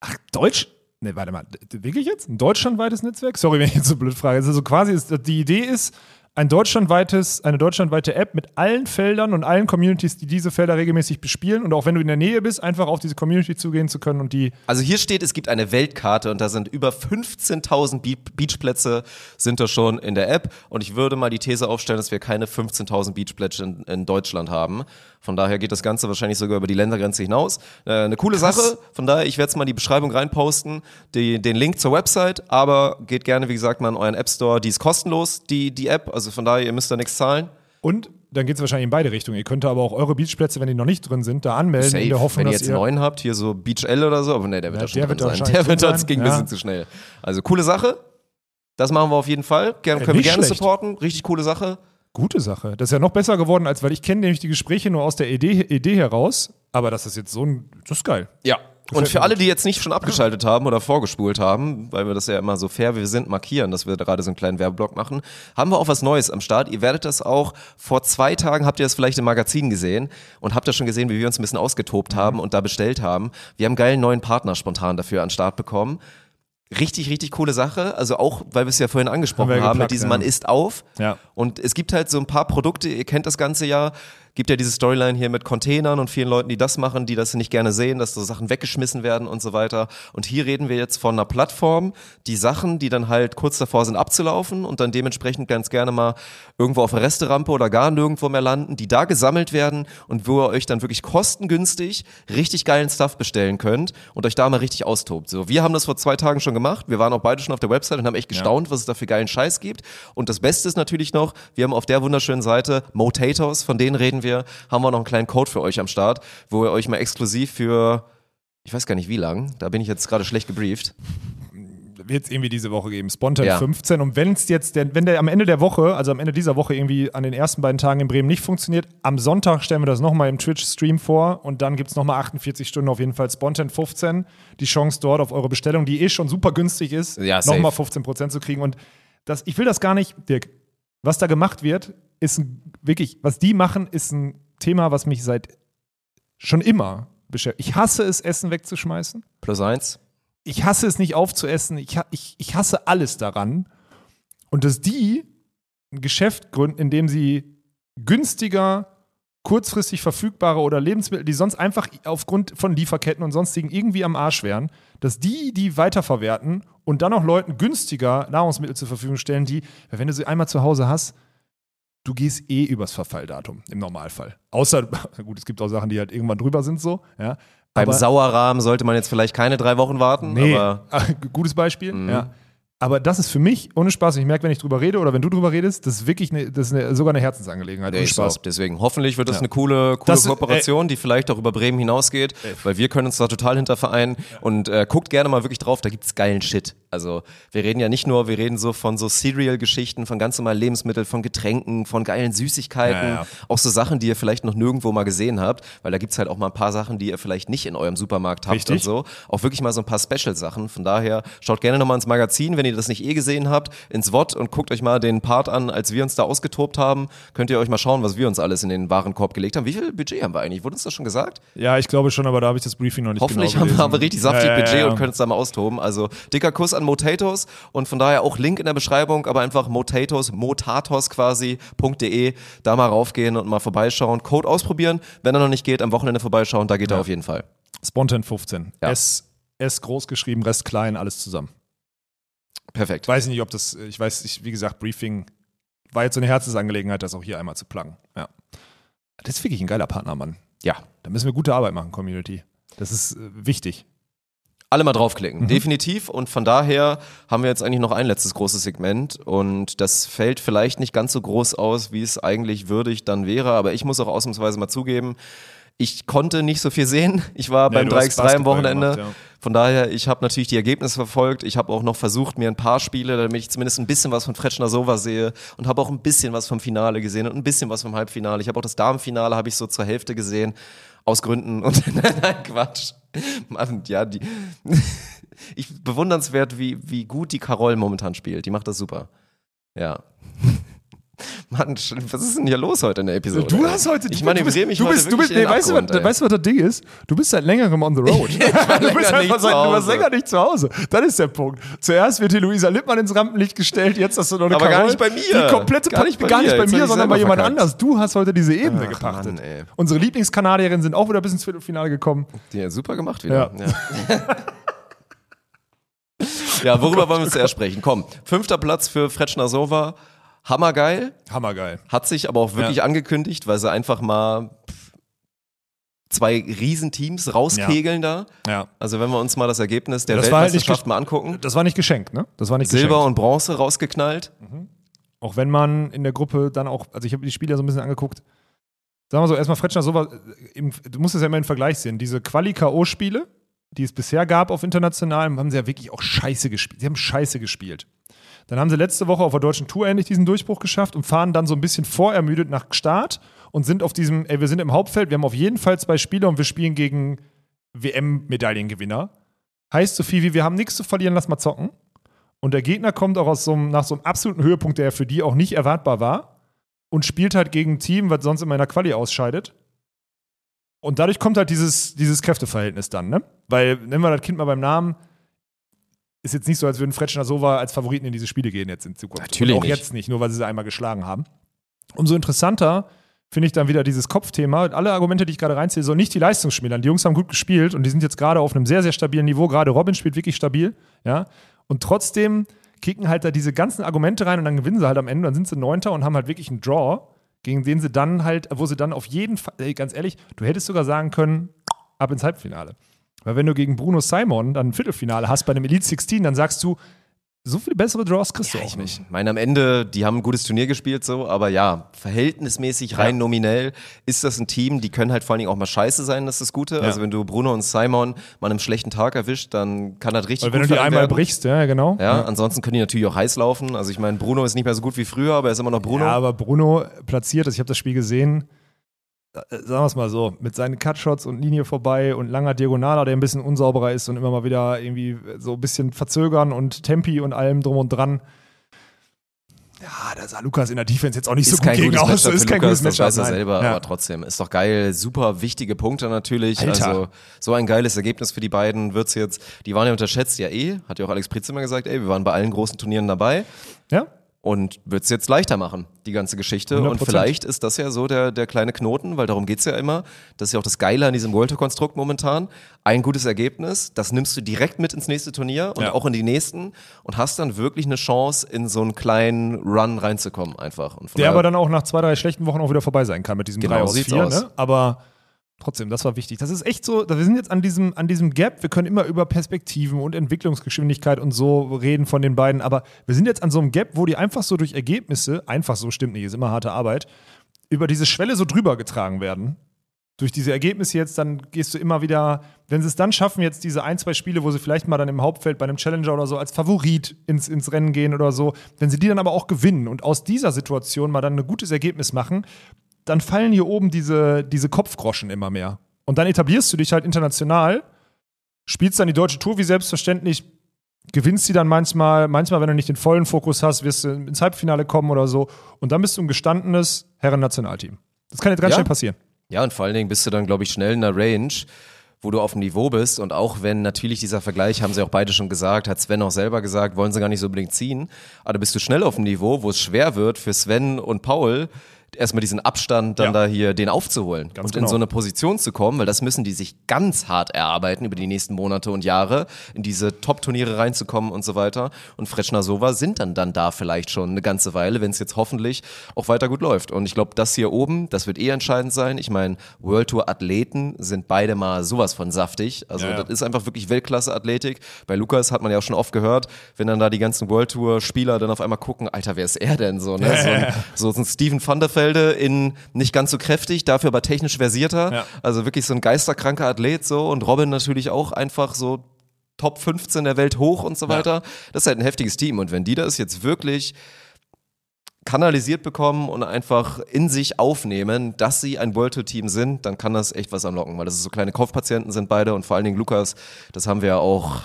Ach, Deutsch? Ne, warte mal. Wirklich jetzt? Ein deutschlandweites Netzwerk? Sorry, wenn ich jetzt so blöd frage. Also quasi ist, die Idee ist, ein deutschlandweites, eine deutschlandweite App mit allen Feldern und allen Communities, die diese Felder regelmäßig bespielen und auch wenn du in der Nähe bist, einfach auf diese Community zugehen zu können und die Also hier steht, es gibt eine Weltkarte und da sind über 15.000 Be Beachplätze sind da schon in der App und ich würde mal die These aufstellen, dass wir keine 15.000 Beachplätze in, in Deutschland haben. Von daher geht das Ganze wahrscheinlich sogar über die Ländergrenze hinaus. Äh, eine coole Sache. Von daher, ich werde es mal in die Beschreibung reinposten, die, den Link zur Website, aber geht gerne, wie gesagt, mal in euren App Store. Die ist kostenlos, die, die App. Also von daher, ihr müsst da nichts zahlen. und dann geht es wahrscheinlich in beide Richtungen. Ihr könnt aber auch eure Beachplätze, wenn die noch nicht drin sind, da anmelden Safe. in der Hoffnung, Wenn ihr jetzt ihr neuen habt, hier so Beach L oder so, aber nee, der wird Ja, da schon der drin wird sein. Der wird das ging ein ja. bisschen zu schnell. Also coole Sache. Das machen wir auf jeden Fall. Gerne, Ja, können wir gerne schlecht. supporten. Richtig coole Sache. Gute Sache. Das ist ja noch besser geworden, als weil ich kenne nämlich die Gespräche nur aus der Idee, Idee heraus. Aber das ist jetzt so ein, das ist geil. Ja. Und für alle, die jetzt nicht schon abgeschaltet haben oder vorgespult haben, weil wir das ja immer so fair wie wir sind markieren, dass wir gerade so einen kleinen Werbeblock machen, haben wir auch was Neues am Start. Ihr werdet das auch vor zwei Tagen, habt ihr das vielleicht im Magazin gesehen und habt das schon gesehen, wie wir uns ein bisschen ausgetobt haben und da bestellt haben. Wir haben einen geilen neuen Partner spontan dafür an den Start bekommen. Richtig, richtig coole Sache. Also auch, weil wir es ja vorhin angesprochen Haben haben, wir mit diesem ja. Man isst auf. Ja. Und es gibt halt so ein paar Produkte, ihr kennt das Ganze ja, Gibt ja diese Storyline hier mit Containern und vielen Leuten, die das machen, die das nicht gerne sehen, dass so Sachen weggeschmissen werden und so weiter. Und hier reden wir jetzt von einer Plattform, die Sachen, die dann halt kurz davor sind abzulaufen und dann dementsprechend ganz gerne mal irgendwo auf der Resterampe oder gar nirgendwo mehr landen, die da gesammelt werden und wo ihr euch dann wirklich kostengünstig richtig geilen Stuff bestellen könnt und euch da mal richtig austobt. So, wir haben das vor zwei Tagen schon gemacht. Wir waren auch beide schon auf der Website und haben echt gestaunt, was es da für geilen Scheiß gibt. Und das Beste ist natürlich noch, wir haben auf der wunderschönen Seite Motatoes, von denen reden wir, haben wir noch einen kleinen Code für euch am Start, wo ihr euch mal exklusiv für, ich weiß gar nicht wie lang, da bin ich jetzt gerade schlecht gebrieft. wird es irgendwie diese Woche geben. Spontan Ja. 15. Und wenn es jetzt, der, wenn der am Ende der Woche, also am Ende dieser Woche irgendwie an den ersten beiden Tagen in Bremen nicht funktioniert, am Sonntag stellen wir das nochmal im Twitch-Stream vor und dann gibt es nochmal 48 Stunden auf jeden Fall Spontan 15. Die Chance dort auf eure Bestellung, die eh schon super günstig ist, Ja, nochmal 15% zu kriegen. Und das, ich will das gar nicht, Dirk, was da gemacht wird, ist ein, wirklich, was die machen, ist ein Thema, was mich seit schon immer beschäftigt. Ich hasse es, Essen wegzuschmeißen Plus eins. ich hasse es nicht aufzuessen, ich, ich, ich hasse alles daran. Und dass die ein Geschäft gründen, in dem sie günstiger, kurzfristig verfügbare oder Lebensmittel, die sonst einfach aufgrund von Lieferketten und sonstigen irgendwie am Arsch wären, dass die die weiterverwerten und dann auch Leuten günstiger Nahrungsmittel zur Verfügung stellen, die, wenn du sie einmal zu Hause hast, du gehst eh übers Verfalldatum im Normalfall. Außer, gut, es gibt auch Sachen, die halt irgendwann drüber sind so, ja. Beim Aber- Sauerrahmen sollte man jetzt vielleicht keine drei Wochen warten, Nee, aber gutes Beispiel. Ja. Aber das ist für mich ohne Spaß. Ich merke, wenn ich drüber rede oder wenn du drüber redest, das ist wirklich eine, das ist eine, sogar eine Herzensangelegenheit. Nee, ohne Spaß. so. Deswegen, hoffentlich wird das Ja. eine coole, coole Das- Kooperation, die vielleicht auch über Bremen hinausgeht, weil wir können uns da total hinter vereinen und äh, guckt gerne mal wirklich drauf, da gibt's geilen Shit. Also wir reden ja nicht nur, wir reden so von so Cereal-Geschichten, von ganz normalen Lebensmitteln, von Getränken, von geilen Süßigkeiten, Ja, ja. auch so Sachen, die ihr vielleicht noch nirgendwo mal gesehen habt, weil da gibt's halt auch mal ein paar Sachen, die ihr vielleicht nicht in eurem Supermarkt habt Richtig. und so. Auch wirklich mal so ein paar Special-Sachen. Von daher schaut gerne nochmal ins Magazin, wenn ihr das nicht eh gesehen habt, ins WOT und guckt euch mal den Part an, als wir uns da ausgetobt haben. Könnt ihr euch mal schauen, was wir uns alles in den Warenkorb gelegt haben. Wie viel Budget haben wir eigentlich? Wurde uns das schon gesagt? Ja, ich glaube schon, aber da habe ich das Briefing noch nicht Hoffentlich genau haben wir richtig saftig Ja, ja, Budget und können uns da mal austoben. Also dicker Kuss an Motatos und von daher auch Link in der Beschreibung, aber einfach Motatos, Motatos quasi.de, da mal raufgehen und mal vorbeischauen. Code ausprobieren. Wenn er noch nicht geht, am Wochenende vorbeischauen, da geht er auf jeden Fall. Spontan 15. Ja. S, S groß geschrieben, Rest klein, alles zusammen. Perfekt. Weiß ich nicht, ob das, ich weiß nicht, wie gesagt, Briefing war jetzt so eine Herzensangelegenheit, das auch hier einmal zu pluggen. Ja. Das ist wirklich ein geiler Partner, Mann. Ja. Da müssen wir gute Arbeit machen, Community. Das ist äh, wichtig. Alle mal draufklicken, Mhm. definitiv. Und von daher haben wir jetzt eigentlich noch ein letztes großes Segment und das fällt vielleicht nicht ganz so groß aus, wie es eigentlich würdig dann wäre, aber ich muss auch ausnahmsweise mal zugeben, ich konnte nicht so viel sehen. Ich war Nee, beim du hast 3x3 am Wochenende. gemacht, ja. Von daher, ich habe natürlich die Ergebnisse verfolgt. Ich habe auch noch versucht, mir ein paar Spiele, damit ich zumindest ein bisschen was von Fretschner Sova sehe und habe auch ein bisschen was vom Finale gesehen und ein bisschen was vom Halbfinale. Ich habe auch das Damenfinale habe ich so zur Hälfte gesehen. Aus Gründen und nein, Quatsch. Mann, ja, die. ich bewundernswert, wie, wie gut die Carol momentan spielt. Die macht das super. Ja. Mann, was ist denn hier los heute in der Episode? Du hast heute. Ich du manövriere mich du bist, du bist, nee, weißt, du, Abgrund, was, weißt du, was das Ding ist? Du bist seit längerem on the road. du bist einfach seit, du warst länger nicht zu Hause. Das ist der Punkt. Zuerst wird die Luisa Lippmann ins Rampenlicht gestellt, jetzt hast du noch eine Aber gar Carol. nicht bei mir. Die komplette Gar nicht bei gar mir. nicht bei mir, sondern bei jemand verkackt. anders. Du hast heute diese Ebene Ach, gepachtet. Mann. Unsere Lieblingskanadierinnen sind auch wieder bis ins Viertelfinale gekommen. Ja, super gemacht wieder. Ja. Ja, ja worüber wollen wir zuerst sprechen? Komm, fünfter Platz für Fretschner Sova. Hammergeil. Hammergeil. Hat sich aber auch wirklich Ja. angekündigt, weil sie einfach mal zwei Riesenteams rauskegeln da. Ja. Also wenn wir uns mal das Ergebnis der Das halt Weltmeisterschaft gesch- mal angucken. Das war nicht geschenkt, ne? Das war nicht Silber geschenkt. und Bronze rausgeknallt. Auch wenn man in der Gruppe dann auch, also ich habe die Spiele ja so ein bisschen angeguckt. Sagen wir so, erstmal Fretschner sowas, im, du musst es ja immer in Vergleich sehen. Diese Quali-K.O.-Spiele, die es bisher gab auf international, haben sie ja wirklich auch scheiße gespielt. Sie haben scheiße gespielt. Dann haben sie letzte Woche auf der deutschen Tour endlich diesen Durchbruch geschafft und fahren dann so ein bisschen vorermüdet nach Start und sind auf diesem, ey, wir sind im Hauptfeld, wir haben auf jeden Fall zwei Spiele und wir spielen gegen WM-Medaillengewinner. Heißt so viel wie, wir haben nichts zu verlieren, lass mal zocken. Und der Gegner kommt auch aus so einem, nach so einem absoluten Höhepunkt, der für die auch nicht erwartbar war, und spielt halt gegen ein Team, was sonst in der Quali ausscheidet. Und dadurch kommt halt dieses, dieses Kräfteverhältnis dann, ne? Weil, nennen wir das Kind mal beim Namen, ist jetzt nicht so, als würden Fretschner Sova als Favoriten in diese Spiele gehen jetzt in Zukunft. Natürlich Und auch nicht. jetzt nicht, nur weil sie sie einmal geschlagen haben. Umso interessanter finde ich dann wieder dieses Kopfthema. Alle Argumente, die ich gerade reinziehe, so nicht die Leistung schmälern. Die Jungs haben gut gespielt und die sind jetzt gerade auf einem sehr, sehr stabilen Niveau. Gerade Robin spielt wirklich stabil, ja. Und trotzdem kicken halt da diese ganzen Argumente rein und dann gewinnen sie halt am Ende. Dann sind sie Neunter und haben halt wirklich einen Draw, gegen den sie dann halt, wo sie dann auf jeden Fall, ganz ehrlich, du hättest sogar sagen können, ab ins Halbfinale. Weil wenn du gegen Bruno Simon dann ein Viertelfinale hast bei einem Elite 16, dann sagst du, so viele bessere Draws kriegst du Ja, auch ich nicht. meine, am Ende, die haben ein gutes Turnier gespielt, so, aber ja, verhältnismäßig rein nominell ist das ein Team, die können halt vor allen Dingen auch mal scheiße sein, das ist das Gute. Also, wenn du Bruno und Simon mal einen schlechten Tag erwischt, dann kann das richtig Weil wenn du die einmal werden. brichst, ja, genau. Ja, ansonsten können die natürlich auch heiß laufen. Also, ich meine, Bruno ist nicht mehr so gut wie früher, aber er ist immer noch Bruno. Ja, aber Bruno platziert, also ich habe das Spiel gesehen, sagen wir es mal so, mit seinen Cutshots und Linie vorbei und langer Diagonaler, der ein bisschen unsauberer ist und immer mal wieder irgendwie so ein bisschen verzögern und Tempi und allem drum und dran. Ja, da sah Lukas in der Defense jetzt auch nicht ist so gut kein gegen aus. Matchup Ist kein Lukas, gutes das Matchup. weiß er selber, ja. aber trotzdem, ist doch geil. Super wichtige Punkte natürlich. Alter. Also so ein geiles Ergebnis für die beiden wird's jetzt. Die waren ja unterschätzt, ja eh, hat ja auch Alex Pritz immer gesagt, ey, wir waren bei allen großen Turnieren dabei. ja? Und wird es jetzt leichter machen, die ganze Geschichte. Und 100%. vielleicht ist das ja so der, der kleine Knoten, weil darum geht's ja immer. Das ist ja auch das Geile an diesem World Tour Konstrukt momentan. Ein gutes Ergebnis, das nimmst du direkt mit ins nächste Turnier und Ja. auch in die nächsten und hast dann wirklich eine Chance, in so einen kleinen Run reinzukommen einfach. Und Der aber dann auch nach zwei, drei schlechten Wochen auch wieder vorbei sein kann mit diesem Genau, 3 aus sieht's 4. aus. Ne? Aber trotzdem, das war wichtig. Das ist echt so, wir sind jetzt an diesem, an diesem Gap. Wir können immer über Perspektiven und Entwicklungsgeschwindigkeit und so reden von den beiden. Aber wir sind jetzt an so einem Gap, wo die einfach so durch Ergebnisse, einfach so stimmt nicht, ist immer harte Arbeit, über diese Schwelle so drüber getragen werden. Durch diese Ergebnisse jetzt, dann gehst du immer wieder, wenn sie es dann schaffen, jetzt diese ein, zwei Spiele, wo sie vielleicht mal dann im Hauptfeld bei einem Challenger oder so als Favorit ins, ins Rennen gehen oder so, wenn sie die dann aber auch gewinnen und aus dieser Situation mal dann ein gutes Ergebnis machen, dann fallen hier oben diese, diese Kopfgroschen immer mehr. Und dann etablierst du dich halt international, spielst dann die deutsche Tour wie selbstverständlich, gewinnst sie dann manchmal, manchmal, wenn du nicht den vollen Fokus hast, wirst du ins Halbfinale kommen oder so. Und dann bist du ein gestandenes Herren-Nationalteam. Das kann jetzt ganz Ja. schnell passieren. Ja, und vor allen Dingen bist du dann, glaube ich, schnell in der Range, wo du auf dem Niveau bist. Und auch wenn natürlich dieser Vergleich, haben sie auch beide schon gesagt, hat Sven auch selber gesagt, wollen sie gar nicht so unbedingt ziehen. Aber da bist du schnell auf dem Niveau, wo es schwer wird für Sven und Paul, erstmal diesen Abstand dann Ja. da hier den aufzuholen Ganz und in genau. so eine Position zu kommen, weil das müssen die sich ganz hart erarbeiten über die nächsten Monate und Jahre, in diese Top-Turniere reinzukommen und so weiter. Und Fretschner Sova sind dann dann da vielleicht schon eine ganze Weile, wenn es jetzt hoffentlich auch weiter gut läuft. Und ich glaube, das hier oben, das wird eh entscheidend sein. Ich meine, World Tour Athleten sind beide mal sowas von saftig. Also Ja, ja. das ist einfach wirklich Weltklasse-Athletik. Bei Lukas hat man ja auch schon oft gehört, wenn dann da die ganzen World Tour-Spieler dann auf einmal gucken, Alter, wer ist er denn so? Ne? So, ein, so ein Steven van der Velde in nicht ganz so kräftig, dafür aber technisch versierter. Ja. Also wirklich so ein geisterkranker Athlet so und Robin natürlich auch einfach so Top 15 der Welt hoch und so weiter. Das ist halt ein heftiges Team und wenn die das jetzt wirklich kanalisiert bekommen und einfach in sich aufnehmen, dass sie ein World Tour Team sind, dann kann das echt was anlocken, weil das so kleine Kopfpatienten sind beide und vor allen Dingen Lukas, das haben wir ja auch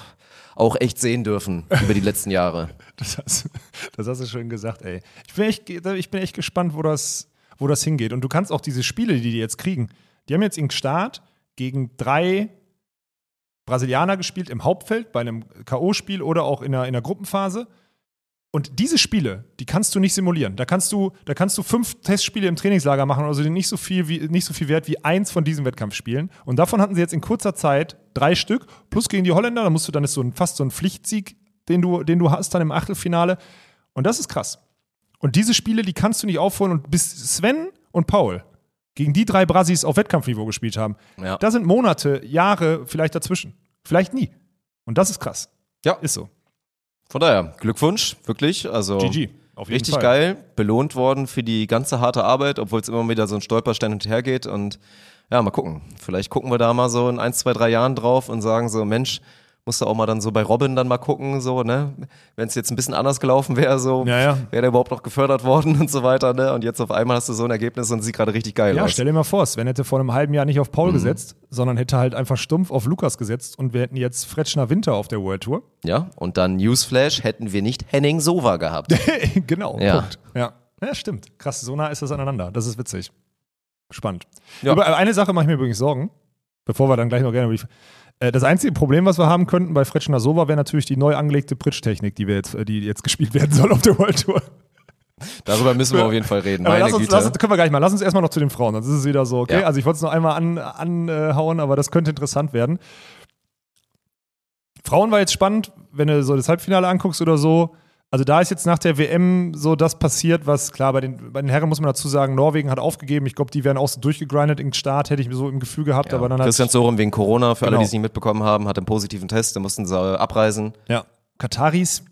auch echt sehen dürfen über die letzten Jahre. Das hast, das hast du schön gesagt, ey. Ich bin echt, ich bin echt gespannt, wo das, wo das hingeht. Und du kannst auch diese Spiele, die die jetzt kriegen, die haben jetzt im Start gegen drei Brasilianer gespielt im Hauptfeld bei einem K.O.-Spiel oder auch in der, in der Gruppenphase. Und diese Spiele, die kannst du nicht simulieren. Da kannst du, da kannst du fünf Testspiele im Trainingslager machen, also die nicht so viel wie, nicht so viel wert wie eins von diesen Wettkampfspielen. Und davon hatten sie jetzt in kurzer Zeit drei Stück, plus gegen die Holländer, da musst du dann ist so ein, fast so ein Pflichtsieg, den du, den du hast dann im Achtelfinale. Und das ist krass. Und diese Spiele, die kannst du nicht aufholen. Und bis Sven und Paul gegen die drei Brasis auf Wettkampfniveau gespielt haben, Ja. da sind Monate, Jahre vielleicht dazwischen. Vielleicht nie. Und das ist krass. Ja. Ist so. Von daher, Glückwunsch, wirklich. Also GG. Auf jeden richtig Fall. geil, belohnt worden für die ganze harte Arbeit, obwohl es immer wieder so ein Stolperstein hinterher geht. Und ja, mal gucken. Vielleicht gucken wir da mal so in ein, zwei, drei Jahren drauf und sagen so, Mensch, musst du auch mal dann so bei Robin dann mal gucken, so, ne? Wenn es jetzt ein bisschen anders gelaufen wäre, so, Ja, ja. wäre der überhaupt noch gefördert worden und so weiter, ne? Und jetzt auf einmal hast du so ein Ergebnis und sieht gerade richtig geil Ja, aus. stell dir mal vor, Sven hätte vor einem halben Jahr nicht auf Mhm. Paul gesetzt, sondern hätte halt einfach stumpf auf Lukas gesetzt und wir hätten jetzt Fretschner Winter auf der World Tour. Ja, und dann Newsflash hätten wir nicht Henning Sova gehabt. genau, Ja. Punkt. Ja. ja, stimmt. Krass, so nah ist das aneinander. Das ist witzig. Spannend. Ja. Über eine Sache mache ich mir übrigens Sorgen, bevor wir dann gleich noch gerne über die. Äh, Das einzige Problem, was wir haben könnten bei Fretschner Sova, wäre natürlich die neu angelegte Pritsch-Technik, die, wir jetzt, äh, die jetzt gespielt werden soll auf der World Tour. Darüber müssen wir auf jeden Fall reden. Aber Meine lass uns, Güte. lass können wir gleich mal. Lass uns erstmal noch zu den Frauen, sonst ist es wieder so, okay? Ja. Also ich wollte es noch einmal anhauen, an, anhauen, aber das könnte interessant werden. Frauen war jetzt spannend, wenn du so das Halbfinale anguckst oder so. Also da ist jetzt nach der WM so das passiert, was klar, bei den, bei den Herren muss man dazu sagen, Norwegen hat aufgegeben. Ich glaube, die wären auch so durchgegrindet im Start, hätte ich so im Gefühl gehabt. Ja. Aber dann Christian Sorum wegen Corona, für alle, Genau. die es nicht mitbekommen haben, hat einen positiven Test, da mussten sie abreisen. Ja. Kataris,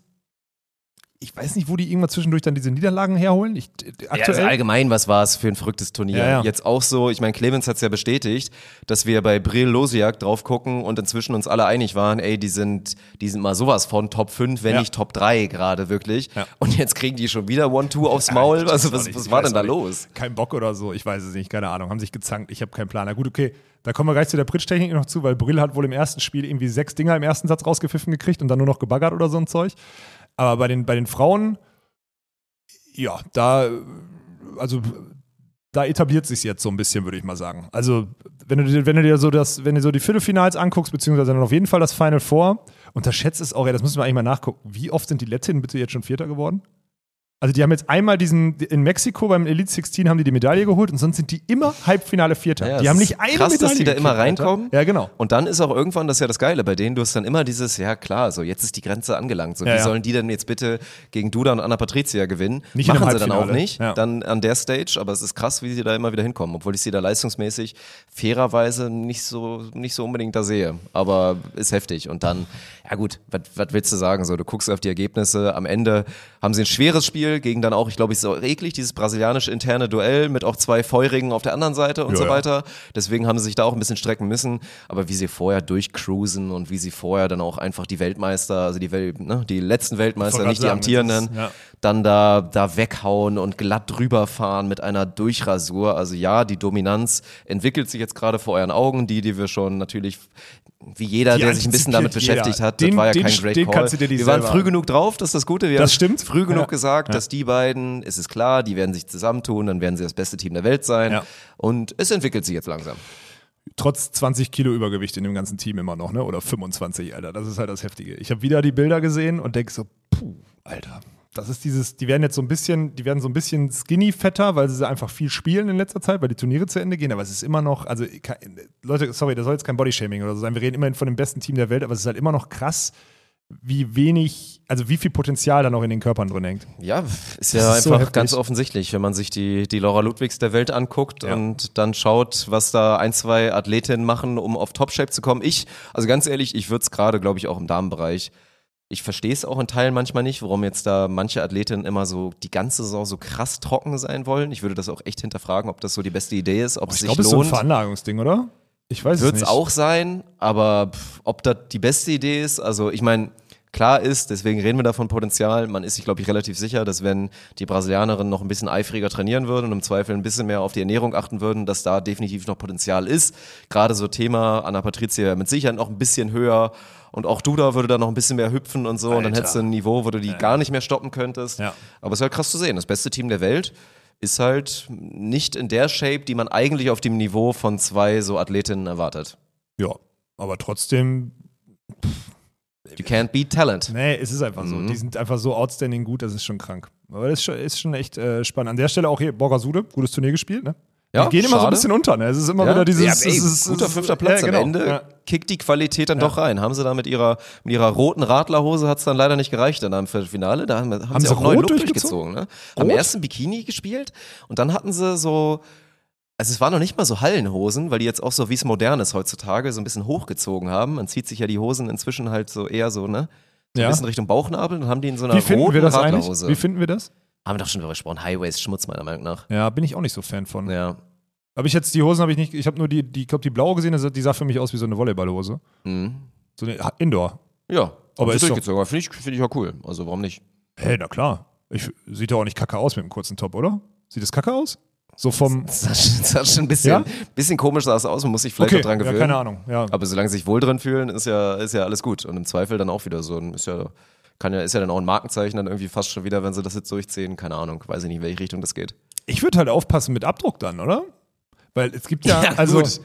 ich weiß nicht, wo die irgendwann zwischendurch dann diese Niederlagen herholen. Ich, Ja, also aktuell. allgemein, was war es für ein verrücktes Turnier? Ja, ja. Jetzt auch so, ich meine, Clemens hat es ja bestätigt, dass wir bei Brill Losiak drauf gucken und inzwischen uns alle einig waren, ey, die sind, die sind mal sowas von Top 5, wenn nicht Top 3 gerade wirklich. Und jetzt kriegen die schon wieder One-Two aufs Maul. also was, was war denn da nicht. los? Kein Bock oder so, ich weiß es nicht, keine Ahnung. Haben sich gezankt, ich habe keinen Plan. Na gut, okay, da kommen wir gleich zu der Pritsch-Technik noch zu, weil Brill hat wohl im ersten Spiel irgendwie sechs Dinger im ersten Satz rausgepfiffen gekriegt und dann nur noch gebaggert oder so ein Zeug. Aber bei den, bei den Frauen, ja, da, also da etabliert sich jetzt so ein bisschen, würde ich mal sagen. Also, wenn du, wenn du dir so das, wenn du so die Viertelfinals anguckst, beziehungsweise dann auf jeden Fall das Final Four, unterschätzt es auch, ja, das müssen wir eigentlich mal nachgucken. Wie oft sind die Lettinnen bitte jetzt schon Vierter geworden? Also die haben jetzt einmal diesen, in Mexiko beim Elite 16 haben die die Medaille geholt und sonst sind die immer Halbfinale Vierter. Ja, die haben nicht eine krass, Medaille dass die da immer gekriegt, Alter. reinkommen. Ja, genau. Und dann ist auch irgendwann, das ist ja das Geile bei denen, du hast dann immer dieses, ja klar, so jetzt ist die Grenze angelangt. So, Ja, wie ja. sollen die denn jetzt bitte gegen Duda und Anna Patricia gewinnen? Nicht Machen sie dann auch nicht, dann an der Stage, aber es ist krass, wie sie da immer wieder hinkommen, obwohl ich sie da leistungsmäßig fairerweise nicht so, nicht so unbedingt da sehe. Aber ist heftig. Und dann, ja gut, was willst du sagen? So, du guckst auf die Ergebnisse, am Ende haben sie ein schweres Spiel gegen dann auch, ich glaube, es ist auch eklig, dieses brasilianische interne Duell mit auch zwei Feurigen auf der anderen Seite und Ja, so weiter. Deswegen haben sie sich da auch ein bisschen strecken müssen. Aber wie sie vorher durchcruisen und wie sie vorher dann auch einfach die Weltmeister, also die, Wel ne, die letzten Weltmeister, nicht die sagen, amtierenden, ist- dann da, da weghauen und glatt drüber fahren mit einer Durchrasur. Also ja, die Dominanz entwickelt sich jetzt gerade vor euren Augen, die, die wir schon natürlich wie jeder, Die der sich ein bisschen damit beschäftigt jeder. hat, Den- das war ja den- kein Great den Call. wir waren früh genug drauf, das ist das Gute. Wir Das haben stimmt. früh genug Ja. gesagt, Ja. dass die beiden, es ist klar, die werden sich zusammentun, dann werden sie das beste Team der Welt sein. Ja. Und es entwickelt sich jetzt langsam. Trotz 20 Kilo Übergewicht in dem ganzen Team immer noch, ne? Oder 25, Alter. Das ist halt das Heftige. Ich habe wieder die Bilder gesehen und denke so, puh, Alter. Das ist dieses, die werden jetzt so ein bisschen, die werden so ein bisschen skinny fetter, weil sie einfach viel spielen in letzter Zeit, weil die Turniere zu Ende gehen. Aber es ist immer noch, also Leute, sorry, das soll jetzt kein Bodyshaming oder so sein. Wir reden immerhin von dem besten Team der Welt, aber es ist halt immer noch krass, wie wenig, also wie viel Potenzial da noch in den Körpern drin hängt. Ja, ist ja ist so einfach heftig. ganz offensichtlich, wenn man sich die, die Laura Ludwigs der Welt anguckt Ja. und dann schaut, was da ein, zwei Athletinnen machen, um auf Top-Shape zu kommen. Ich, also ganz ehrlich, ich würde es gerade, glaube ich, auch im Damenbereich. Ich verstehe es auch in Teilen manchmal nicht, warum jetzt da manche Athletinnen immer so die ganze Saison so krass trocken sein wollen. Ich würde das auch echt hinterfragen, ob das so die beste Idee ist, ob es Ich sich glaube, es ist so ein lohnt. Veranlagungsding, oder? Ich weiß Wird es es nicht. auch sein, aber pff, ob das die beste Idee ist, also ich meine, klar ist, deswegen reden wir davon Potenzial, man ist sich, glaube ich, relativ sicher, dass wenn die Brasilianerinnen noch ein bisschen eifriger trainieren würden und im Zweifel ein bisschen mehr auf die Ernährung achten würden, dass da definitiv noch Potenzial ist. Gerade so Thema Anna Patricia mit Sicherheit noch ein bisschen höher und auch Duda würde da noch ein bisschen mehr hüpfen und so und dann Alter. hättest du ein Niveau, wo du die gar nicht mehr stoppen könntest. Ja. Aber es ist halt krass zu sehen, das beste Team der Welt ist halt nicht in der Shape, die man eigentlich auf dem Niveau von zwei so Athletinnen erwartet. Ja, aber trotzdem, You can't beat talent. nee, es ist einfach so. Mhm. Die sind einfach so outstanding gut, das ist schon krank. Aber das ist schon, ist schon echt äh, spannend. An der Stelle auch hier Borgasude, gutes Turnier gespielt, ne? Ja, die gehen immer so ein schade. bisschen unter, ne? Es ist immer Ja, wieder dieses. ja, ey, es ist, guter fünfter Platz ja, genau. am Ende. Ja. Kickt die Qualität dann doch rein. Haben sie da mit ihrer, mit ihrer roten Radlerhose hat es dann leider nicht gereicht dann am Viertelfinale. Da haben, haben, sie sie auch neuen Look durchgezogen? durchgezogen. Ne? Am Rot? ersten Bikini gespielt und dann hatten sie so, also es waren noch nicht mal so Hallenhosen, weil die jetzt auch so, wie es modern ist heutzutage, so ein bisschen hochgezogen haben. Man zieht sich ja die Hosen inzwischen halt so eher so, ne? So Ja. ein bisschen Richtung Bauchnabel und haben die in so einer Wie roten wir das Radlerhose. eigentlich? Wie finden wir das? Haben wir doch schon drüber gesprochen. Highways Schmutz meiner Meinung nach. Ja, bin ich auch nicht so Fan von. Ja. Aber ich jetzt die Hosen habe ich nicht, ich habe nur die, die ich glaube, die blaue gesehen, die sah für mich aus wie so eine Volleyballhose. Mhm. So eine Indoor. Ja, Aber ist durchgezogen. Finde ich, find ich auch cool. Also warum nicht? Hey, na klar. Ich, sieht doch auch nicht kacke aus mit dem kurzen Top, oder? Sieht das kacke aus? So vom. Das sah schon, das sah schon ein bisschen, Ja? bisschen komisch sah es aus. Man muss sich vielleicht Okay, auch dran ja, gewöhnen. keine Ahnung. Ja. Aber solange sie sich wohl drin fühlen, ist ja, ist ja alles gut. Und im Zweifel dann auch wieder so. ein- Ist ja, kann ja, ist ja dann auch ein Markenzeichen dann irgendwie fast schon wieder, wenn sie das jetzt durchziehen. Keine Ahnung. Weiß ich nicht, in welche Richtung das geht. Ich würde halt aufpassen mit Abdruck dann, oder? Weil es gibt ja, also. gut.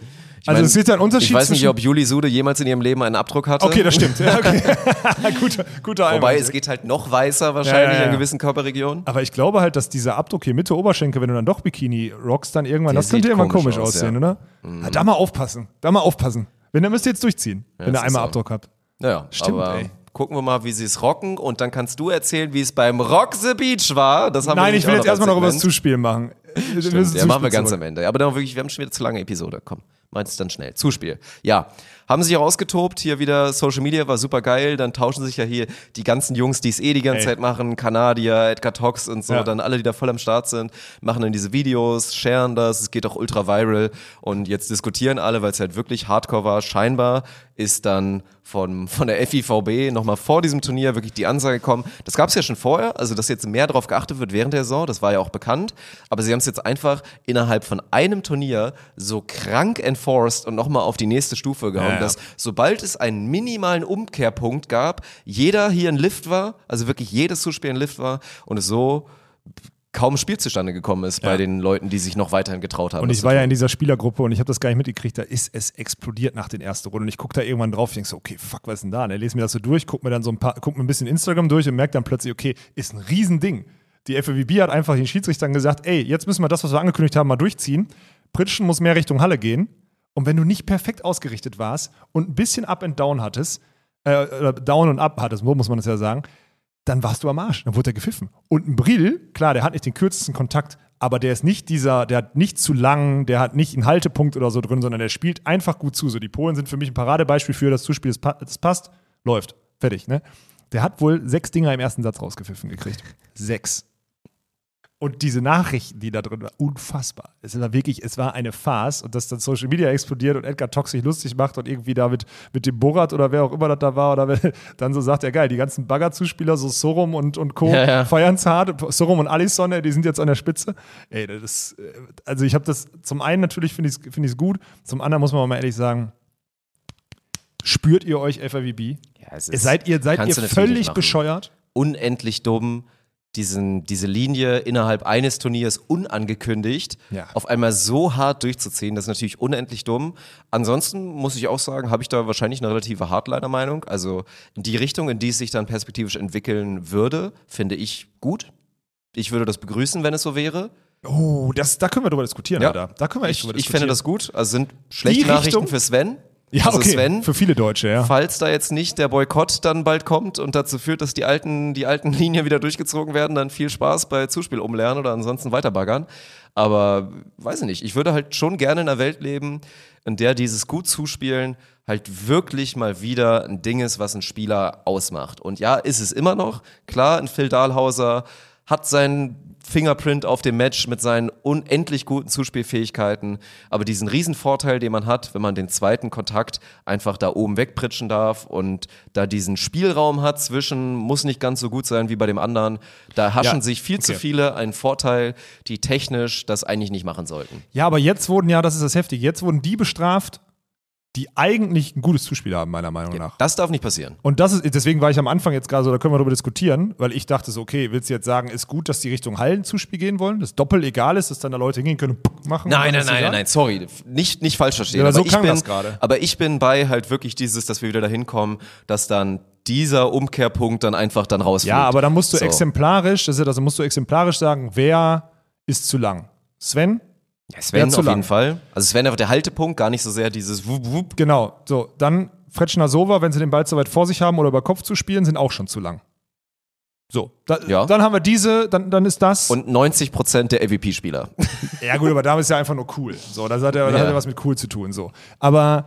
Also mein, es wird ja ein Unterschied Ich weiß nicht, ob Juli Sude jemals in ihrem Leben einen Abdruck hatte. Okay, das stimmt. Ja, okay. guter, guter Wobei, Einwand. es geht halt noch weißer wahrscheinlich Ja, ja, ja. in gewissen Körperregionen. Aber ich glaube halt, dass dieser Abdruck hier Mitte Oberschenkel, wenn du dann doch Bikini rockst, dann irgendwann, Der das könnte irgendwann komisch komisch aus, aussehen, ja. oder? Ah, da mal aufpassen. Da mal aufpassen. Wenn, dann müsst ihr jetzt durchziehen, wenn ihr einmal so. Abdruck habt. Naja, Stimmt, aber ey. Gucken wir mal, wie sie es rocken und dann kannst du erzählen, wie es beim Rock the Beach war. Das haben wir Nein, nämlich ich will jetzt erstmal noch über das. Zuspiel machen. Wir müssen Ja, machen wir ganz zurück. am Ende. Aber dann wirklich, wir haben schon wieder zu lange Episode. Komm, meinst es dann schnell. Zuspiel. Ja. Haben sich auch ausgetobt, hier wieder Social Media war super geil, dann tauschen sich ja hier die ganzen Jungs, die es eh die ganze Ey. Zeit machen, Kanadier, Edgar Tox und so, Ja. dann alle, die da voll am Start sind, machen dann diese Videos, sharen das, es geht auch ultra viral und jetzt diskutieren alle, weil es halt wirklich hardcore war. Scheinbar ist dann von, von der FIVB nochmal vor diesem Turnier wirklich die Ansage gekommen. Das gab es ja schon vorher, also dass jetzt mehr darauf geachtet wird während der Saison, das war ja auch bekannt. Aber sie haben es jetzt einfach innerhalb von einem Turnier so krank enforced und nochmal auf die nächste Stufe gehauen, Ja, ja. dass sobald es einen minimalen Umkehrpunkt gab, jeder hier ein Lift war, also wirklich jedes Zuspiel ein Lift war und es so kaum Spiel zustande gekommen ist bei Ja. den Leuten, die sich noch weiterhin getraut haben. Und ich war ja in dieser Spielergruppe und ich habe das gar nicht mitgekriegt, da ist es explodiert nach den ersten Runden. Und ich gucke da irgendwann drauf und denke so, okay, fuck, was ist denn da? Ne? Lese mir das so durch, guck mir dann so ein paar, guck mir ein bisschen Instagram durch und merke dann plötzlich, okay, ist ein Riesending. Die FWB hat einfach den Schiedsrichtern gesagt, ey, jetzt müssen wir das, was wir angekündigt haben, mal durchziehen. Pritschen muss mehr Richtung Halle gehen. Und wenn du nicht perfekt ausgerichtet warst und ein bisschen Up and Down hattest, äh, Down und Up hattest, so muss man das ja sagen, dann warst du am Arsch. Dann wurde er gepfiffen. Und ein Brill, klar, der hat nicht den kürzesten Kontakt, aber der ist nicht dieser, der hat nicht zu lang, der hat nicht einen Haltepunkt oder so drin, sondern der spielt einfach gut zu. So, die Polen sind für mich ein Paradebeispiel für das Zuspiel, das, pa das passt, läuft. Fertig, ne? Der hat wohl sechs Dinger im ersten Satz rausgepfiffen gekriegt. Sechs. Und diese Nachrichten, die da drin waren, unfassbar. Es war wirklich, es war eine Farce und dass dann Social Media explodiert und Edgar Tox sich lustig macht und irgendwie da mit, mit dem Borat oder wer auch immer das da war oder dann so sagt, ja geil, die ganzen Bagger-Zuspieler, so Sorum und, und Co. Ja, ja. feiern's hart. Sorum und Alisson, die sind jetzt an der Spitze. Ey, das ist, äh, also ich habe das, zum einen natürlich finde ich es find ich's gut, zum anderen muss man mal ehrlich sagen, spürt ihr euch FAVB? Ja, es ist- Seid ihr, seid ihr völlig bescheuert? unendlich dumm, diesen, diese Linie innerhalb eines Turniers unangekündigt Ja. auf einmal so hart durchzuziehen. Das ist natürlich unendlich dumm. Ansonsten muss ich auch sagen, habe ich da wahrscheinlich eine relative Hardliner-Meinung. Also die Richtung, in die es sich dann perspektivisch entwickeln würde, finde ich gut. Ich würde das begrüßen, wenn es so wäre. Oh, das, da können wir drüber diskutieren, Ja. Alter. Da können wir echt Ich, drüber ich diskutieren. fände das gut. Also sind schlechte Die Richtung- Nachrichten für Sven. Ja, also okay. Sven, Für viele Deutsche, ja. falls da jetzt nicht der Boykott dann bald kommt und dazu führt, dass die alten, die alten Linien wieder durchgezogen werden, dann viel Spaß bei Zuspiel umlernen oder ansonsten weiterbaggern. Aber weiß ich nicht, ich würde halt schon gerne in einer Welt leben, in der dieses gut Zuspielen halt wirklich mal wieder ein Ding ist, was ein Spieler ausmacht. Und ja, ist es immer noch. Klar, ein Phil Dahlhauser hat seinen Fingerprint auf dem Match mit seinen unendlich guten Zuspielfähigkeiten, aber diesen Riesenvorteil, den man hat, wenn man den zweiten Kontakt einfach da oben wegpritschen darf und da diesen Spielraum hat zwischen, muss nicht ganz so gut sein wie bei dem anderen, da haschen Ja, sich viel zu okay. viele einen Vorteil, die technisch das eigentlich nicht machen sollten. Ja, aber jetzt wurden ja, das ist das Heftige, jetzt wurden die bestraft, die eigentlich ein gutes Zuspiel haben, meiner Meinung nach. Das darf nicht passieren. Und das ist, deswegen war ich am Anfang jetzt gerade so, da können wir darüber diskutieren, weil ich dachte so, okay, willst du jetzt sagen, ist gut, dass die Richtung Hallenzuspiel gehen wollen, das doppelt egal ist, dass dann da Leute hingehen können, puck machen? und Nein, nein, nein, nein, nein, sorry. Nicht, nicht falsch verstehen. Ja, aber so ich bin, das gerade. Aber ich bin bei halt wirklich dieses, dass wir wieder dahin kommen, dass dann dieser Umkehrpunkt dann einfach dann rausfliegt. Ja, aber dann musst du So. exemplarisch, das ist ja das, musst du exemplarisch sagen, wer ist zu lang? Sven? Ja, Sven auf lang? jeden Fall. Also Sven einfach der Haltepunkt, gar nicht so sehr dieses Wup, Wup. Genau, so, dann Fretschner Sova, wenn sie den Ball zu weit vor sich haben oder über Kopf zu spielen, sind auch schon zu lang. So, da, Ja. dann haben wir diese, dann, dann ist das. Und 90 Prozent der MVP-Spieler. ja, gut, aber da ist ja einfach nur cool. So, das hat ja, das Ja. hat ja was mit cool zu tun. So. Aber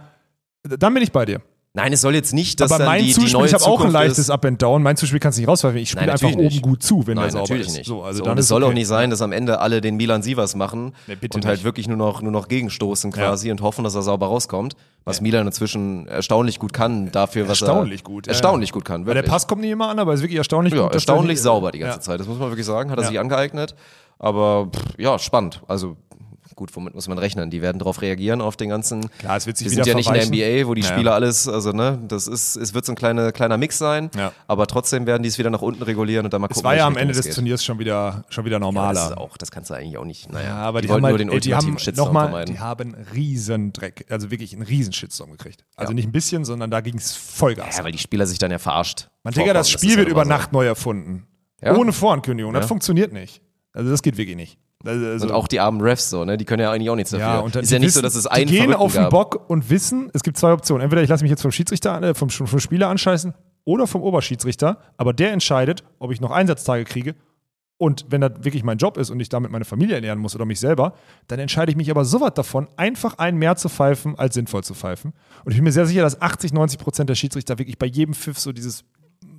dann bin ich bei dir. Nein, es soll jetzt nicht, dass aber dann mein die, die Zuspiel, neue ich habe auch ein leichtes ist. Up and Down. Mein Zuspiel kannst du nicht rauswerfen. Ich spiele einfach natürlich oben nicht. gut zu, wenn Nein, der sauber natürlich ist. nicht. So, also so, dann und es soll okay. auch nicht sein, dass am Ende alle den Milan Sievers machen Nee, und halt nicht. wirklich nur noch, nur noch gegenstoßen quasi und hoffen, dass er sauber rauskommt. Was Milan inzwischen erstaunlich gut kann dafür, was Erstaunlich er gut, ja, erstaunlich ja. gut kann. Weil der Wirklich. Pass kommt nicht immer an, aber ist wirklich erstaunlich Ja, gut. erstaunlich nicht- sauber die ganze ja. Zeit. Das muss man wirklich sagen. Hat er Ja. sich angeeignet. Aber pff, ja, spannend. Also gut, womit muss man rechnen? Die werden darauf reagieren, auf den ganzen. Klar, es wird sich Wir sind ja nicht in der. NBA, wo die Ja. Spieler alles, also ne, das ist, es wird so ein kleine, kleiner Mix sein, Ja. aber trotzdem werden die es wieder nach unten regulieren und dann mal Es gucken. war ja am Ende es des geht. Turniers schon wieder, schon wieder Ja, normaler. das, ist auch, das kannst du eigentlich auch nicht. Naja, Ja, aber die, wollten haben nur halt, den die haben ultimativen Shitstorm mal, vermeiden. die haben einen riesen Dreck, also wirklich einen riesen Shitstorm gekriegt. Also Ja. nicht ein bisschen, sondern da ging es Vollgas. Ja, weil die Spieler sich dann ja verarscht. Man Digga, das vorkommen. Spiel wird ja über so. Nacht neu erfunden. Ja? Ohne Vorankündigung. Das Ja. funktioniert nicht. Also das geht wirklich nicht. Also, also- Und auch die armen Refs so, ne? Die können ja eigentlich auch nichts dafür. ja, und dann ist ja nicht so, dass es einen Die gehen Verrückten auf den gab. Bock und wissen, es gibt zwei Optionen. Entweder ich lasse mich jetzt vom Schiedsrichter, äh, vom, vom Spieler anscheißen oder vom Oberschiedsrichter. Aber der entscheidet, ob ich noch Einsatztage kriege. Und wenn das wirklich mein Job ist und ich damit meine Familie ernähren muss oder mich selber, dann entscheide ich mich aber so was davon, einfach einen mehr zu pfeifen, als sinnvoll zu pfeifen. Und ich bin mir sehr sicher, dass 80, 90 Prozent der Schiedsrichter wirklich bei jedem Pfiff so dieses,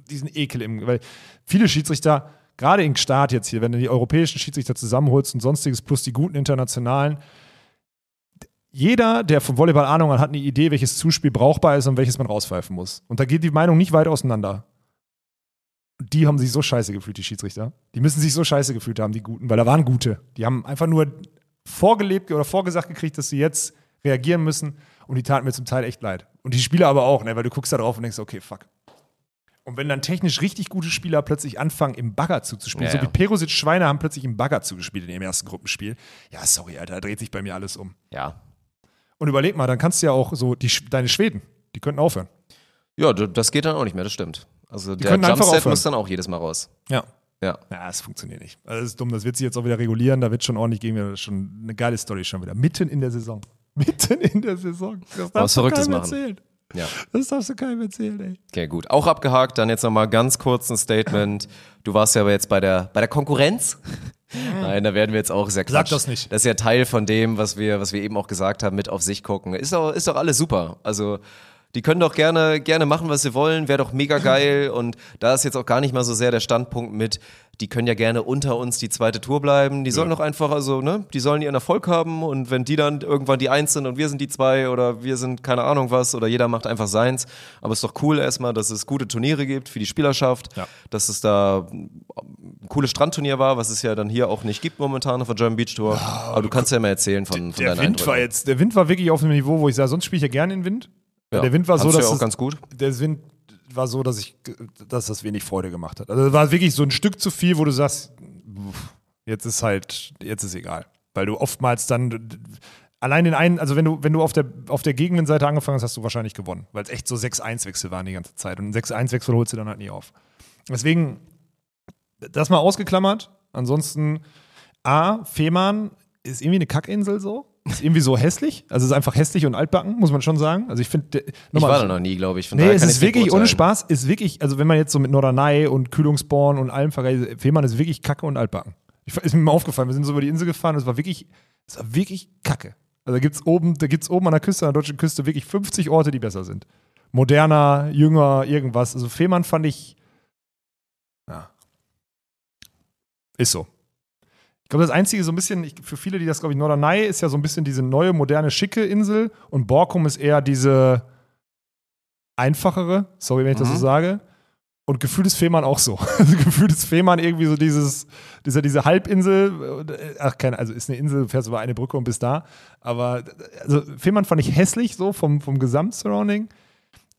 diesen Ekel im, weil viele Schiedsrichter, gerade im Start jetzt hier, wenn du die europäischen Schiedsrichter zusammenholst und sonstiges plus die guten internationalen, jeder, der vom Volleyball Ahnung hat, hat eine Idee, welches Zuspiel brauchbar ist und welches man rauspfeifen muss. Und da geht die Meinung nicht weit auseinander. Die haben sich so scheiße gefühlt, die Schiedsrichter. Die müssen sich so scheiße gefühlt haben, die Guten, weil da waren Gute. Die haben einfach nur vorgelebt oder vorgesagt gekriegt, dass sie jetzt reagieren müssen. Und die taten mir zum Teil echt leid. Und die Spieler aber auch, ne? weil du guckst da drauf und denkst, okay, fuck. Und wenn dann technisch richtig gute Spieler plötzlich anfangen, im Bagger zuzuspielen, Ja, so wie Perosic Schweine haben plötzlich im Bagger zugespielt in ihrem ersten Gruppenspiel. Ja, sorry, Alter, da dreht sich bei mir alles um. Ja. Und überleg mal, dann kannst du ja auch so, die, deine Schweden, die könnten aufhören. Ja, das geht dann auch nicht mehr, das stimmt. Also der können einfach Jumpset muss dann auch jedes Mal raus. Ja. Ja. Ja, das funktioniert nicht. Also das ist dumm, das wird sich jetzt auch wieder regulieren, da wird schon ordentlich gegen das ist schon eine geile Story schon wieder. Mitten in der Saison. Mitten in der Saison. Das du Verrücktes machen. erzählen. Ja. Das darfst du keinem erzählen, ey. Okay, gut. Auch abgehakt, dann jetzt nochmal ganz kurz ein Statement. Du warst ja aber jetzt bei der, bei der Konkurrenz. Nein, da werden wir jetzt auch sehr Sag Quatsch. das nicht. Das ist ja Teil von dem, was wir, was wir eben auch gesagt haben, mit auf sich gucken. Ist doch, ist doch alles super. Also, die können doch gerne, gerne machen, was sie wollen, wäre doch mega geil. Und da ist jetzt auch gar nicht mal so sehr der Standpunkt mit, die können ja gerne unter uns die zweite Tour bleiben. Die sollen doch einfach, also, ne, die sollen ihren Erfolg haben und wenn die dann irgendwann die Eins sind und wir sind die zwei oder wir sind keine Ahnung was oder jeder macht einfach seins. Aber es ist doch cool erstmal, dass es gute Turniere gibt für die Spielerschaft, Ja. dass es da ein cooles Strandturnier war, was es ja dann hier auch nicht gibt momentan auf der German Beach Tour. Aber du kannst ja mal erzählen von, von Der deinen Wind war jetzt, der Wind war wirklich auf einem Niveau, wo ich sage, sonst spiele ich ja gerne in Wind. Ja. Der Wind war so, Fandst du dass ja auch ganz gut. der Wind war so, dass ich, dass das wenig Freude gemacht hat. Also es war wirklich so ein Stück zu viel, wo du sagst, jetzt ist halt, jetzt ist egal. Weil du oftmals dann allein den einen, also wenn du, wenn du auf der, auf der Gegenwindseite angefangen hast, hast du wahrscheinlich gewonnen. Weil es echt so 6-1-Wechsel waren die ganze Zeit. Und einen 6-1-Wechsel holst du dann halt nie auf. Deswegen, das mal ausgeklammert. Ansonsten, A, Fehmarn ist irgendwie eine Kackinsel so. Ist irgendwie so hässlich. Also es ist einfach hässlich und altbacken, muss man schon sagen. Also ich finde, Ich war da noch nie, glaube ich. Von Nee, es ist wirklich ohne. Spaß, ist wirklich, also wenn man jetzt so mit Norderney und Kühlungsborn und allem vergleicht, Fehmarn ist wirklich kacke und altbacken. Ich, ist mir mal aufgefallen, wir sind so über die Insel gefahren, es war wirklich, es war wirklich kacke. Also da gibt's oben, da gibt's oben an der Küste, an der deutschen Küste wirklich 50 Orte, die besser sind. Moderner, jünger, irgendwas. Also Fehmarn fand ich, ja, ist so. Ich glaube, das Einzige so ein bisschen, ich, für viele, die das, glaube ich, Norderney ist ja so ein bisschen diese neue, moderne, schicke Insel und Borkum ist eher diese einfachere, sorry, wenn ich das Mhm. so sage. Und gefühlt ist Fehmarn auch so. Also gefühlt ist Fehmarn irgendwie so dieses, dieser, diese Halbinsel, äh, ach, keine, also ist eine Insel, du fährst über eine Brücke und bist da. Aber also Fehmarn fand ich hässlich, so vom, vom Gesamtsurrounding.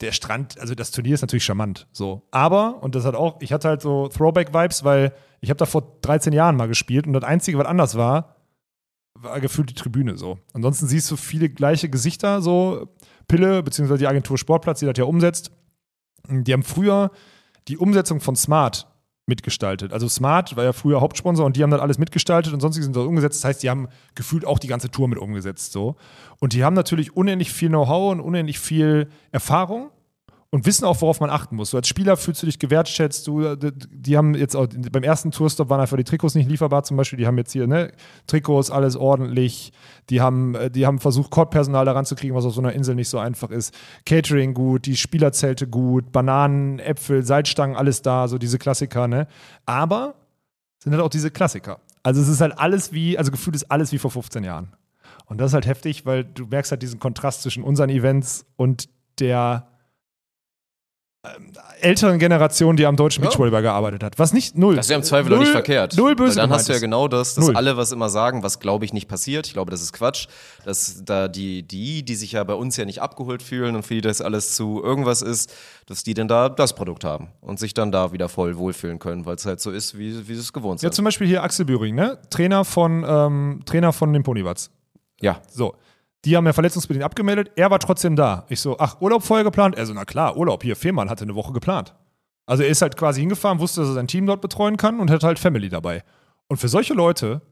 Der Strand, also das Turnier ist natürlich charmant, so. Aber, und das hat auch, ich hatte halt so Throwback-Vibes, weil ich habe da vor 13 Jahren mal gespielt und das Einzige, was anders war, war gefühlt die Tribüne so. Ansonsten siehst du viele gleiche Gesichter, so Pille, beziehungsweise die Agentur Sportplatz, die das ja umsetzt. Die haben früher die Umsetzung von Smart mitgestaltet. Also Smart war ja früher Hauptsponsor und die haben das alles mitgestaltet und sonstiges sind das umgesetzt. Das heißt, die haben gefühlt auch die ganze Tour mit umgesetzt so. Und die haben natürlich unendlich viel Know-how und unendlich viel Erfahrung und wissen auch, worauf man achten muss. Du als Spieler fühlst du dich gewertschätzt. Du, die, die haben jetzt auch, beim ersten Tourstop waren einfach die Trikots nicht lieferbar zum Beispiel. Die haben jetzt hier, ne, Trikots, alles ordentlich. Die haben, äh, die haben versucht, Courtpersonal daran zu kriegen, was auf so einer Insel nicht so einfach ist. Catering gut, die Spielerzelte gut, Bananen, Äpfel, Salzstangen, alles da, so diese Klassiker, ne. Aber sind halt auch diese Klassiker. Also es ist halt alles wie, also gefühlt ist alles wie vor 15 Jahren. Und das ist halt heftig, weil du merkst halt diesen Kontrast zwischen unseren Events und der älteren Generation, die am deutschen Beachvolleyball gearbeitet hat. Was nicht null. Das ist ja im Zweifel doch nicht verkehrt. Null böse Weil dann hast du ja genau das, dass Null. alle was immer sagen, was glaube ich nicht passiert. Ich glaube, das ist Quatsch. Dass da die, die, die sich ja bei uns ja nicht abgeholt fühlen und für die das alles zu irgendwas ist, dass die dann da das Produkt haben und sich dann da wieder voll wohlfühlen können, weil es halt so ist, wie, wie sie es gewohnt Ja, sind. zum Beispiel hier Axel Bühring, ne? Trainer von, ähm, Trainer von den Ponywatz. Ja, So. Die haben ja verletzungsbedingt abgemeldet. Er war trotzdem da. Ich so, ach, Urlaub vorher geplant? Er so, na klar, Urlaub. Hier, Fehmarn hatte eine Woche geplant. Also er ist halt quasi hingefahren, wusste, dass er sein Team dort betreuen kann und hat halt Family dabei. Und für solche Leute,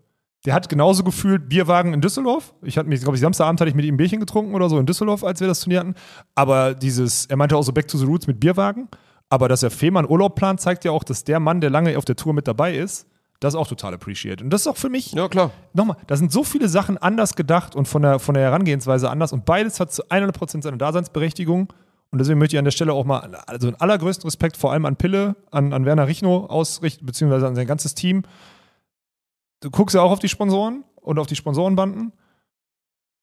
der hat genauso gefühlt Bierwagen in Düsseldorf. Ich hatte mich, glaube ich, Samstagabend hatte ich mit ihm ein Bierchen getrunken oder so in Düsseldorf, als wir das Turnier hatten. Aber dieses, er meinte auch so Back to the Roots mit Bierwagen. Aber dass er Fehmarn Urlaub plant, zeigt ja auch, dass der Mann, der lange auf der Tour mit dabei ist, das auch total appreciate. Und das ist auch für mich ja klar. nochmal, da sind so viele Sachen anders gedacht und von der, von der Herangehensweise anders und beides hat zu 100% seine Daseinsberechtigung. Und deswegen möchte ich an der Stelle auch mal, also einen allergrößten Respekt vor allem an Pille, an, an Werner Richno ausrichten, beziehungsweise an sein ganzes Team. Du guckst ja auch auf die Sponsoren und auf die Sponsorenbanden.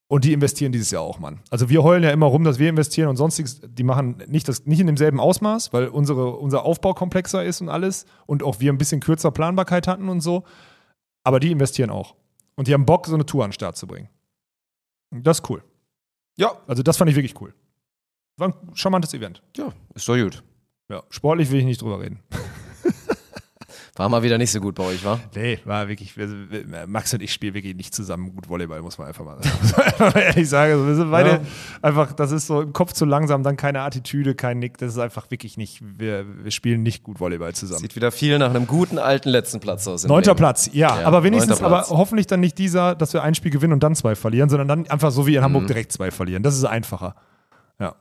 Und die investieren dieses Jahr auch, Mann. Also wir heulen ja immer rum, dass wir investieren und sonstiges, die machen nicht, das, nicht in demselben Ausmaß, weil unsere, unser Aufbau komplexer ist und alles und auch wir ein bisschen kürzer Planbarkeit hatten und so. Aber die investieren auch. Und die haben Bock, so eine Tour an den Start zu bringen. Das ist cool. Ja, Also das fand ich wirklich cool. War ein charmantes Event. ja, ist doch gut. Ja. Sportlich will ich nicht drüber reden. War mal wieder nicht so gut bei euch, wa? Nee, war wirklich, wir, wir, Max und ich spielen wirklich nicht zusammen gut Volleyball, muss man einfach mal, muss man einfach mal ehrlich sagen. Also wir sind beide Ja. einfach, das ist so im Kopf zu langsam, dann keine Attitüde, kein Nick, das ist einfach wirklich nicht, wir, wir spielen nicht gut Volleyball zusammen. Sieht wieder viel nach einem guten alten letzten Platz aus. Neunter Bremen. Platz, ja, Ja, aber wenigstens, aber hoffentlich dann nicht dieser, dass wir ein Spiel gewinnen und dann zwei verlieren, sondern dann einfach so wie in Mhm. Hamburg direkt zwei verlieren. Das ist einfacher. Ja.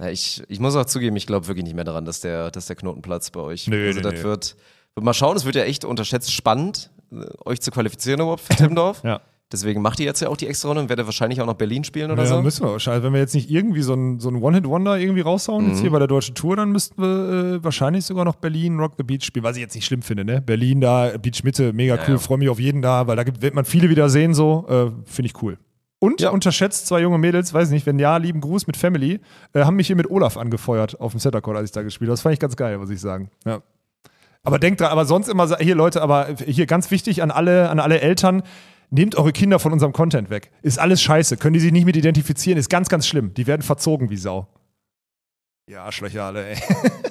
Ja, ich, ich muss auch zugeben, ich glaube wirklich nicht mehr daran, dass der, dass der Knoten platzt bei euch. Nö, also nö, das nö. wird mal schauen, es wird ja echt unterschätzt spannend, äh, euch zu qualifizieren überhaupt für Timmendorf. Ja. Deswegen macht ihr jetzt ja auch die extra Runde und werdet wahrscheinlich auch noch Berlin spielen oder ja, so. müssen wir wahrscheinlich. Wenn wir jetzt nicht irgendwie so ein, so One-Hit-Wonder irgendwie raushauen, jetzt Mhm. hier bei der deutschen Tour, dann müssten wir äh, wahrscheinlich sogar noch Berlin Rock the Beach spielen, was ich jetzt nicht schlimm finde, ne? Berlin da, Beach Mitte, mega cool, ja. freue mich auf jeden da, weil da gibt, wird man viele wieder sehen, so, äh, finde ich cool. Und Ja. unterschätzt zwei junge Mädels, weiß nicht, wenn ja, lieben Gruß mit Family, äh, haben mich hier mit Olaf angefeuert auf dem Centercourt, als ich da gespielt habe. Das fand ich ganz geil, muss ich sagen. Ja. Aber denkt dran, aber sonst immer, hier Leute, aber hier ganz wichtig an alle, an alle Eltern, nehmt eure Kinder von unserem Content weg. Ist alles scheiße. Können die sich nicht mit identifizieren, ist ganz, ganz schlimm. Die werden verzogen wie Sau. Ja, Arschlöcher alle, ey.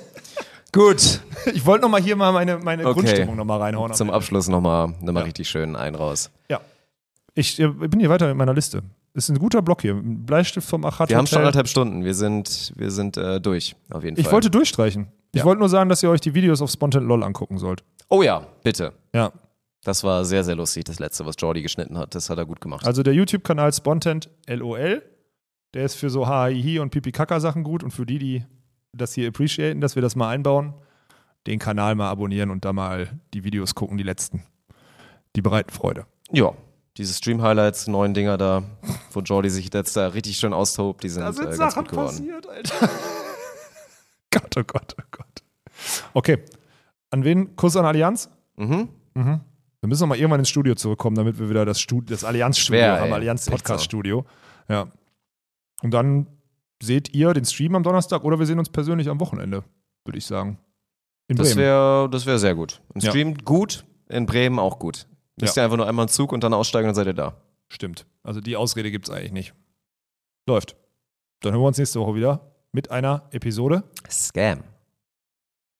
Gut. Ich wollte noch mal hier mal meine, meine Okay. Grundstimmung noch mal reinhauen. Zum Abschluss nochmal noch mal Ja. richtig schön ein raus. Ja. Ich äh, bin hier weiter mit meiner Liste. Ist ein guter Block hier. Ein Bleistift vom Achat Wir haben schon anderthalb Stunden. Wir sind, wir sind äh, durch, auf jeden Ich Fall. wollte durchstreichen. Ich Ja. wollte nur sagen, dass ihr euch die Videos auf Spontan LOL angucken sollt. oh ja, bitte. Ja. Das war sehr, sehr lustig, das letzte, was Jordi geschnitten hat. Das hat er gut gemacht. Also der YouTube-Kanal Spontent LOL, der ist für so HIHI und Pipi-Kaka-Sachen gut und für die, die das hier appreciaten, dass wir das mal einbauen, den Kanal mal abonnieren und da mal die Videos gucken, die letzten. Die bereiten Freude. ja, diese Stream-Highlights, neuen Dinger da, wo Jordi sich jetzt da richtig schön austobt, die sind, äh, ganz gut geworden. passiert, Alter. Gott, oh Gott, oh Gott. Okay. An wen? Kuss an Allianz? Mhm. Mhm. Wir müssen noch mal irgendwann ins Studio zurückkommen, damit wir wieder das, Studi das Allianz-Studio Schwer, haben, ey. Allianz Ist echt Podcast-Studio. Ja. Und dann seht ihr den Stream am Donnerstag oder wir sehen uns persönlich am Wochenende, würde ich sagen. In Das Bremen. wäre das wär sehr gut. Im Ja. Stream gut, in Bremen auch gut. Müsst ihr einfach nur einmal einen Zug und dann aussteigen und dann seid ihr da. Stimmt. Also die Ausrede gibt es eigentlich nicht. Läuft. Dann hören wir uns nächste Woche wieder mit einer Episode. Scam.